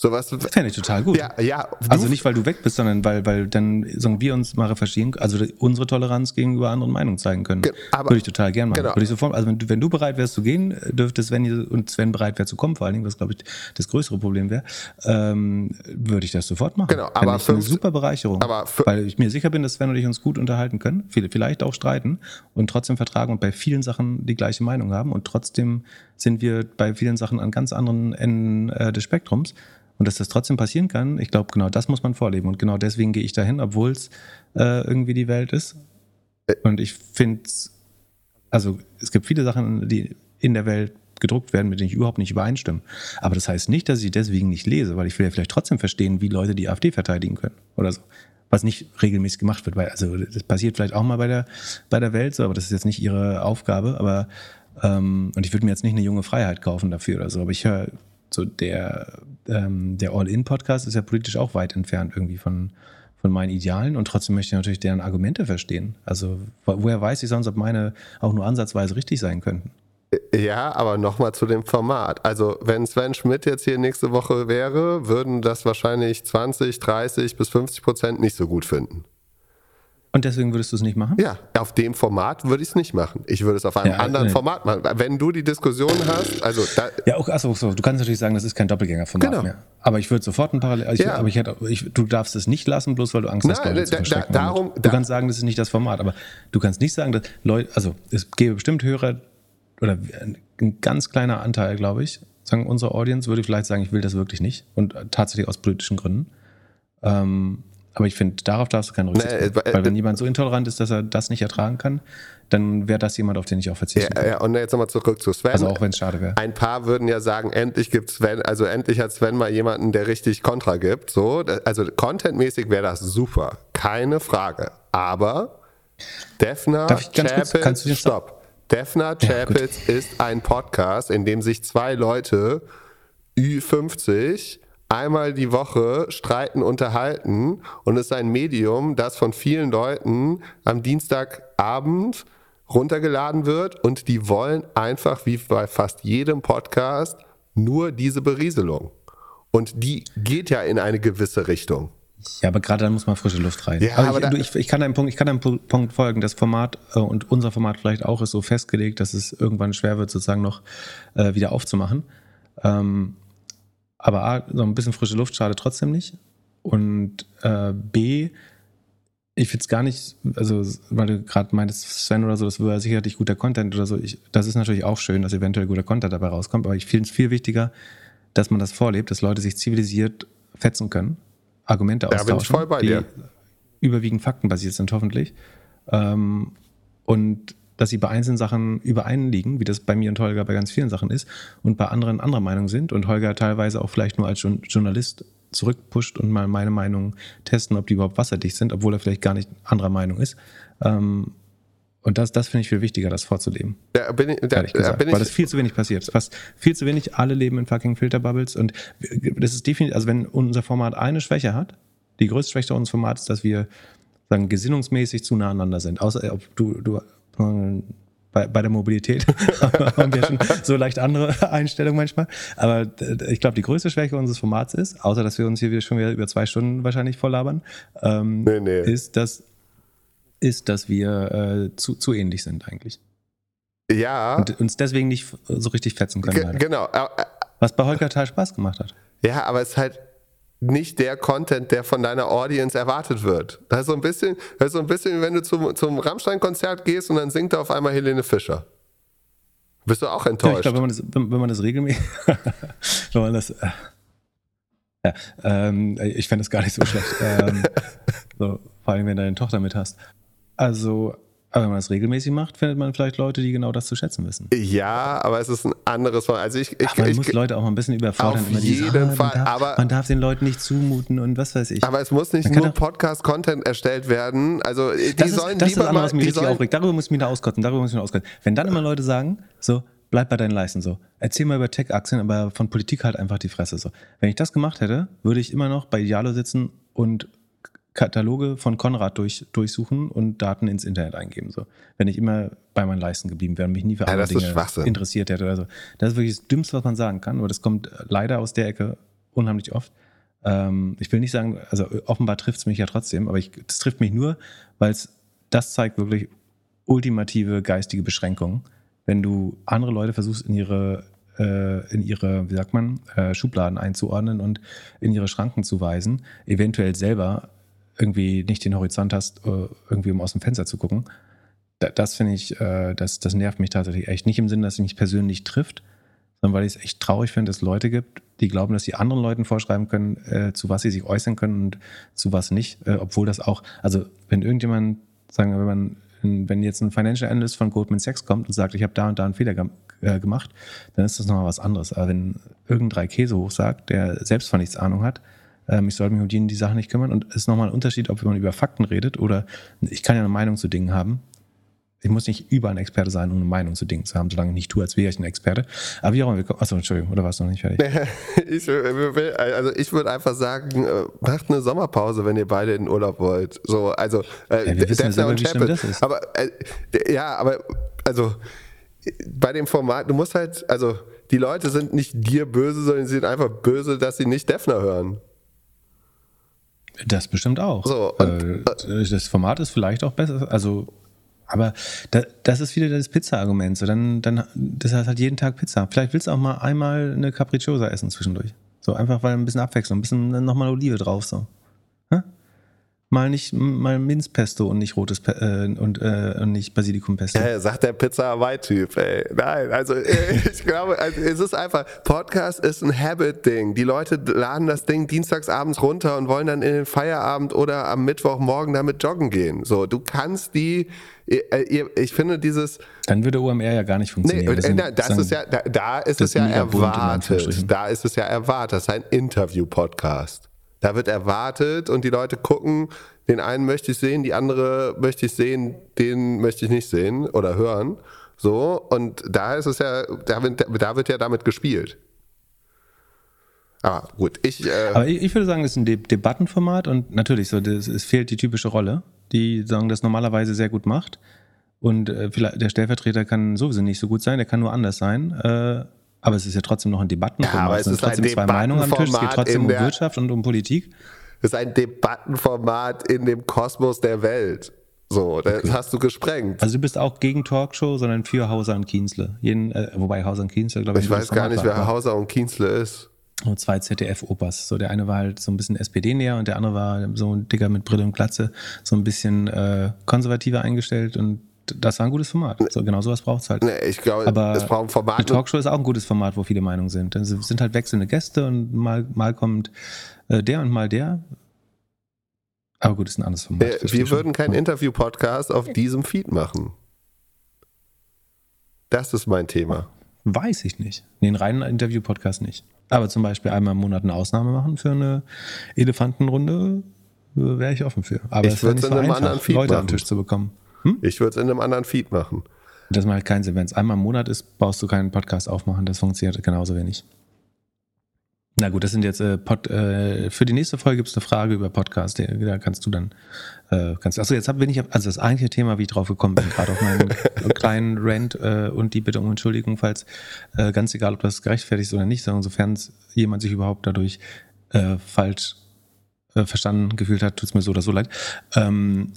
Sowas. Fände ich total gut. Ja, ja. Also nicht, weil du weg bist, sondern weil, weil dann sagen wir uns mal verstehen, also unsere Toleranz gegenüber anderen Meinungen zeigen können. Aber, Würde ich total gerne machen. Genau. Würde ich sofort, also wenn du, wenn du bereit wärst zu gehen, dürfte Sven und Sven bereit wäre zu kommen, vor allen Dingen, was glaube ich das größere Problem wäre, ähm, würde ich das sofort machen. Genau, aber ich eine super Bereicherung. Aber weil ich mir sicher bin, dass Sven und ich uns gut unterhalten können, vielleicht auch streiten und trotzdem vertragen und bei vielen Sachen die gleiche Meinung haben und trotzdem sind wir bei vielen Sachen an ganz anderen Enden äh, des Spektrums. Und dass das trotzdem passieren kann, ich glaube, genau das muss man vorleben. Und genau deswegen gehe ich dahin, obwohl es äh, irgendwie die Welt ist. Und ich finde, also es gibt viele Sachen, die in der Welt gedruckt werden, mit denen ich überhaupt nicht übereinstimme. Aber das heißt nicht, dass ich deswegen nicht lese, weil ich will ja vielleicht trotzdem verstehen, wie Leute die AfD verteidigen können oder so. Was nicht regelmäßig gemacht wird, weil, also das passiert vielleicht auch mal bei der, bei der Welt so, aber das ist jetzt nicht ihre Aufgabe. Aber ähm, und ich würde mir jetzt nicht eine junge Freiheit kaufen dafür oder so. Aber ich höre so der, ähm, der All-In-Podcast ist ja politisch auch weit entfernt irgendwie von, von meinen Idealen und trotzdem möchte ich natürlich deren Argumente verstehen. Also woher weiß ich sonst, ob meine auch nur ansatzweise richtig sein könnten? Ja, aber nochmal zu dem Format. Also wenn Sven Schmidt jetzt hier nächste Woche wäre, würden das wahrscheinlich 20, 30 bis 50 Prozent nicht so gut finden. Und deswegen würdest du es nicht machen? Ja, auf dem Format würde ich es nicht machen. Ich würde es auf einem ja, anderen nee. Format machen. Wenn du die Diskussion hast, also Ja, auch, achso, so, du kannst natürlich sagen, das ist kein Doppelgängerformat genau. mehr. Aber ich würde sofort ein Parallel, also ja. aber ich hätte, ich, du darfst es nicht lassen, bloß weil du Angst Nein, hast, Leute da, zu. Da, darum, du da, kannst sagen, das ist nicht das Format, aber du kannst nicht sagen, dass Leute, also es gäbe bestimmt Hörer oder ein ganz kleiner Anteil, glaube ich, sagen unsere Audience würde vielleicht sagen, ich will das wirklich nicht und tatsächlich aus politischen Gründen. Ähm, aber ich finde, darauf darfst du keine Rücksicht nehmen. Weil wenn jemand so intolerant ist, dass er das nicht ertragen kann, dann wäre das jemand, auf den ich auch verzichten ja, Ja, und jetzt nochmal zurück zu Sven. Also auch wenn es schade wäre. Ein paar würden ja sagen, endlich gibt Sven, also endlich hat Sven mal jemanden, der richtig Kontra gibt. So, also contentmäßig wäre das super. Keine Frage. Aber Defner Chapitz, stopp. Defner Chapitz ja, ist ein Podcast, in dem sich zwei Leute Ü50 einmal die Woche streiten, unterhalten und es ist ein Medium, das von vielen Leuten am Dienstagabend runtergeladen wird und die wollen einfach wie bei fast jedem Podcast nur diese Berieselung. Und die geht ja in eine gewisse Richtung. Ja, aber gerade dann muss man frische Luft rein. Ja, aber, aber ich, ich, ich, kann einem Punkt, ich kann einem Punkt folgen. Das Format äh, und unser Format vielleicht auch ist so festgelegt, dass es irgendwann schwer wird, sozusagen noch äh, wieder aufzumachen. Ähm, aber A, so ein bisschen frische Luft schade trotzdem nicht. Und äh, B, ich finde es gar nicht, also weil du gerade meintest, Sven oder so, das wäre sicherlich guter Content oder so. Ich, das ist natürlich auch schön, dass eventuell guter Content dabei rauskommt, aber ich finde es viel wichtiger, dass man das vorlebt, dass Leute sich zivilisiert fetzen können, Argumente ja, austauschen, bei dir. die überwiegend faktenbasiert sind, hoffentlich. Ähm, und dass sie bei einzelnen Sachen übereinliegen, wie das bei mir und Holger bei ganz vielen Sachen ist, und bei anderen anderer Meinung sind und Holger teilweise auch vielleicht nur als Journalist zurückpusht und mal meine Meinung testen, ob die überhaupt wasserdicht sind, obwohl er vielleicht gar nicht anderer Meinung ist. Ähm, und das, das finde ich viel wichtiger, das vorzuleben. Da bin ich, da, da bin ich, weil das viel zu wenig passiert. Fast viel zu wenig, alle leben in fucking Filterbubbles und das ist definitiv, also wenn unser Format eine Schwäche hat, die größte Schwäche unseres Formats ist, dass wir sagen, gesinnungsmäßig zu nah aneinander sind. Außer ob du, du bei, bei der Mobilität (laughs) haben wir schon so leicht andere Einstellungen manchmal. Aber ich glaube, die größte Schwäche unseres Formats ist, außer dass wir uns hier schon wieder über zwei Stunden wahrscheinlich volllabern, ähm, nee, nee. ist, dass ist, dass wir äh, zu, zu ähnlich sind eigentlich. Ja. Und uns deswegen nicht so richtig fetzen können. genau. Was bei Holger total Spaß gemacht hat. Ja, aber es ist halt nicht der Content, der von deiner Audience erwartet wird. Das ist so ein bisschen, das ist so ein bisschen, wenn du zum, zum Rammstein-Konzert gehst und dann singt da auf einmal Helene Fischer. Bist du auch enttäuscht? Ja, ich glaube, wenn man das, wenn, wenn man das regelmäßig, (laughs) wenn man das, äh, ja, ähm, ich fände das gar nicht so schlecht. ähm, (laughs) so, vor allem, wenn du deine Tochter mit hast. Also, aber wenn man das regelmäßig macht, findet man vielleicht Leute, die genau das zu schätzen wissen. Ja, aber es ist ein anderes Fall. Also ich, ich, Ach, man ich, muss Leute auch mal ein bisschen überfordern. Auf jeden diese, ah, Fall. Man darf, aber man darf den Leuten nicht zumuten und was weiß ich. Aber es muss nicht nur Podcast-Content erstellt werden. Also die das sollen ist, das lieber ist mal, was mich richtig aufregt. Darüber muss ich mich da auskotzen. Darüber muss ich mich auskotzen. Wenn dann immer Leute sagen, so bleib bei deinen Leisten so. Erzähl mal über Tech-Aktien, aber von Politik halt einfach die Fresse so. Wenn ich das gemacht hätte, würde ich immer noch bei Idealo sitzen und Kataloge von Konrad durch, durchsuchen und Daten ins Internet eingeben. So. Wenn ich immer bei meinen Leisten geblieben wäre und mich nie für andere ja, Dinge interessiert hätte oder so. Das ist wirklich das Dümmste, was man sagen kann, aber das kommt leider aus der Ecke unheimlich oft. Ähm, ich will nicht sagen, also offenbar trifft es mich ja trotzdem, aber ich, das trifft mich nur, weil es das zeigt wirklich ultimative geistige Beschränkungen. Wenn du andere Leute versuchst, in ihre äh, in ihre, wie sagt man, äh, Schubladen einzuordnen und in ihre Schranken zu weisen, eventuell selber irgendwie nicht den Horizont hast, äh, irgendwie um aus dem Fenster zu gucken. Das finde ich, äh, das, das nervt mich tatsächlich echt. Nicht im Sinne, dass es mich persönlich trifft, sondern weil ich es echt traurig finde, dass es Leute gibt, die glauben, dass sie anderen Leuten vorschreiben können, äh, zu was sie sich äußern können und zu was nicht. obwohl das auch, also wenn irgendjemand, sagen wir, wenn man wenn jetzt ein Financial Analyst von Goldman Sachs kommt und sagt, ich habe da und da einen Fehler gemacht, dann ist das nochmal was anderes. Aber wenn irgendein Käse hoch sagt, der selbst von nichts Ahnung hat, ähm, ich sollte mich um die, die Sachen nicht kümmern. Und es ist nochmal ein Unterschied, ob man über Fakten redet oder ich kann ja eine Meinung zu Dingen haben. Ich muss nicht über ein Experte sein, um eine Meinung zu Dingen zu haben, solange ich nicht tue, als wäre ich ein Experte. Aber wie auch immer, achso, Entschuldigung, oder warst du noch nicht fertig? (laughs) ich, also ich würde einfach sagen, äh, macht eine Sommerpause, wenn ihr beide in den Urlaub wollt. So, also äh, ja, wir wissen selber, wie schlimm das ist. Aber äh, ja, aber also bei dem Format, du musst halt, also die Leute sind nicht dir böse, sondern sie sind einfach böse, dass sie nicht Defner hören. Das bestimmt auch. So, und, äh, das Format ist vielleicht auch besser. Also, aber da, das ist wieder das Pizza-Argument. So, dann, dann, das heißt halt jeden Tag Pizza. Vielleicht willst du auch mal einmal eine Capricciosa essen zwischendurch. So einfach, weil ein bisschen Abwechslung, ein bisschen nochmal Olive drauf. So mal nicht mal Minzpesto und nicht rotes Pe äh, und, äh, und nicht Basilikumpesto. Ja, sagt der Pizza Hawaii-Typ, ey. Nein, also (laughs) ich glaube, also, es ist einfach, Podcast ist ein Habit-Ding. Die Leute laden das Ding dienstagsabends runter und wollen dann in den Feierabend oder am Mittwochmorgen damit joggen gehen. So, du kannst die, äh, ich finde dieses. Dann würde OMR ja gar nicht funktionieren. Nee, das, das ist ja, da, da ist es ja erwartet. Da ist es ja erwartet. Das ist ein Interview-Podcast. Da wird erwartet und die Leute gucken, den einen möchte ich sehen, die andere möchte ich sehen, den möchte ich nicht sehen oder hören. So, und da ist es ja, da wird, da wird ja damit gespielt. Aber gut, ich. Äh Aber ich, ich, würde sagen, es ist ein De Debattenformat und natürlich, so, das, es fehlt die typische Rolle, die sagen, das normalerweise sehr gut macht. Und äh, vielleicht, der Stellvertreter kann sowieso nicht so gut sein, der kann nur anders sein. Äh, aber es ist ja trotzdem noch ein Debattenformat. Ja, aber es, es sind trotzdem zwei Meinungen am Tisch. Es geht trotzdem um Wirtschaft und um Politik. Es ist ein Debattenformat in dem Kosmos der Welt. So, das okay. hast du gesprengt. Also du bist auch gegen Talkshow, sondern für Hauser und Kienzle. Jeden, äh, wobei Hauser und Kienzle, glaube ich. Ich weiß gar nicht, wer Hauser und Kienzle ist. Und zwei ZDF-Opas. So, der eine war halt so ein bisschen SPD-näher und der andere war so ein Dicker mit Brille und Glatze, so ein bisschen äh, konservativer eingestellt und das war ein gutes Format. So, genau sowas braucht es halt. Nee, ich glaube, Aber es braucht ein Format. Eine Talkshow ist auch ein gutes Format, wo viele Meinungen sind. Es sind halt wechselnde Gäste und mal, mal kommt äh, der und mal der. Aber gut, ist ein anderes Format. Äh, wir würden keinen Interview-Podcast auf diesem Feed machen. Das ist mein Thema. Weiß ich nicht. Den reinen Interview-Podcast nicht. Aber zum Beispiel einmal im Monat eine Ausnahme machen für eine Elefantenrunde äh, wäre ich offen für. Aber ich würde es in einem anderen Feed Leute machen. am Tisch zu bekommen. Hm? Ich würde es in einem anderen Feed machen. Das macht keinen Sinn. Wenn es einmal im Monat ist, brauchst du keinen Podcast aufmachen. Das funktioniert genauso wenig. Na gut, das sind jetzt äh, Pod, äh, für die nächste Folge gibt es eine Frage über Podcast. Da kannst du dann äh, kannst. Achso, jetzt hab, bin ich also das eigentliche Thema, wie ich drauf gekommen bin, gerade auf meinen (laughs) kleinen Rant äh, und die Bitte um Entschuldigung, falls äh, ganz egal, ob das gerechtfertigt ist oder nicht, sondern sofern jemand sich überhaupt dadurch äh, falsch äh, verstanden gefühlt hat, tut es mir so oder so leid. Ähm,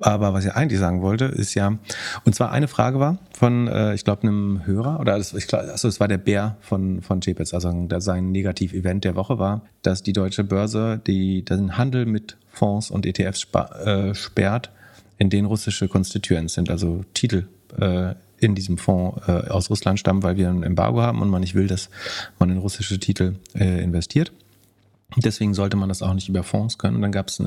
aber was ich eigentlich sagen wollte, ist ja, und zwar eine Frage war von, äh, ich glaube, einem Hörer, oder das, ich glaub, also es war der Bär von, von JPETS, also sein Negativ-Event der Woche war, dass die deutsche Börse die, den Handel mit Fonds und ETFs äh, sperrt, in denen russische Constituents sind, also Titel äh, in diesem Fonds äh, aus Russland stammen, weil wir ein Embargo haben und man nicht will, dass man in russische Titel äh, investiert. Deswegen sollte man das auch nicht über Fonds können. Und dann gab es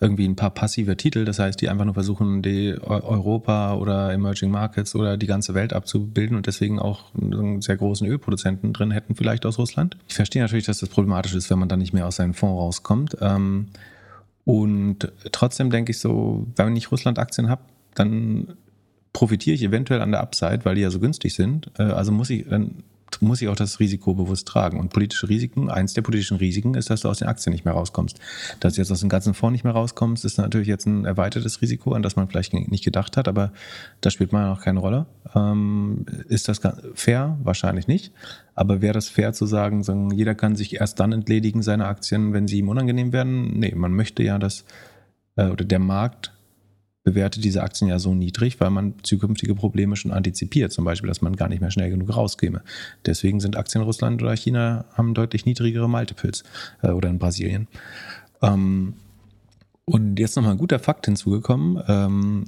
irgendwie ein paar passive Titel, das heißt, die einfach nur versuchen, die Europa oder Emerging Markets oder die ganze Welt abzubilden und deswegen auch einen sehr großen Ölproduzenten drin hätten, vielleicht aus Russland. Ich verstehe natürlich, dass das problematisch ist, wenn man dann nicht mehr aus seinem Fonds rauskommt. Ähm, und trotzdem denke ich so, wenn ich Russland-Aktien habe, dann profitiere ich eventuell an der Upside, weil die ja so günstig sind. Äh, also muss ich, dann muss ich auch das Risiko bewusst tragen. Und politische Risiken, eins der politischen Risiken ist, dass du aus den Aktien nicht mehr rauskommst. Dass du jetzt aus dem ganzen Fonds nicht mehr rauskommst, ist natürlich jetzt ein erweitertes Risiko, an das man vielleicht nicht gedacht hat, aber das spielt mal noch keine Rolle. Ähm, ist das fair? Wahrscheinlich nicht. Aber wäre das fair zu sagen, sagen, jeder kann sich erst dann entledigen seine Aktien, wenn sie ihm unangenehm werden? Nee, man möchte ja, dass äh, oder der Markt bewertet diese Aktien ja so niedrig, weil man zukünftige Probleme schon antizipiert, zum Beispiel, dass man gar nicht mehr schnell genug rauskäme. Deswegen sind Aktien in Russland oder China haben deutlich niedrigere Multiples äh, oder in Brasilien. Ähm, und jetzt nochmal ein guter Fakt hinzugekommen. Ähm,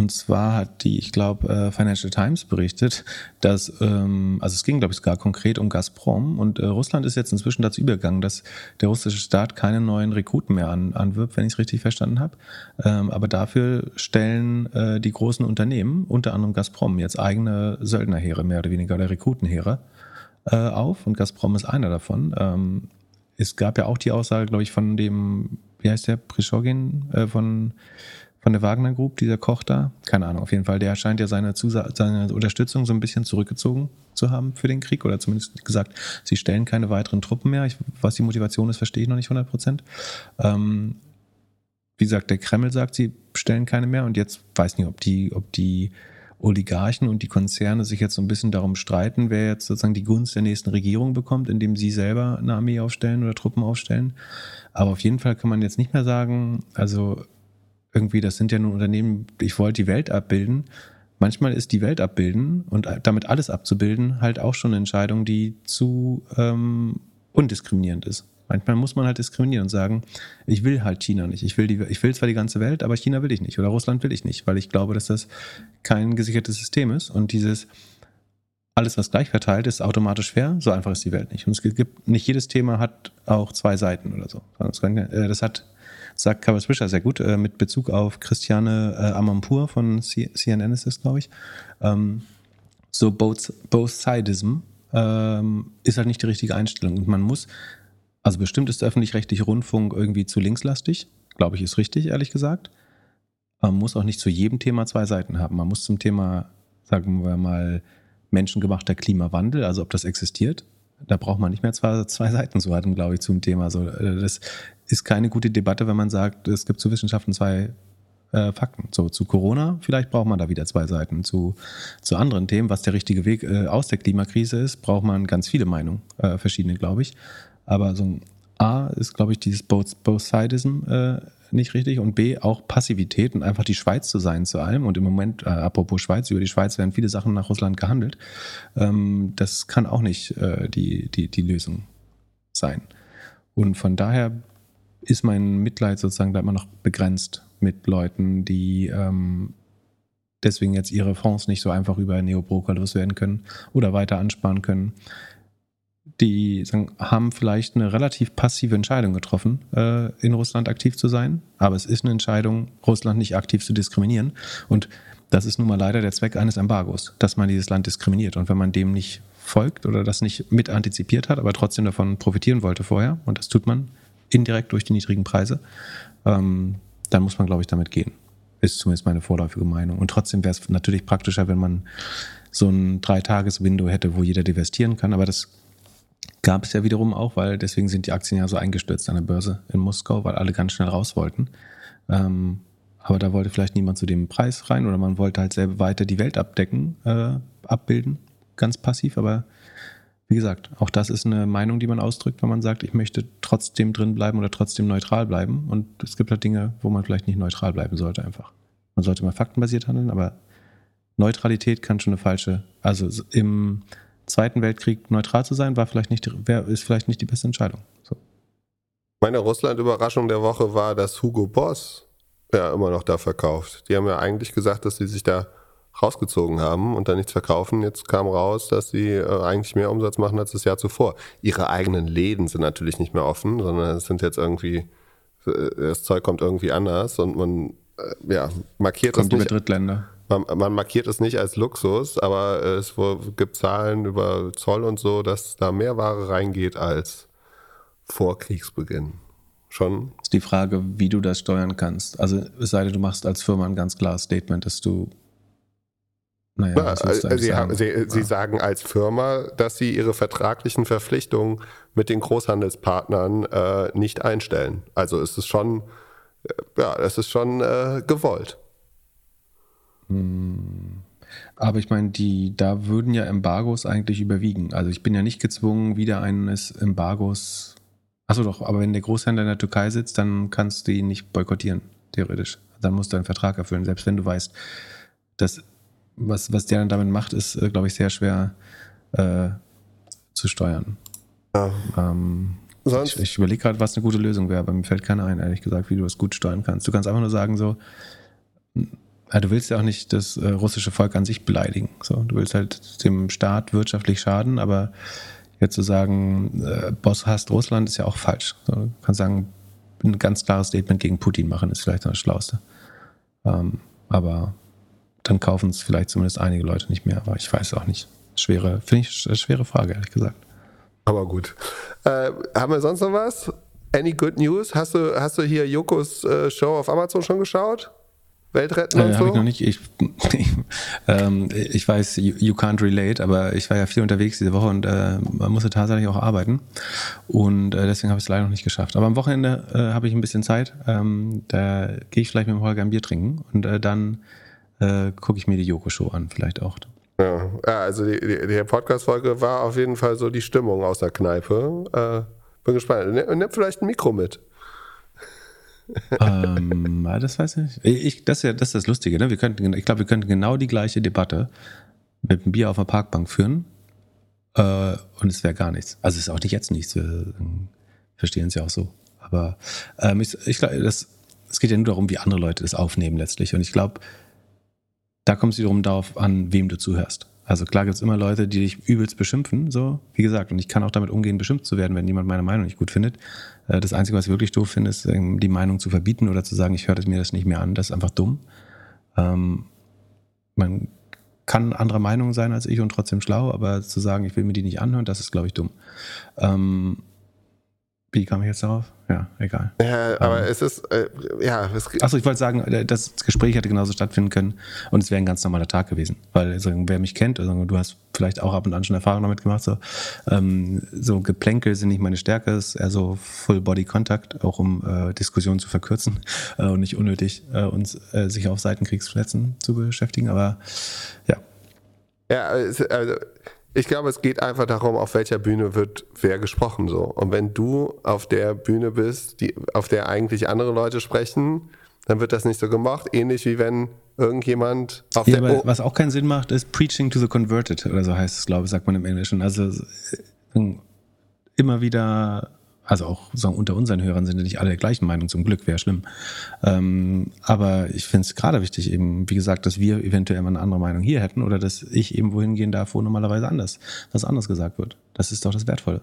und zwar hat die, ich glaube, äh, Financial Times berichtet, dass, ähm, also es ging, glaube ich, sogar konkret um Gazprom und äh, Russland ist jetzt inzwischen dazu übergegangen, dass der russische Staat keine neuen Rekruten mehr an, anwirbt, wenn ich es richtig verstanden habe. Ähm, aber dafür stellen äh, die großen Unternehmen, unter anderem Gazprom, jetzt eigene Söldnerheere, mehr oder weniger, oder Rekrutenheere äh, auf und Gazprom ist einer davon. Ähm, es gab ja auch die Aussage, glaube ich, von dem, wie heißt der, Prischogin, äh, von von der Wagner Group, dieser Koch da. Keine Ahnung, auf jeden Fall. Der scheint ja seine, seine Unterstützung so ein bisschen zurückgezogen zu haben für den Krieg oder zumindest gesagt, sie stellen keine weiteren Truppen mehr. Ich, was die Motivation ist, verstehe ich noch nicht 100 Prozent. Ähm, wie gesagt, der Kreml sagt, sie stellen keine mehr und jetzt weiß nicht, ob die, ob die Oligarchen und die Konzerne sich jetzt so ein bisschen darum streiten, wer jetzt sozusagen die Gunst der nächsten Regierung bekommt, indem sie selber eine Armee aufstellen oder Truppen aufstellen. Aber auf jeden Fall kann man jetzt nicht mehr sagen, also irgendwie, das sind ja nur Unternehmen, ich wollte die Welt abbilden. Manchmal ist die Welt abbilden und damit alles abzubilden halt auch schon eine Entscheidung, die zu ähm, undiskriminierend ist. Manchmal muss man halt diskriminieren und sagen, ich will halt China nicht. Ich will, die, ich will zwar die ganze Welt, aber China will ich nicht oder Russland will ich nicht, weil ich glaube, dass das kein gesichertes System ist und dieses alles, was gleich verteilt ist, automatisch fair. So einfach ist die Welt nicht. Und es gibt, nicht jedes Thema hat auch zwei Seiten oder so. Äh, das hat sagt Carol Swisher sehr gut, äh, mit Bezug auf Christiane äh, Amanpour von C CNN ist das, glaube ich. Ähm, so both, both sidism ähm, ist halt nicht die richtige Einstellung. Und man muss, also bestimmt ist der öffentlich-rechtliche Rundfunk irgendwie zu linkslastig, glaube ich, ist richtig, ehrlich gesagt. Man muss auch nicht zu jedem Thema zwei Seiten haben. Man muss zum Thema, sagen wir mal, menschengemachter Klimawandel, also ob das existiert, da braucht man nicht mehr zwei, zwei Seiten zu halten, glaube ich, zum Thema. So, äh, das ist keine gute Debatte, wenn man sagt, es gibt zu Wissenschaften zwei äh, Fakten. So, zu Corona, vielleicht braucht man da wieder zwei Seiten. Zu, zu anderen Themen, was der richtige Weg äh, aus der Klimakrise ist, braucht man ganz viele Meinungen, äh, verschiedene, glaube ich. Aber so ein A ist, glaube ich, dieses Both, Both Sidism äh, nicht richtig und B auch Passivität und einfach die Schweiz zu sein zu allem. Und im Moment, äh, apropos Schweiz, über die Schweiz werden viele Sachen nach Russland gehandelt. Ähm, das kann auch nicht äh, die, die, die Lösung sein. Und von daher ist mein Mitleid sozusagen da immer noch begrenzt mit Leuten, die ähm, deswegen jetzt ihre Fonds nicht so einfach über Neobroker loswerden können oder weiter ansparen können die sagen, haben vielleicht eine relativ passive Entscheidung getroffen, äh, in Russland aktiv zu sein. Aber es ist eine Entscheidung, Russland nicht aktiv zu diskriminieren. Und das ist nun mal leider der Zweck eines Embargos, dass man dieses Land diskriminiert. Und wenn man dem nicht folgt oder das nicht mit antizipiert hat, aber trotzdem davon profitieren wollte vorher, und das tut man indirekt durch die niedrigen Preise, ähm, dann muss man, glaube ich, damit gehen. Ist zumindest meine vorläufige Meinung. Und trotzdem wäre es natürlich praktischer, wenn man so ein Dreitages-Window hätte, wo jeder divestieren kann. Aber das gab es ja wiederum auch, weil deswegen sind die Aktien ja so eingestürzt an der Börse in Moskau, weil alle ganz schnell raus wollten. Ähm, aber da wollte vielleicht niemand zu dem Preis rein oder man wollte halt selber weiter die Welt abdecken, äh, abbilden, ganz passiv. Aber wie gesagt, auch das ist eine Meinung, die man ausdrückt, wenn man sagt, ich möchte trotzdem drin bleiben oder trotzdem neutral bleiben. Und es gibt halt Dinge, wo man vielleicht nicht neutral bleiben sollte einfach. Man sollte mal faktenbasiert handeln, aber Neutralität kann schon eine falsche, also im Zweiten Weltkrieg neutral zu sein, war vielleicht nicht, ist vielleicht nicht die beste Entscheidung. So. Meine Russland-Überraschung der Woche war, dass Hugo Boss ja immer noch da verkauft. Die haben ja eigentlich gesagt, dass sie sich da rausgezogen haben und dann nichts verkaufen. Jetzt kam raus, dass sie äh, eigentlich mehr Umsatz machen als das Jahr zuvor. Ihre eigenen Läden sind natürlich nicht mehr offen, sondern es sind jetzt irgendwie, äh, das Zeug kommt irgendwie anders und man äh, ja, markiert kommt das nicht. Drittländer. Man, man, markiert es nicht als Luxus, aber es gibt Zahlen über Zoll und so, dass da mehr Ware reingeht als vor Kriegsbeginn. Schon. Ist die Frage, wie du das steuern kannst. Also es sei denn, du machst als Firma ein ganz klares Statement, dass du naja, ja, also sie, haben, sie, ja. sie, sagen als Firma, dass sie ihre vertraglichen Verpflichtungen mit den Großhandelspartnern äh, nicht einstellen. Also es ist schon, äh, ja, es ist schon äh, gewollt. Hm. Aber ich meine, die, da würden ja Embargos eigentlich überwiegen. Also ich bin ja nicht gezwungen, wieder eines Embargos. Achso doch, aber wenn der Großhändler in der Türkei sitzt, dann kannst du ihn nicht boykottieren, theoretisch. Dann musst du einen Vertrag erfüllen, selbst wenn du weißt, dass was, was der dann damit macht, ist, äh, glaube ich, sehr schwer äh, zu steuern. Ja. Ähm, Sonst? Ich, ich überlege gerade, was eine gute Lösung wäre, aber mir fällt keiner ein, ehrlich gesagt, wie du das gut steuern kannst. Du kannst einfach nur sagen, so, ja, du willst ja auch nicht das äh, russische Volk an sich beleidigen. So, du willst halt dem Staat wirtschaftlich schaden, aber jetzt zu sagen, äh, Boss hasst Russland, ist ja auch falsch. So, du kannst sagen, ein ganz klares Statement gegen Putin machen, ist vielleicht das Schlauste. Ähm, aber dann kaufen es vielleicht zumindest einige Leute nicht mehr, aber ich weiß auch nicht. Schwere, finde ich eine schwere Frage, ehrlich gesagt. Aber gut. Äh, haben wir sonst noch was? Any good news? Hast du, hast du hier Jokos äh, Show auf Amazon schon geschaut? Weltretten äh, und so? Ich noch nicht. Ich, ähm, ich weiß, you, you, can't relate, aber ich war ja viel unterwegs diese Woche und äh, man musste tatsächlich auch arbeiten. Und äh, deswegen habe ich es leider noch nicht geschafft. Aber am Wochenende äh, habe ich ein bisschen Zeit. Ähm, da gehe ich vielleicht mit dem Holger ein Bier trinken und äh, dann äh, gucke ich mir die Joko-Show an, vielleicht auch. Ja, also die, die, die Podcast-Folge war auf jeden Fall so die Stimmung aus der Kneipe. Äh, bin gespannt. Nimm, nimm vielleicht ein Mikro mit. (laughs) ähm, das weiß ich nicht. Ich, das, ist ja, das ist das Lustige. Ne? Wir könnten, ich glaube, wir könnten genau die gleiche Debatte mit einem Bier auf der Parkbank führen äh, und es wäre gar nichts. Also es ist auch nicht jetzt nichts. Wir verstehen es ja auch so. Aber ähm, ich, ich glaube, es geht ja nur darum, wie andere Leute das aufnehmen letztlich. Und ich glaube, da kommt es wiederum darauf an, wem du zuhörst. Also klar gibt es immer Leute, die dich übelst beschimpfen, so, wie gesagt, und ich kann auch damit umgehen, beschimpft zu werden, wenn jemand meine Meinung nicht gut findet. Äh, das Einzige, was ich wirklich doof finde, ist, ähm, die Meinung zu verbieten oder zu sagen, ich höre mir das nicht mehr an, das ist einfach dumm. Ähm, man kann anderer Meinung sein als ich und trotzdem schlau, aber zu sagen, ich will mir die nicht anhören, das ist, glaube ich, dumm. Ähm, wie kam ich jetzt darauf? Ja, egal. Ja, aber ähm, es ist, äh, ja. Es Achso, ich wollte sagen, äh, das Gespräch hätte genauso stattfinden können und es wäre ein ganz normaler Tag gewesen. Weil, also, wer mich kennt, also, du hast vielleicht auch ab und an schon Erfahrungen damit gemacht, so, ähm, so Geplänkel sind nicht meine Stärke, es ist eher so Full-Body-Kontakt, auch um äh, Diskussionen zu verkürzen (laughs) äh, und nicht unnötig äh, uns äh, sich auf Seitenkriegsplätzen zu beschäftigen, aber ja. Ja, also ich glaube, es geht einfach darum, auf welcher Bühne wird wer gesprochen so. Und wenn du auf der Bühne bist, die, auf der eigentlich andere Leute sprechen, dann wird das nicht so gemacht. Ähnlich wie wenn irgendjemand auf ja, der. Aber was auch keinen Sinn macht, ist Preaching to the Converted oder so heißt es, glaube ich, sagt man im Englischen. Also äh, immer wieder also auch sagen, unter unseren Hörern sind ja nicht alle der gleichen Meinung, zum Glück, wäre schlimm. Ähm, aber ich finde es gerade wichtig, eben, wie gesagt, dass wir eventuell mal eine andere Meinung hier hätten oder dass ich eben wohin gehen darf, wo normalerweise anders, was anderes gesagt wird. Das ist doch das Wertvolle.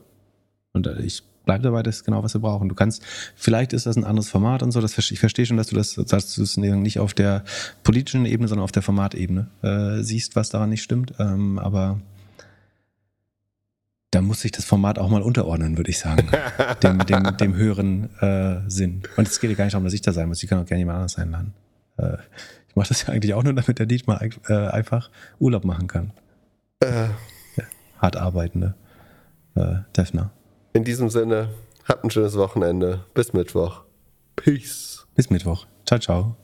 Und äh, ich bleibe dabei, das ist genau, was wir brauchen. Du kannst, vielleicht ist das ein anderes Format und so, das, ich verstehe schon, dass du das, dass nicht auf der politischen Ebene, sondern auf der Formatebene äh, siehst, was daran nicht stimmt. Ähm, aber da muss sich das Format auch mal unterordnen, würde ich sagen. (laughs) dem, dem, dem höheren äh, Sinn. Und es geht ja gar nicht darum, dass ich da sein muss. Ich kann auch gerne jemand anderes einladen. Äh, ich mache das ja eigentlich auch nur, damit der Dietmar äh, einfach Urlaub machen kann. Äh. Ja, hart arbeitende äh, Defner. In diesem Sinne, habt ein schönes Wochenende. Bis Mittwoch. Peace. Bis Mittwoch. Ciao, ciao.